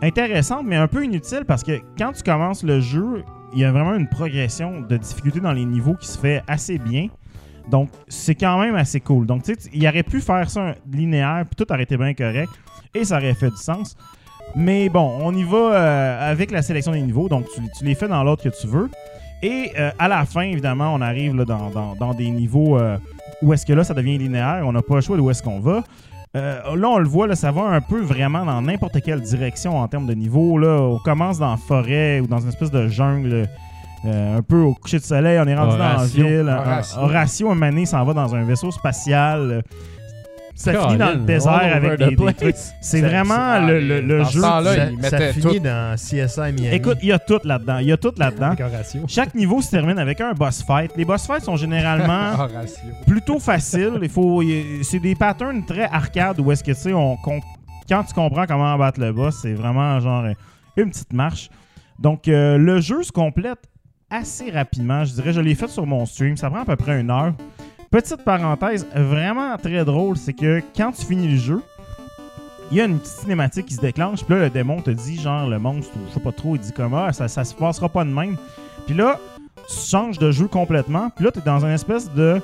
Speaker 4: intéressante, mais un peu inutile parce que quand tu commences le jeu, il y a vraiment une progression de difficulté dans les niveaux qui se fait assez bien. Donc, c'est quand même assez cool. Donc, tu sais, il aurait pu faire ça linéaire, puis tout aurait été bien correct, et ça aurait fait du sens. Mais bon, on y va euh, avec la sélection des niveaux, donc tu, tu les fais dans l'ordre que tu veux. Et euh, à la fin, évidemment, on arrive là, dans, dans- dans des niveaux euh, où est-ce que là, ça devient linéaire, on n'a pas le choix d'où est-ce qu'on va. Euh, là, on le voit, là, ça va un peu vraiment dans n'importe quelle direction en termes de niveau. Là. On commence dans la forêt ou dans une espèce de jungle, un peu au coucher de soleil. On est rendu dans la ville.
Speaker 5: Horatio.
Speaker 4: Horatio, donné, s'en va dans un vaisseau spatial. Ça finit dans le désert avec des, des trucs. C'est vraiment le, le- le jeu.
Speaker 6: ça, finit dans CSI Miami.
Speaker 4: Écoute, il y a tout là-dedans. Il y a tout là-dedans. Chaque niveau se termine avec un boss fight. Les boss fights sont généralement plutôt faciles. Il faut, c'est des patterns très arcade où est-ce que tu sais, on, quand tu comprends comment battre le boss, c'est vraiment genre une petite marche. Donc euh, le jeu se complète assez rapidement. Je dirais, je l'ai fait sur mon stream. Ça prend à peu près une heure. Petite parenthèse, vraiment très drôle, c'est que quand tu finis le jeu, il y a une petite cinématique qui se déclenche. Puis là, le démon te dit, genre, le monstre, ou je sais pas trop, il dit comme, ah, ça, ça se passera pas de même. Puis là, tu changes de jeu complètement. Puis là, tu es dans une espèce de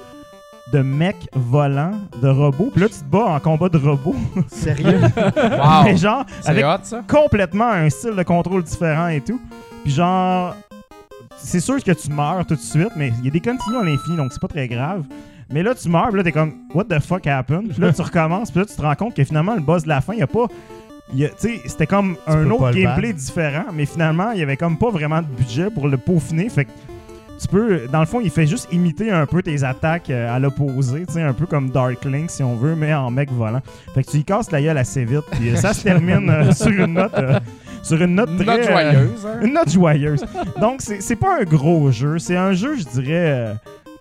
Speaker 4: de mec volant, de robot. Puis là, tu te bats en combat de robot.
Speaker 6: Sérieux?
Speaker 5: Wow.
Speaker 4: Mais genre,
Speaker 5: C'est
Speaker 4: avec
Speaker 5: hot, ça?
Speaker 4: complètement un style de contrôle différent et tout. Puis genre, c'est sûr que tu meurs tout de suite, mais il y a des continues à l'infini, donc c'est pas très grave. Mais là, tu meurs, puis là, t'es comme, what the fuck happened? Puis là, tu recommences, puis là, tu te rends compte que finalement, le boss de la fin, il y a pas. il y a- Tu sais, c'était comme un
Speaker 6: peux
Speaker 4: autre
Speaker 6: le
Speaker 4: gameplay différent, mais finalement, il y avait comme pas vraiment de budget pour le peaufiner. Fait que tu peux, dans le fond, il fait juste imiter un peu tes attaques euh, à l'opposé, tu sais, un peu comme Darkling si on veut, mais en mec volant. Fait que tu y casses la gueule assez vite, puis euh, ça se termine euh, sur une note, euh, sur une note
Speaker 5: Une
Speaker 4: très
Speaker 5: note
Speaker 4: euh,
Speaker 5: joyeuse, hein?
Speaker 4: une note joyeuse. Donc, c'est c'est pas un gros jeu. C'est un jeu, je dirais, euh,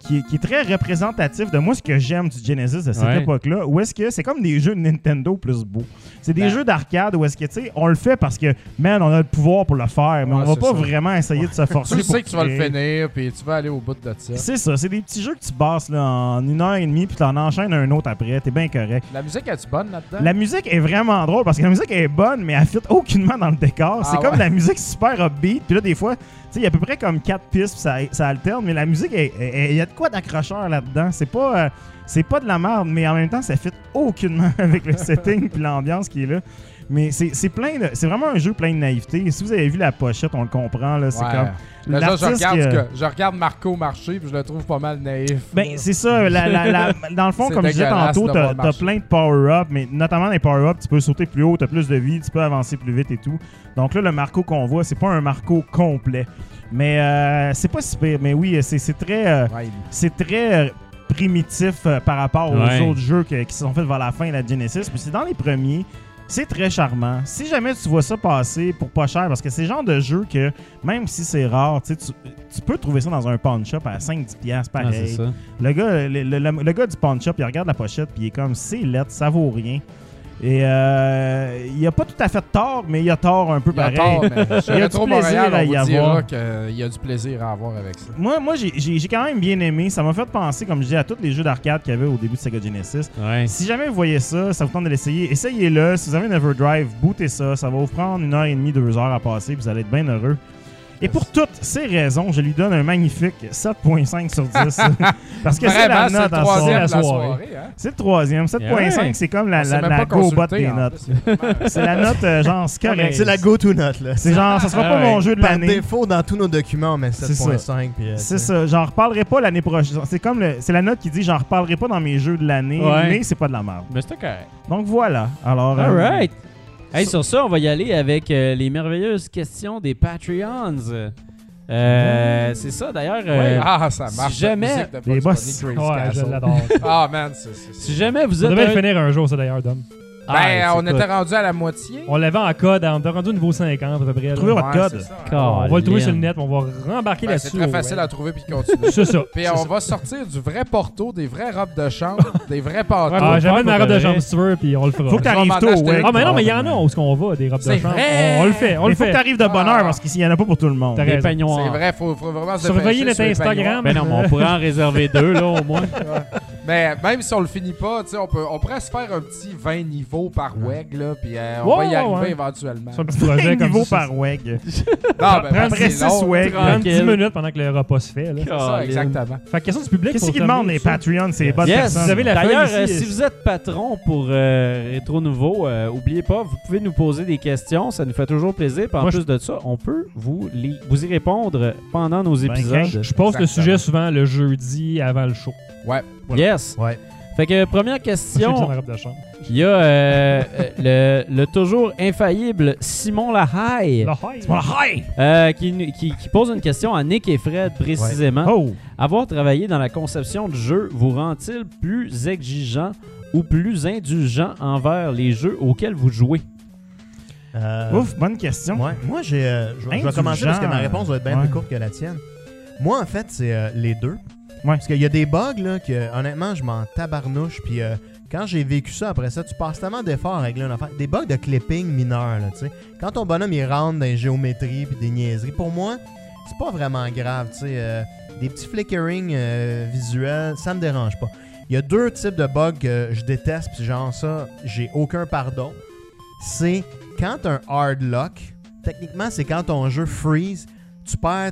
Speaker 4: qui, est, qui est très représentatif de moi, ce que j'aime du Genesis de cette
Speaker 3: Ouais.
Speaker 4: époque-là. Où est-ce que c'est comme des jeux de Nintendo plus beaux. C'est des
Speaker 5: Ben.
Speaker 4: jeux d'arcade où est-ce que, tu sais, on le fait parce que, man, on a le pouvoir pour le faire, mais
Speaker 5: Ouais,
Speaker 4: on va pas
Speaker 5: ça.
Speaker 4: vraiment essayer de se forcer.
Speaker 5: Tu
Speaker 4: pour
Speaker 5: sais que tu vas le finir, puis tu vas aller au bout de ça.
Speaker 4: C'est ça, c'est des petits jeux que tu passes là, en une heure et demie, puis t'en enchaînes un autre après. T'es bien correct.
Speaker 5: La musique, est-tu bonne là-dedans?
Speaker 4: La musique est vraiment drôle parce que la musique est bonne, mais elle fit aucunement dans le décor.
Speaker 5: Ah
Speaker 4: c'est comme la musique super upbeat. Puis là, des fois, tu il y a à peu près comme quatre pistes, ça, alterne, mais la musique, il y a de quoi d'accrocheur là-dedans. C'est pas, euh, c'est pas de la merde, mais en même temps, ça fit aucunement avec le setting puis l'ambiance qui est là. Mais c'est c'est plein de, c'est vraiment un jeu plein de naïveté. Et si vous avez vu la pochette, on le comprend. là, C'est
Speaker 5: Ouais.
Speaker 4: comme
Speaker 5: Là, genre, je,
Speaker 4: l'artiste
Speaker 5: regarde,
Speaker 4: que-
Speaker 5: je regarde Marco marcher, puis je le trouve pas mal naïf.
Speaker 4: Ben, c'est ça. la- la- la- dans le fond, comme je disais tantôt, t'as plein de power-up, mais notamment les power-up, tu peux sauter plus haut, t'as plus de vie, tu peux avancer plus vite et tout. Donc là, le Marco qu'on voit, c'est pas un Marco complet. Mais euh, c'est pas si pire. Mais oui, c'est c'est très, euh,
Speaker 5: Ouais,
Speaker 4: c'est très euh, primitif euh, par rapport aux
Speaker 3: Ouais.
Speaker 4: autres jeux que- qui se sont faits vers la fin de la Genesis. Puis c'est dans les premiers. C'est très charmant. Si jamais tu vois ça passer pour pas cher, parce que c'est le genre de jeu que, même si c'est rare, tu, tu peux trouver ça dans un pawn shop à 5-10$ piastres,
Speaker 3: Ah,
Speaker 4: pareil. Le gars, le, le- le- le gars du pawn shop, il regarde la pochette puis il est comme c'est lettre, ça vaut rien. Et euh, il a pas tout à fait tort, mais il a tort un peu
Speaker 5: il a
Speaker 4: pareil.
Speaker 5: tort, mais
Speaker 4: Il y a du plaisir
Speaker 5: Montréal,
Speaker 4: à y avoir.
Speaker 5: qu'il y a du plaisir à avoir avec ça.
Speaker 4: Moi, moi j'ai- quand même bien aimé. Ça m'a fait penser, comme je dis, à tous les jeux d'arcade qu'il y avait au début de Sega Genesis.
Speaker 3: Ouais.
Speaker 4: Si jamais vous voyez ça, ça vous tente de l'essayer, essayez-le. Si vous avez une Everdrive, bootez ça. Ça va vous prendre une heure et demie, deux heures à passer, puis vous allez être bien heureux. Et pour toutes ces raisons, je lui donne un magnifique 7.5 sur 10. Parce que c'est la note en soirée.
Speaker 5: la
Speaker 2: soirée.
Speaker 5: hein.
Speaker 4: C'est le troisième. 7.5,
Speaker 3: Ouais.
Speaker 4: c'est comme la, go-bot des notes. C'est la note, euh, genre, c'est correct.
Speaker 6: C'est la go-to note, là.
Speaker 4: C'est genre, ça sera
Speaker 3: Ah
Speaker 4: pas mon jeu de
Speaker 6: Par
Speaker 4: l'année.
Speaker 6: défaut, dans tous nos documents,
Speaker 4: C'est ça.
Speaker 6: 7.5. puis, euh,
Speaker 4: C'est
Speaker 6: sais.
Speaker 4: ça. J'en reparlerai pas l'année prochaine. C'est comme c'est la note qui dit j'en reparlerai pas dans mes jeux de l'année, mais c'est pas de la merde.
Speaker 3: Mais c'était correct.
Speaker 4: Donc voilà. Alors. euh,
Speaker 3: Alright. Hey, sur ça, on va y aller avec euh, les merveilleuses questions des Patreons. Euh, c'est ça, d'ailleurs. euh,
Speaker 5: Ah, ça
Speaker 3: si
Speaker 5: marche.
Speaker 3: jamais-
Speaker 5: musique de
Speaker 4: Les boss.
Speaker 2: Ouais, je l'adore.
Speaker 5: Ah, man, c'est...
Speaker 3: Si jamais vous
Speaker 2: On
Speaker 3: êtes.
Speaker 2: devait le
Speaker 3: un-
Speaker 2: finir un jour, ça d'ailleurs, Dom.
Speaker 5: Ben,
Speaker 3: Ah,
Speaker 5: on
Speaker 3: c'est
Speaker 5: était rendu à la moitié.
Speaker 2: On l'avait en code, on était rendu au niveau 50 à peu près. là.
Speaker 4: Trouver votre
Speaker 5: Ouais,
Speaker 4: code.
Speaker 5: c'est.
Speaker 2: On va le trouver sur le net, on va rembarquer
Speaker 5: Ben, c'est
Speaker 2: là-dessus.
Speaker 5: très
Speaker 2: au
Speaker 5: facile à trouver puis continuer.
Speaker 2: C'est ça.
Speaker 5: Puis
Speaker 2: c'est
Speaker 5: on
Speaker 2: ça.
Speaker 5: va sortir du vrai porto, des vraies robes de chambre, des vrais pantalons.
Speaker 2: Ah, j'amène ma robe de chambre si tu veux, puis on le fera.
Speaker 4: Faut que t'arrives tôt, ouais.
Speaker 2: Ah, mais non, mais il y en a où est-ce qu'on va, des robes de
Speaker 5: C'est
Speaker 2: chambre?
Speaker 5: vrai!
Speaker 2: On, on le fait, on le
Speaker 4: faut que
Speaker 2: fait.
Speaker 4: t'arrives de bonne heure
Speaker 5: Ah.
Speaker 4: parce qu'il y en a pas pour tout le monde.
Speaker 2: T'as
Speaker 3: Des.
Speaker 5: C'est vrai, faut, faut vraiment se
Speaker 2: Surveillez
Speaker 5: dépêcher
Speaker 2: notre Instagram.
Speaker 3: Ben non, on pourrait en réserver deux, là, au moins.
Speaker 5: Mais même si on le finit pas, tu sais, on, peut, on pourrait se faire un petit 20 niveaux par WEG, là, puis euh, on
Speaker 2: Ouais,
Speaker 5: va y arriver
Speaker 2: ouais.
Speaker 5: éventuellement.
Speaker 2: C'est un petit projet comme
Speaker 4: niveau
Speaker 2: ça.
Speaker 4: par WEG.
Speaker 5: Non, ben,
Speaker 2: prends-
Speaker 5: parce que
Speaker 4: Après
Speaker 5: c'est
Speaker 4: 6
Speaker 5: long.
Speaker 4: WEG.
Speaker 2: Prends 10
Speaker 3: Tranquille.
Speaker 2: minutes pendant que le repas se fait. Là.
Speaker 5: C'est ça, exactement.
Speaker 2: Fait que question du public.
Speaker 4: Qu'est-ce qu'ils demandent les. Patreons, c'est les bonnes
Speaker 3: Yes,
Speaker 4: personnes.
Speaker 2: vous avez la
Speaker 3: D'ailleurs, euh, si vous êtes patron pour euh, Rétro Nouveau, euh, oubliez pas, vous pouvez nous poser des questions. Ça nous fait toujours plaisir. Puis en
Speaker 2: Moi,
Speaker 3: plus de ça, on peut vous, les- vous y répondre pendant nos
Speaker 4: Ben,
Speaker 3: épisodes.
Speaker 2: Je poste le sujet souvent le jeudi avant le show.
Speaker 5: Ouais.
Speaker 3: Yes.
Speaker 6: Ouais.
Speaker 3: Fait que première question, il y a euh, euh, le, le toujours infaillible Simon Lahaye
Speaker 2: La high.
Speaker 4: Voilà, hi!
Speaker 3: euh, qui, nous- qui- qui pose une question à Nick et Fred précisément.
Speaker 4: Oh!
Speaker 3: Avoir travaillé dans la conception de jeux vous rend-il plus exigeant ou plus indulgent envers les jeux auxquels vous jouez?
Speaker 6: Euh,
Speaker 4: Ouf, bonne question.
Speaker 6: Ouais. Moi, j'ai. euh, je, je vais commencer parce que ma réponse va être bien
Speaker 4: Ouais.
Speaker 6: plus courte que la tienne. Moi, en fait, c'est euh, les deux.
Speaker 4: Ouais.
Speaker 6: Parce qu'il y a des bugs, là, que honnêtement, je m'en tabarnouche. Puis euh, quand j'ai vécu ça après ça, tu passes tellement d'efforts à régler une affaire. Des bugs de clipping mineurs, là, tu sais. Quand ton bonhomme, il rentre dans les géométries puis des niaiseries, pour moi, c'est pas vraiment grave, tu sais. euh, des petits flickering euh, visuels, ça me dérange pas. Il y a deux types de bugs que je déteste, puis genre ça, j'ai aucun pardon. C'est quand un hard lock, techniquement, c'est quand ton jeu freeze, tu perds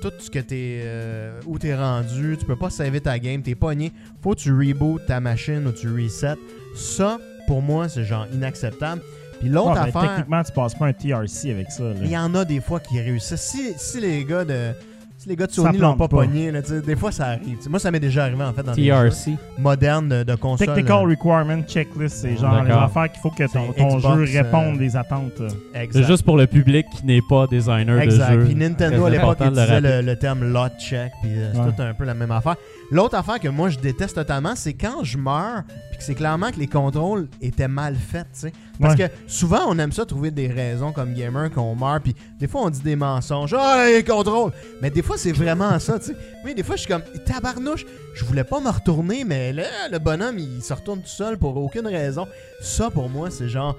Speaker 6: tout ce que t'es. euh, où t'es rendu, tu peux pas sauver ta game, t'es pogné. Faut que tu reboot ta machine ou tu reset. Ça, pour moi, c'est genre inacceptable. Puis l'autre
Speaker 4: Ah, ben,
Speaker 6: affaire.
Speaker 4: techniquement, tu passes pas un TRC avec ça.
Speaker 6: Il y en a des fois qui réussissent. Si, si les gars de. Si les gars de Sony l'ont pas,
Speaker 4: pas.
Speaker 6: pogné, là, tu sais, des fois ça arrive. Moi, ça m'est déjà arrivé en fait dans des jeux
Speaker 3: TRC.
Speaker 6: modernes de, de console.
Speaker 4: Technical
Speaker 6: euh,
Speaker 4: Requirement Checklist, c'est genre les affaires qu'il faut que ton,
Speaker 6: C'est
Speaker 4: ton
Speaker 6: Xbox,
Speaker 4: jeu
Speaker 6: euh,
Speaker 4: réponde des attentes.
Speaker 6: exact.
Speaker 3: C'est juste pour le public qui n'est pas designer
Speaker 6: Exact.
Speaker 3: de jeu.
Speaker 6: Puis Nintendo à l'époque utilisait le, le terme lot check, puis euh, c'est
Speaker 4: Ouais.
Speaker 6: tout un peu la même affaire. L'autre affaire que moi je déteste totalement, c'est quand je meurs, puis que c'est clairement que les contrôles étaient mal faits, tu sais. Parce
Speaker 4: Ouais.
Speaker 6: que souvent on aime ça trouver des raisons comme gamer qu'on meurt, puis des fois on dit des mensonges, ah les contrôles, mais des fois c'est vraiment ça, tu sais. Oui, des fois je suis comme tabarnouche, je voulais pas me retourner, mais là le bonhomme il se retourne tout seul pour aucune raison. Ça pour moi c'est genre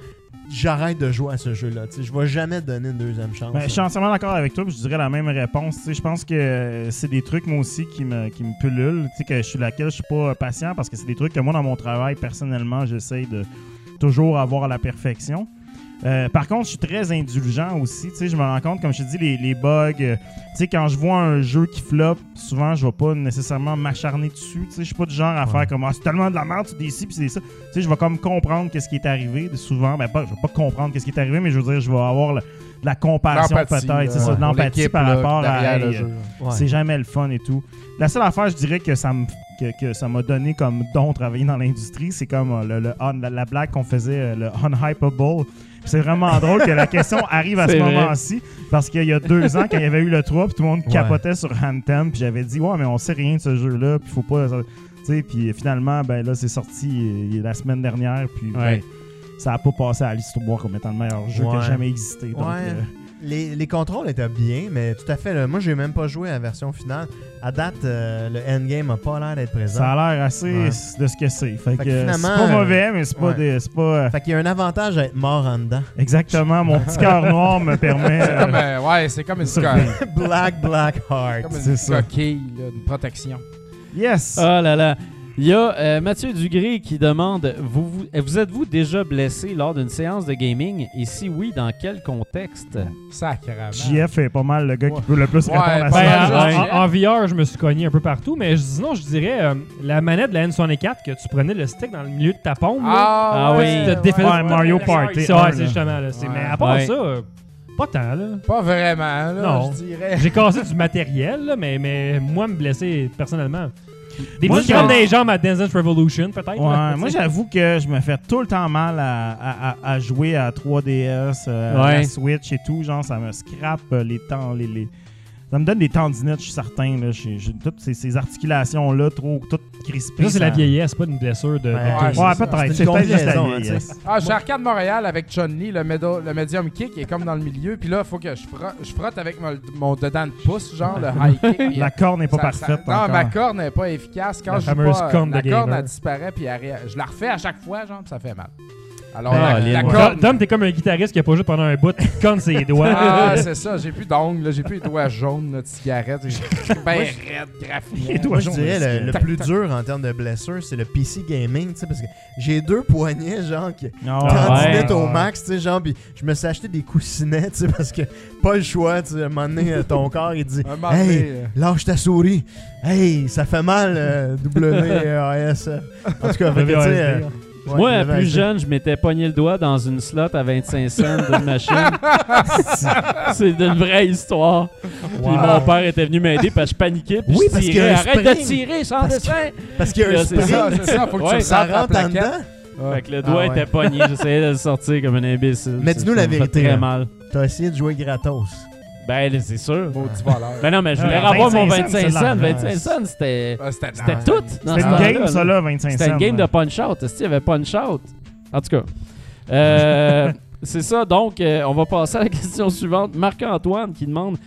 Speaker 6: j'arrête de jouer à ce jeu-là, tu sais. Je vais jamais te donner une deuxième chance.
Speaker 4: Ben, je suis entièrement d'accord avec toi, je dirais la même réponse. Tu sais, je pense que euh, c'est des trucs, moi aussi, qui me, qui me pullulent. Tu sais, que je suis laquelle je suis pas euh, patient parce que c'est des trucs que moi, dans mon travail, personnellement, j'essaye de toujours avoir à la perfection. Euh, par contre, je suis très indulgent aussi. Tu sais, je me rends compte, comme je te dis, les, les bugs. euh, tu sais, quand je vois un jeu qui flop, souvent, je vais pas nécessairement m'acharner dessus. Tu sais, je suis pas du genre à faire comme ah, c'est tellement de la merde, c'est des ci, puis c'est des ça. Tu sais, je vais comme comprendre qu'est-ce qui est arrivé. Souvent, ben pas, je vais pas comprendre qu'est-ce qui est arrivé, mais je veux dire, je vais avoir le- la compassion
Speaker 5: L'empathie,
Speaker 4: peut-être, c'est ça, de
Speaker 5: pour
Speaker 4: l'empathie par
Speaker 5: là,
Speaker 4: rapport à hey.
Speaker 6: Ouais.
Speaker 4: c'est jamais le fun et tout. La seule affaire, je dirais que ça me que, que ça m'a donné comme don de travailler dans l'industrie, c'est comme euh, le, la, la blague qu'on faisait, euh, le unhypable. C'est vraiment drôle que la question arrive à ce moment-ci parce qu'il y a deux ans, quand il y avait eu le 3, puis tout le monde
Speaker 6: Ouais.
Speaker 4: capotait sur Anthem, puis j'avais dit ouais, mais on sait rien de ce jeu-là, puis faut pas, tu sais, puis finalement, ben là, c'est sorti euh, la semaine dernière, puis ben, ça a pas passé à l'histoire comme étant le meilleur jeu qui a jamais existé. Donc,
Speaker 6: Ouais.
Speaker 4: euh,
Speaker 6: Les, les contrôles étaient bien, mais tout à fait. là, moi, j'ai même pas joué à la version finale. À date, euh, le endgame a pas l'air d'être présent.
Speaker 4: ça a l'air assez
Speaker 6: Ouais.
Speaker 4: de ce que c'est. Fait,
Speaker 6: Fait
Speaker 4: que,
Speaker 6: que
Speaker 4: euh, c'est pas
Speaker 6: euh,
Speaker 4: mauvais, mais c'est pas,
Speaker 6: ouais.
Speaker 4: des- c'est pas euh,
Speaker 6: Fait qu'il y a un avantage à être mort en dedans.
Speaker 4: exactement. Mon petit cœur noir me permet.
Speaker 5: C'est
Speaker 4: euh,
Speaker 5: comme, euh, ouais, c'est comme une,
Speaker 6: black, black heart.
Speaker 5: comme une
Speaker 4: c'est ça.
Speaker 5: coquille, là, une protection.
Speaker 4: Yes!
Speaker 3: Oh là là. Il y a euh, Mathieu Dugré qui demande vous, vous, vous êtes-vous déjà blessé lors d'une séance de gaming? Et si oui, dans quel contexte?
Speaker 5: Sacrément.
Speaker 4: JF est pas mal le gars qui peut le plus
Speaker 5: Ouais,
Speaker 4: répondre à
Speaker 5: Ben,
Speaker 4: ça.
Speaker 2: en,
Speaker 5: ouais.
Speaker 2: en- en VR, je me suis cogné un peu partout, mais je- sinon, je dirais euh, la manette de la N64 que tu prenais le stick dans le milieu de ta paume. là,
Speaker 5: Ah,
Speaker 3: Ah
Speaker 5: ouais.
Speaker 3: oui.
Speaker 2: tu te
Speaker 4: Mario Party
Speaker 2: C'est justement là. Mais à part
Speaker 3: Ouais.
Speaker 2: ça, euh, pas tant là.
Speaker 5: Pas vraiment, là,
Speaker 2: Non.
Speaker 5: je dirais.
Speaker 2: J'ai cassé du matériel, là, mais, mais moi, me blesser personnellement. Des
Speaker 4: Moi,
Speaker 2: petits dans les jambes à Dance Revolution, peut-être.
Speaker 4: Ouais, moi j'avoue que je me fais tout le temps mal à, à- à- à jouer à 3DS, euh, à la Switch et tout. Genre, ça me scrape euh, les temps, les, les- Ça me donne des tendinites, je suis certain. Là. J'ai, j'ai toutes ces, ces articulations-là, trop, toutes crispées.
Speaker 2: Ça, c'est la vieillesse, pas une blessure de.
Speaker 6: Ouais,
Speaker 2: de-
Speaker 5: Ouais,
Speaker 4: Ouais, peut-être.
Speaker 6: C'est
Speaker 4: peut-être juste la
Speaker 6: combinaison, hein,
Speaker 4: vieillesse.
Speaker 5: Ah, chez Arcade Montréal avec Johnny, le, médo- le medium kick, il est comme dans le milieu. Puis là, il faut que je frotte, je frotte avec mon, mon dedans de pouce, genre le high kick.
Speaker 4: La corne n'est pas
Speaker 5: ça- ça-
Speaker 4: parfaite.
Speaker 5: non,
Speaker 4: encore.
Speaker 5: ma corne n'est pas efficace. Quand
Speaker 2: La
Speaker 5: je
Speaker 2: fameuse
Speaker 5: pas,
Speaker 2: corne
Speaker 5: la
Speaker 2: de
Speaker 5: corne,
Speaker 2: gamer.
Speaker 5: elle disparaît, puis elle je la refais à chaque fois, genre, puis ça fait mal. Alors,
Speaker 3: Ah,
Speaker 5: la,
Speaker 3: les-
Speaker 5: la corne...
Speaker 2: Dom, t'es comme un guitariste qui a pas joué pendant un bout, qui te conne ses doigts.
Speaker 5: Ah, c'est ça, j'ai plus d'ongles, là, j'ai plus les doigts jaunes là, de cigarette. J'ai ben raide, graphique.
Speaker 6: Moi, je
Speaker 4: jaunes,
Speaker 6: dirais le, le plus dur en termes de blessures, c'est le PC gaming, tu sais, parce que j'ai deux poignets, genre, qui
Speaker 3: ouais.
Speaker 6: au max, tu sais, genre, puis je me suis acheté des coussinets, tu sais, parce que pas le choix, tu sais, à un moment donné, euh, ton corps, il dit Hey,
Speaker 5: euh,
Speaker 6: lâche ta souris, hey, ça fait mal, euh, W-A-S. En tout cas, tu sais, ouais,
Speaker 3: Moi, plus jeune, je m'étais pogné le doigt dans une slot à 25 cents d'une machine. c'est une vraie histoire. Puis mon père était venu m'aider parce que je paniquais. Puis
Speaker 6: Oui,
Speaker 3: je
Speaker 6: parce
Speaker 3: tirais. Arrête de
Speaker 6: spring.
Speaker 3: tirer sans
Speaker 6: Parce que-
Speaker 3: dessin!
Speaker 6: Parce qu'il y a un spring,
Speaker 5: ça, ça, faut que
Speaker 3: Ouais,
Speaker 5: tu
Speaker 6: ça rentre en dedans?
Speaker 3: Fait que le doigt
Speaker 6: Ah ouais.
Speaker 3: était pogné. J'essayais de le sortir comme un imbécile.
Speaker 6: Mais dis-nous la vérité,
Speaker 3: très
Speaker 6: hein.
Speaker 3: mal.
Speaker 6: T'as essayé de jouer gratos.
Speaker 3: Ben, c'est sûr.
Speaker 5: Maudit voleur.
Speaker 3: Ben non, mais je voulais
Speaker 4: Ah,
Speaker 3: avoir mon
Speaker 4: 25
Speaker 3: 25
Speaker 4: cents,
Speaker 3: cents.
Speaker 4: c'est
Speaker 3: 25
Speaker 4: l'argent.
Speaker 3: cents, c'était
Speaker 5: Ah, C'était
Speaker 3: c'était tout. dans ce
Speaker 4: une
Speaker 3: temps-là,
Speaker 4: game,
Speaker 3: là.
Speaker 4: ça, là, 25
Speaker 3: C'était une
Speaker 4: cents,
Speaker 3: game de punch-out. Est-ce qu'il y avait punch-out? En tout cas. Euh, c'est ça. Donc, euh, on va passer à la question suivante. Marc-Antoine qui demande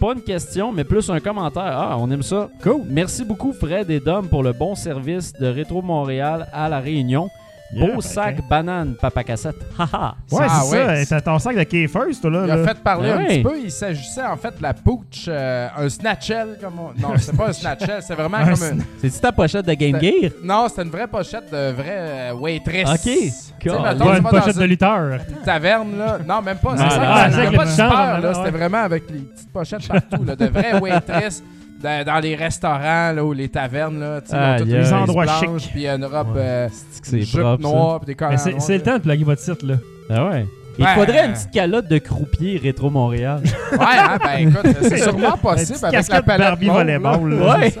Speaker 3: pas une question, mais plus un commentaire. Ah, on aime ça. Cool. Merci beaucoup, Fred et Dom, pour le bon service de Rétro Montréal à La Réunion.
Speaker 4: Yeah,
Speaker 3: Beau
Speaker 4: ben,
Speaker 3: sac banane, papa cassette. Haha.
Speaker 4: Ouais,
Speaker 5: Ah,
Speaker 4: c'est
Speaker 5: ouais.
Speaker 4: ça. C'est ton sac de K-First, toi, là.
Speaker 5: Il a
Speaker 4: là.
Speaker 5: fait parler
Speaker 3: Ah
Speaker 5: un petit peu. Il s'agissait en fait de la pooch, euh, un snatchel. Comme on- Non, c'est pas un snatchel, c'est vraiment
Speaker 4: Un
Speaker 5: comme
Speaker 4: sna-
Speaker 5: un.
Speaker 3: C'est-tu ta pochette de Game Gear?
Speaker 5: Non, c'était une vraie pochette de vraie euh, waitress.
Speaker 3: Ok. Cool.
Speaker 5: mettons,
Speaker 2: Ouais,
Speaker 5: tu
Speaker 2: une pochette de
Speaker 5: une
Speaker 2: lutteur.
Speaker 5: taverne, là. Non, même pas. C'est ça.
Speaker 3: ah,
Speaker 2: c'est
Speaker 5: pas de super,
Speaker 2: là.
Speaker 5: C'était vraiment avec les petites pochettes partout, là, de vraies waitresses. Dans, dans les restaurants là, ou les tavernes, là,
Speaker 3: aïe.
Speaker 5: les
Speaker 4: endroits
Speaker 5: blanches,
Speaker 4: chics.
Speaker 5: Puis une robe,
Speaker 3: Ouais.
Speaker 5: euh, jupe
Speaker 3: propre,
Speaker 5: noire, puis des
Speaker 2: c'est le temps de plugger votre site, là.
Speaker 3: Ah ouais. Il
Speaker 5: Ben,
Speaker 3: faudrait une petite calotte de croupier rétro Montréal.
Speaker 5: Ouais, hein, ben écoute, c'est sûrement possible avec la
Speaker 4: casquette
Speaker 5: palette
Speaker 4: volleyball. là.
Speaker 3: Ouais.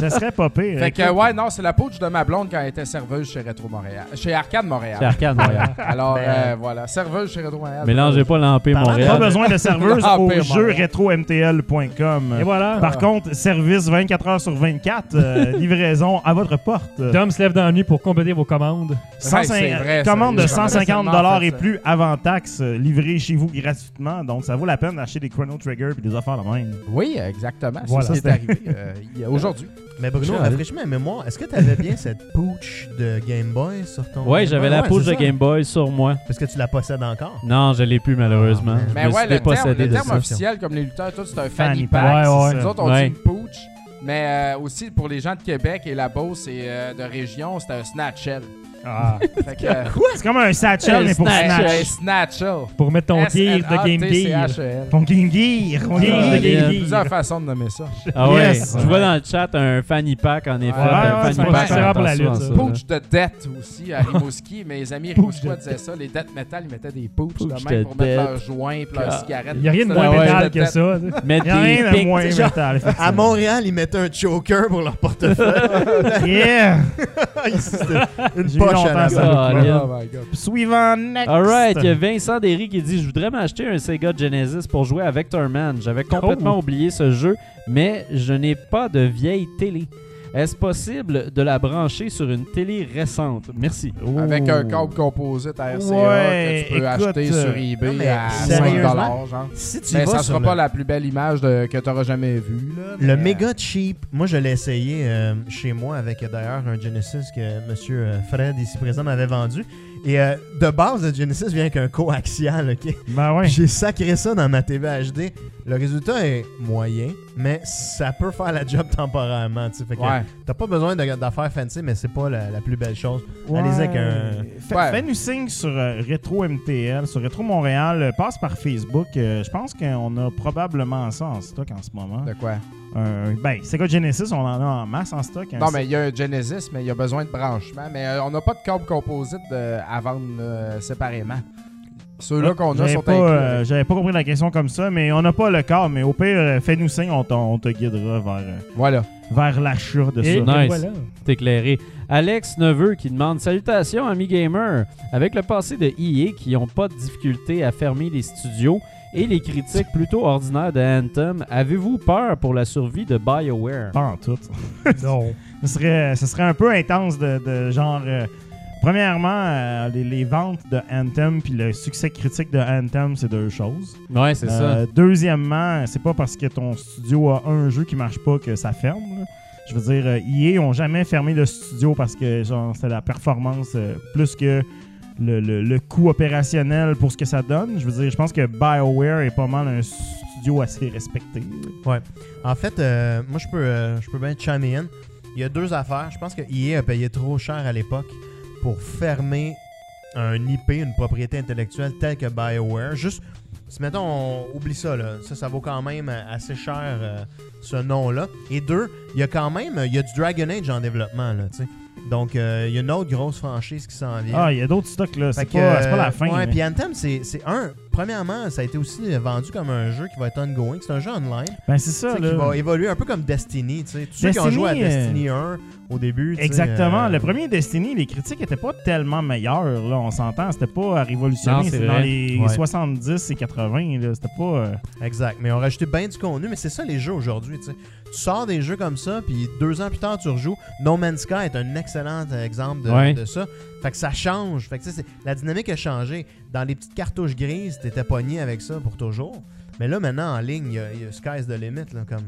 Speaker 4: Ça serait pas pire.
Speaker 5: Fait que, ouais, non, c'est la pouche de ma blonde quand elle était serveuse chez Retro Montréal. Chez Arcade Montréal.
Speaker 3: C'est Arcade Montréal.
Speaker 5: Alors,
Speaker 6: Ben,
Speaker 5: euh, voilà, serveuse chez Retro Montréal.
Speaker 3: Mélangez pas l'Empire
Speaker 6: Parlant de-
Speaker 4: Pas
Speaker 3: Montréal.
Speaker 4: besoin de serveuse
Speaker 5: Ah,
Speaker 4: au jeu
Speaker 5: Montréal.
Speaker 4: rétro-mtl.com.
Speaker 2: Et voilà.
Speaker 4: Par contre, service 24 heures sur 24, euh, livraison à votre porte.
Speaker 2: Dom se lève dans la nuit pour compléter vos commandes.
Speaker 4: 105
Speaker 5: c'est vrai, ça.
Speaker 4: commande de
Speaker 5: J'en avais
Speaker 4: 150
Speaker 5: tellement
Speaker 4: dollars et plus avant taxe euh, livré chez vous gratuitement. Donc, ça vaut la peine d'acheter des Chrono Trigger et des affaires de même.
Speaker 5: Oui, exactement.
Speaker 2: Voilà.
Speaker 5: C'est ce qui est
Speaker 4: C'était-
Speaker 5: arrivé euh, il y a- aujourd'hui.
Speaker 6: Mais Bruno,
Speaker 3: Chill.
Speaker 6: rafraîchis ma mémoire. Est-ce que tu avais bien cette pooch de Game Boy sur ton.
Speaker 3: Ouais,
Speaker 6: Game
Speaker 3: j'avais la
Speaker 6: Ouais,
Speaker 3: pouche
Speaker 6: c'est
Speaker 3: de
Speaker 6: ça.
Speaker 3: Game Boy sur moi.
Speaker 6: Parce que tu la possèdes encore?
Speaker 3: Non, je l'ai plus malheureusement.
Speaker 6: Ah,
Speaker 3: Je
Speaker 5: Mais
Speaker 3: me
Speaker 5: ouais,
Speaker 3: suis
Speaker 5: le terme, le terme
Speaker 3: ça.
Speaker 5: officiel, comme les lutteurs, tout, c'est un
Speaker 4: Fanny
Speaker 5: fanny
Speaker 4: pack,
Speaker 2: ouais, ouais.
Speaker 5: Nous autres, on
Speaker 3: Ouais.
Speaker 5: dit une pooch. Mais euh, aussi, pour les gens de Québec et la Beauce et euh, de région, c'est un snatchel.
Speaker 4: Ah.
Speaker 5: Fait que, euh,
Speaker 4: C'est comme un satchel, mais pour
Speaker 3: Snatch.
Speaker 5: snatchel.
Speaker 2: Pour mettre ton gear de Game Gear.
Speaker 5: S-N-A-T-C-H-E-L.
Speaker 4: Ton Game Gear. Ton
Speaker 2: Gear
Speaker 4: Game
Speaker 2: de
Speaker 4: Gear.
Speaker 5: Il y a
Speaker 2: Gear.
Speaker 5: plusieurs façons de nommer ça.
Speaker 3: Ah ouais,
Speaker 4: Yes.
Speaker 3: je vois dans le chat un fanny pack en effet.
Speaker 5: Ouais,
Speaker 3: un
Speaker 4: ouais,
Speaker 3: fanny
Speaker 4: c'est
Speaker 3: pack,
Speaker 5: pas
Speaker 2: pour la lutte, ça.
Speaker 5: Pooch de dette aussi à Rimouski. Mes amis Rimouskois disaient ça. Les dettes métal, ils mettaient des pooches de
Speaker 3: Pooch
Speaker 5: même
Speaker 3: de
Speaker 5: pour mettre
Speaker 3: dette.
Speaker 5: leurs joints et leurs
Speaker 3: Ah.
Speaker 5: cigarettes.
Speaker 2: Il n'y a rien de moins
Speaker 3: Ah ouais.
Speaker 2: métal que ça. tu sais.
Speaker 3: Mettre
Speaker 4: Il y a rien
Speaker 3: des
Speaker 4: de
Speaker 3: pics,
Speaker 4: moins métal.
Speaker 6: À
Speaker 4: effectivement.
Speaker 6: Montréal, ils mettaient un choker pour leur portefeuille.
Speaker 4: Yeah!
Speaker 6: Ici, c'était une
Speaker 4: J'ai eu
Speaker 6: poche
Speaker 4: longtemps ça.
Speaker 5: Oh my god.
Speaker 4: Suivant, next.
Speaker 3: Alright, il y a Vincent Derry qui dit Je voudrais m'acheter un Sega Genesis pour jouer à Vector Man. J'avais complètement oublié ce jeu, mais je n'ai pas de vieille télé. Est-ce possible de la brancher sur une télé récente? Merci.
Speaker 5: Avec un câble composite à RCA
Speaker 4: Ouais,
Speaker 5: que tu peux
Speaker 4: écoute,
Speaker 5: acheter
Speaker 4: euh,
Speaker 5: sur eBay
Speaker 6: non, mais
Speaker 5: à 5
Speaker 6: sérieusement,
Speaker 5: genre.
Speaker 6: Si tu
Speaker 5: Mais
Speaker 6: vas
Speaker 5: ça sera
Speaker 6: le-
Speaker 5: pas la plus belle image de- que tu auras jamais vue. Là,
Speaker 6: Le
Speaker 5: mais,
Speaker 6: méga cheap, moi je l'ai essayé euh, chez moi avec euh, d'ailleurs un Genesis que monsieur euh, Fred ici présent m'avait vendu. Et euh, de base, le Genesis vient avec un coaxial, ok?
Speaker 4: Ben ouais.
Speaker 6: J'ai sacré ça dans ma TV HD. Le résultat est moyen, mais ça peut faire la job temporairement. tu sais. Fait que
Speaker 5: Ouais.
Speaker 6: T'as pas besoin d'affaires fancy, mais c'est pas la, la plus belle chose. Allez-y avec un.
Speaker 4: Fait-
Speaker 5: Ouais.
Speaker 4: Fais-nous signe sur euh, Rétro MTL, sur Rétro Montréal. euh, passe par Facebook. euh, je pense qu'on a probablement ça en stock en ce moment.
Speaker 5: De quoi?
Speaker 4: Un- ben, Sega Genesis, on en a en masse en stock. hein.
Speaker 5: Non, mais il y a un Genesis, mais il y a besoin de branchement. Mais euh, on n'a pas de câble composite de- à vendre euh, séparément. Ceux-là qu'on a
Speaker 4: J'avais
Speaker 5: sont
Speaker 4: pas,
Speaker 5: inclus.
Speaker 4: euh, J'avais pas compris la question comme ça, mais on n'a pas le corps. Mais au pire, euh, fais-nous signe, on, t'en- on te guidera vers, euh,
Speaker 5: Voilà.
Speaker 4: vers l'achat de
Speaker 2: Et,
Speaker 4: ça.
Speaker 3: Nice.
Speaker 2: et voilà.
Speaker 3: C'est éclairé. Alex Neveu qui demande Salutations, amis gamers. Avec le passé de EA qui n'ont pas de difficulté à fermer les studios et les critiques plutôt ordinaires de Anthem, avez-vous peur pour la survie de BioWare?
Speaker 4: Pas en tout.
Speaker 2: Non.
Speaker 4: Ce serait, ce serait un peu intense de, de genre. euh, premièrement, euh, les, les ventes de Anthem puis le succès critique de Anthem, c'est deux choses.
Speaker 3: Ouais, c'est
Speaker 4: Euh, Deuxièmement, c'est pas parce que ton studio a un jeu qui marche pas que ça ferme. là. Je veux dire, EA ont jamais fermé le studio parce que genre c'était la performance euh, plus que le, le- coût opérationnel pour ce que ça donne. Je veux dire, je pense que BioWare est pas mal un studio assez respecté.
Speaker 6: En fait, euh, moi, je peux, euh, je peux bien chimer in. Il y a deux affaires. Je pense que EA a payé trop cher à l'époque pour fermer un IP, une propriété intellectuelle telle que BioWare. Juste, si mettons, on oublie ça, là. Ça, ça vaut quand même assez cher euh, ce nom-là. Et deux, il y a quand même, il y a du Dragon Age en développement, là, tu sais. Donc, euh, il y a une autre grosse franchise qui s'en vient.
Speaker 4: Ah, il y a d'autres stocks là. C'est pas, pas la
Speaker 6: euh,
Speaker 4: fin.
Speaker 6: Ouais,
Speaker 4: mais-
Speaker 6: puis Anthem, c'est c'est un. Premièrement, ça a été aussi vendu comme un jeu qui va être ongoing. C'est un jeu online.
Speaker 4: Ben, c'est ça, là.
Speaker 6: qui va évoluer un peu comme Destiny. tu sais. Tous ceux qui ont joué à
Speaker 4: euh,
Speaker 6: Destiny 1 au début.
Speaker 4: Exactement.
Speaker 6: euh,
Speaker 4: Le premier Destiny, les critiques étaient pas tellement meilleures. Là, on s'entend. C'était pas à révolutionner. C'était dans les
Speaker 6: Ouais.
Speaker 4: 70 et 80. là. C'était pas. euh,
Speaker 6: Exact. Mais on a rajouté bien du contenu. Mais c'est ça les jeux aujourd'hui. tu sais. Tu sors des jeux comme ça, puis deux ans plus tard, tu rejoues. No Man's Sky est un excellent exemple de,
Speaker 3: Ouais.
Speaker 6: de ça. Fait que ça change. Fait que la dynamique a changé. Dans les petites cartouches grises, t'étais pogné avec ça pour toujours. Mais là, maintenant, en ligne, il y a, il y a Sky's the limit, là, comme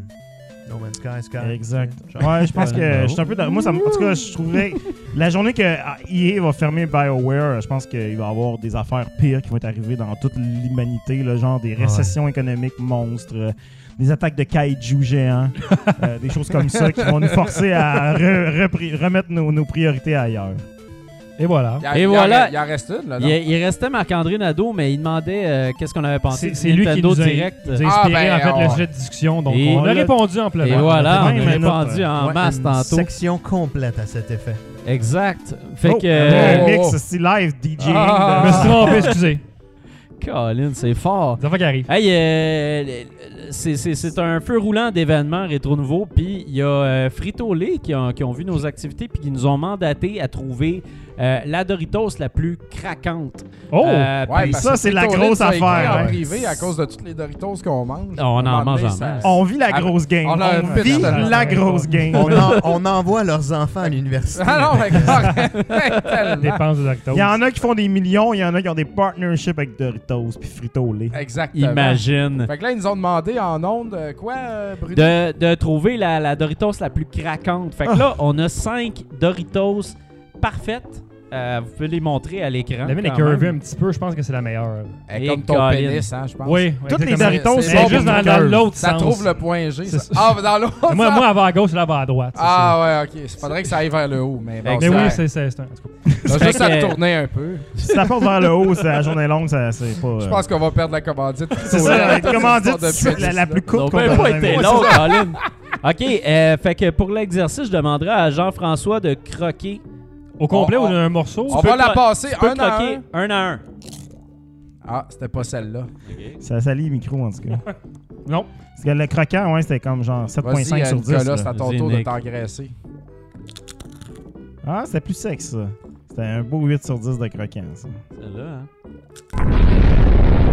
Speaker 6: No Man's Sky, Sky.
Speaker 4: Exact. Ouais, je pense que je suis un peu. dans- Moi, ça, me- en tout cas, je trouverais. La journée que ah, EA va fermer BioWare, je pense qu'il va y avoir des affaires pires qui vont être arrivées dans toute l'humanité, genre des récessions économiques monstres, des attaques de kaiju géants, euh, des choses comme ça qui vont nous forcer à re- repri- remettre nos, nos priorités ailleurs.
Speaker 2: Et voilà.
Speaker 5: Il a-
Speaker 3: Et
Speaker 5: il y en-
Speaker 3: voilà.
Speaker 5: Il en reste une, là,
Speaker 3: Il,
Speaker 5: non?
Speaker 3: il restait Marc-André Nadeau, mais il demandait euh, qu'est-ce qu'on avait pensé
Speaker 2: C'est lui qui nous a,
Speaker 3: Direct.
Speaker 2: nous a
Speaker 5: Ah,
Speaker 2: inspiré
Speaker 5: ben,
Speaker 2: en fait
Speaker 5: on-
Speaker 2: le sujet de discussion. Donc
Speaker 3: Et
Speaker 2: on a
Speaker 3: le-
Speaker 2: répondu en pleurant.
Speaker 3: Et voilà, on a répondu en
Speaker 6: Ouais,
Speaker 3: masse
Speaker 6: une
Speaker 3: tantôt.
Speaker 6: section complète à cet effet.
Speaker 3: Exact. Fait
Speaker 4: Oh,
Speaker 3: que.
Speaker 4: un
Speaker 3: euh,
Speaker 5: oh,
Speaker 4: mix,
Speaker 5: oh.
Speaker 4: c'est live DJ.
Speaker 5: Ah.
Speaker 2: Je me suis trompé, excusez.
Speaker 3: Colin, c'est fort.
Speaker 2: Ça va qui arrive.
Speaker 3: Hey, euh, c'est- un feu roulant d'événements rétro nouveau. Puis il y a euh, Frito-Lay qui, ont- qui ont vu nos activités puis qui nous ont mandaté à trouver euh, la Doritos la plus craquante.
Speaker 2: Oh!
Speaker 3: Euh,
Speaker 5: Ouais,
Speaker 3: puis
Speaker 5: parce
Speaker 4: ça,
Speaker 5: que
Speaker 4: c'est la grosse affaire,
Speaker 5: en
Speaker 4: ouais.
Speaker 5: privé à cause de toutes les Doritos qu'on mange.
Speaker 3: On en mange en
Speaker 5: ça-
Speaker 3: masse.
Speaker 4: On vit la
Speaker 5: Ah,
Speaker 4: grosse game.
Speaker 5: on
Speaker 4: vit la grosse game.
Speaker 6: On, en- on envoie leurs enfants à l'université.
Speaker 5: Ah non,
Speaker 2: de Doritos.
Speaker 4: Il y en a qui font des millions, il y en a qui ont des partnerships avec Doritos puis Frito-Lay.
Speaker 5: Exactement.
Speaker 3: Imagine.
Speaker 5: Fait que là, ils nous ont demandé en ondes euh, quoi, Bruno?
Speaker 3: De, de trouver la, la Doritos la plus craquante. Fait que là, on a cinq Doritos parfaites. Euh, vous pouvez les montrer à l'écran.
Speaker 2: La mienne est curvée un petit peu, je pense que c'est la meilleure.
Speaker 5: Eh,
Speaker 3: Et
Speaker 5: comme ton
Speaker 3: Colin.
Speaker 5: pénis, hein, je pense.
Speaker 2: Oui,
Speaker 4: Toutes les. Doritos,
Speaker 5: C'est
Speaker 2: C'est
Speaker 5: bon
Speaker 2: juste dans, dans l'autre
Speaker 5: Ça
Speaker 2: sens.
Speaker 5: trouve le point G.
Speaker 2: C'est
Speaker 5: ça.
Speaker 2: ça.
Speaker 5: Ah, dans l'autre
Speaker 2: moi,
Speaker 5: sens.
Speaker 2: moi, elle va à gauche, là, elle va à droite. c'est ça.
Speaker 5: Ah, ouais, ok. Il faudrait que ça aille vers le haut. Mais, bon,
Speaker 2: Mais oui,
Speaker 5: c'est
Speaker 2: c'est c'est- c'est un. en tout cas.
Speaker 5: On va juste à
Speaker 3: que-
Speaker 5: le tourner un peu.
Speaker 4: Si ça porte vers le haut, c'est la journée longue, ça, c'est pas.
Speaker 5: Je pense qu'on va perdre la commandite.
Speaker 4: c'est ça, la, la
Speaker 5: pénis,
Speaker 4: plus courte qu'on
Speaker 3: même pas
Speaker 4: a
Speaker 3: été
Speaker 4: jamais-
Speaker 3: long, Colin. OK, euh, fait que pour l'exercice, je demanderai à Jean-François de croquer.
Speaker 2: Au complet
Speaker 5: On-
Speaker 2: ou d'un morceau?
Speaker 5: On va la passer
Speaker 3: Tu peux
Speaker 5: un à un.
Speaker 3: un à un.
Speaker 5: Ah, c'était pas celle-là.
Speaker 4: Ça salit le micro en tout cas.
Speaker 2: Non.
Speaker 4: Parce que le croquant, ouais, c'était comme genre
Speaker 5: Vas-y,
Speaker 4: 7.5 sur 10.
Speaker 5: Nicolas, c'est à ton tour de t'engraisser.
Speaker 4: Ah, c'était plus sec ça. C'était un beau 8 sur 10 de croquant ça.
Speaker 3: Celle-là, hein?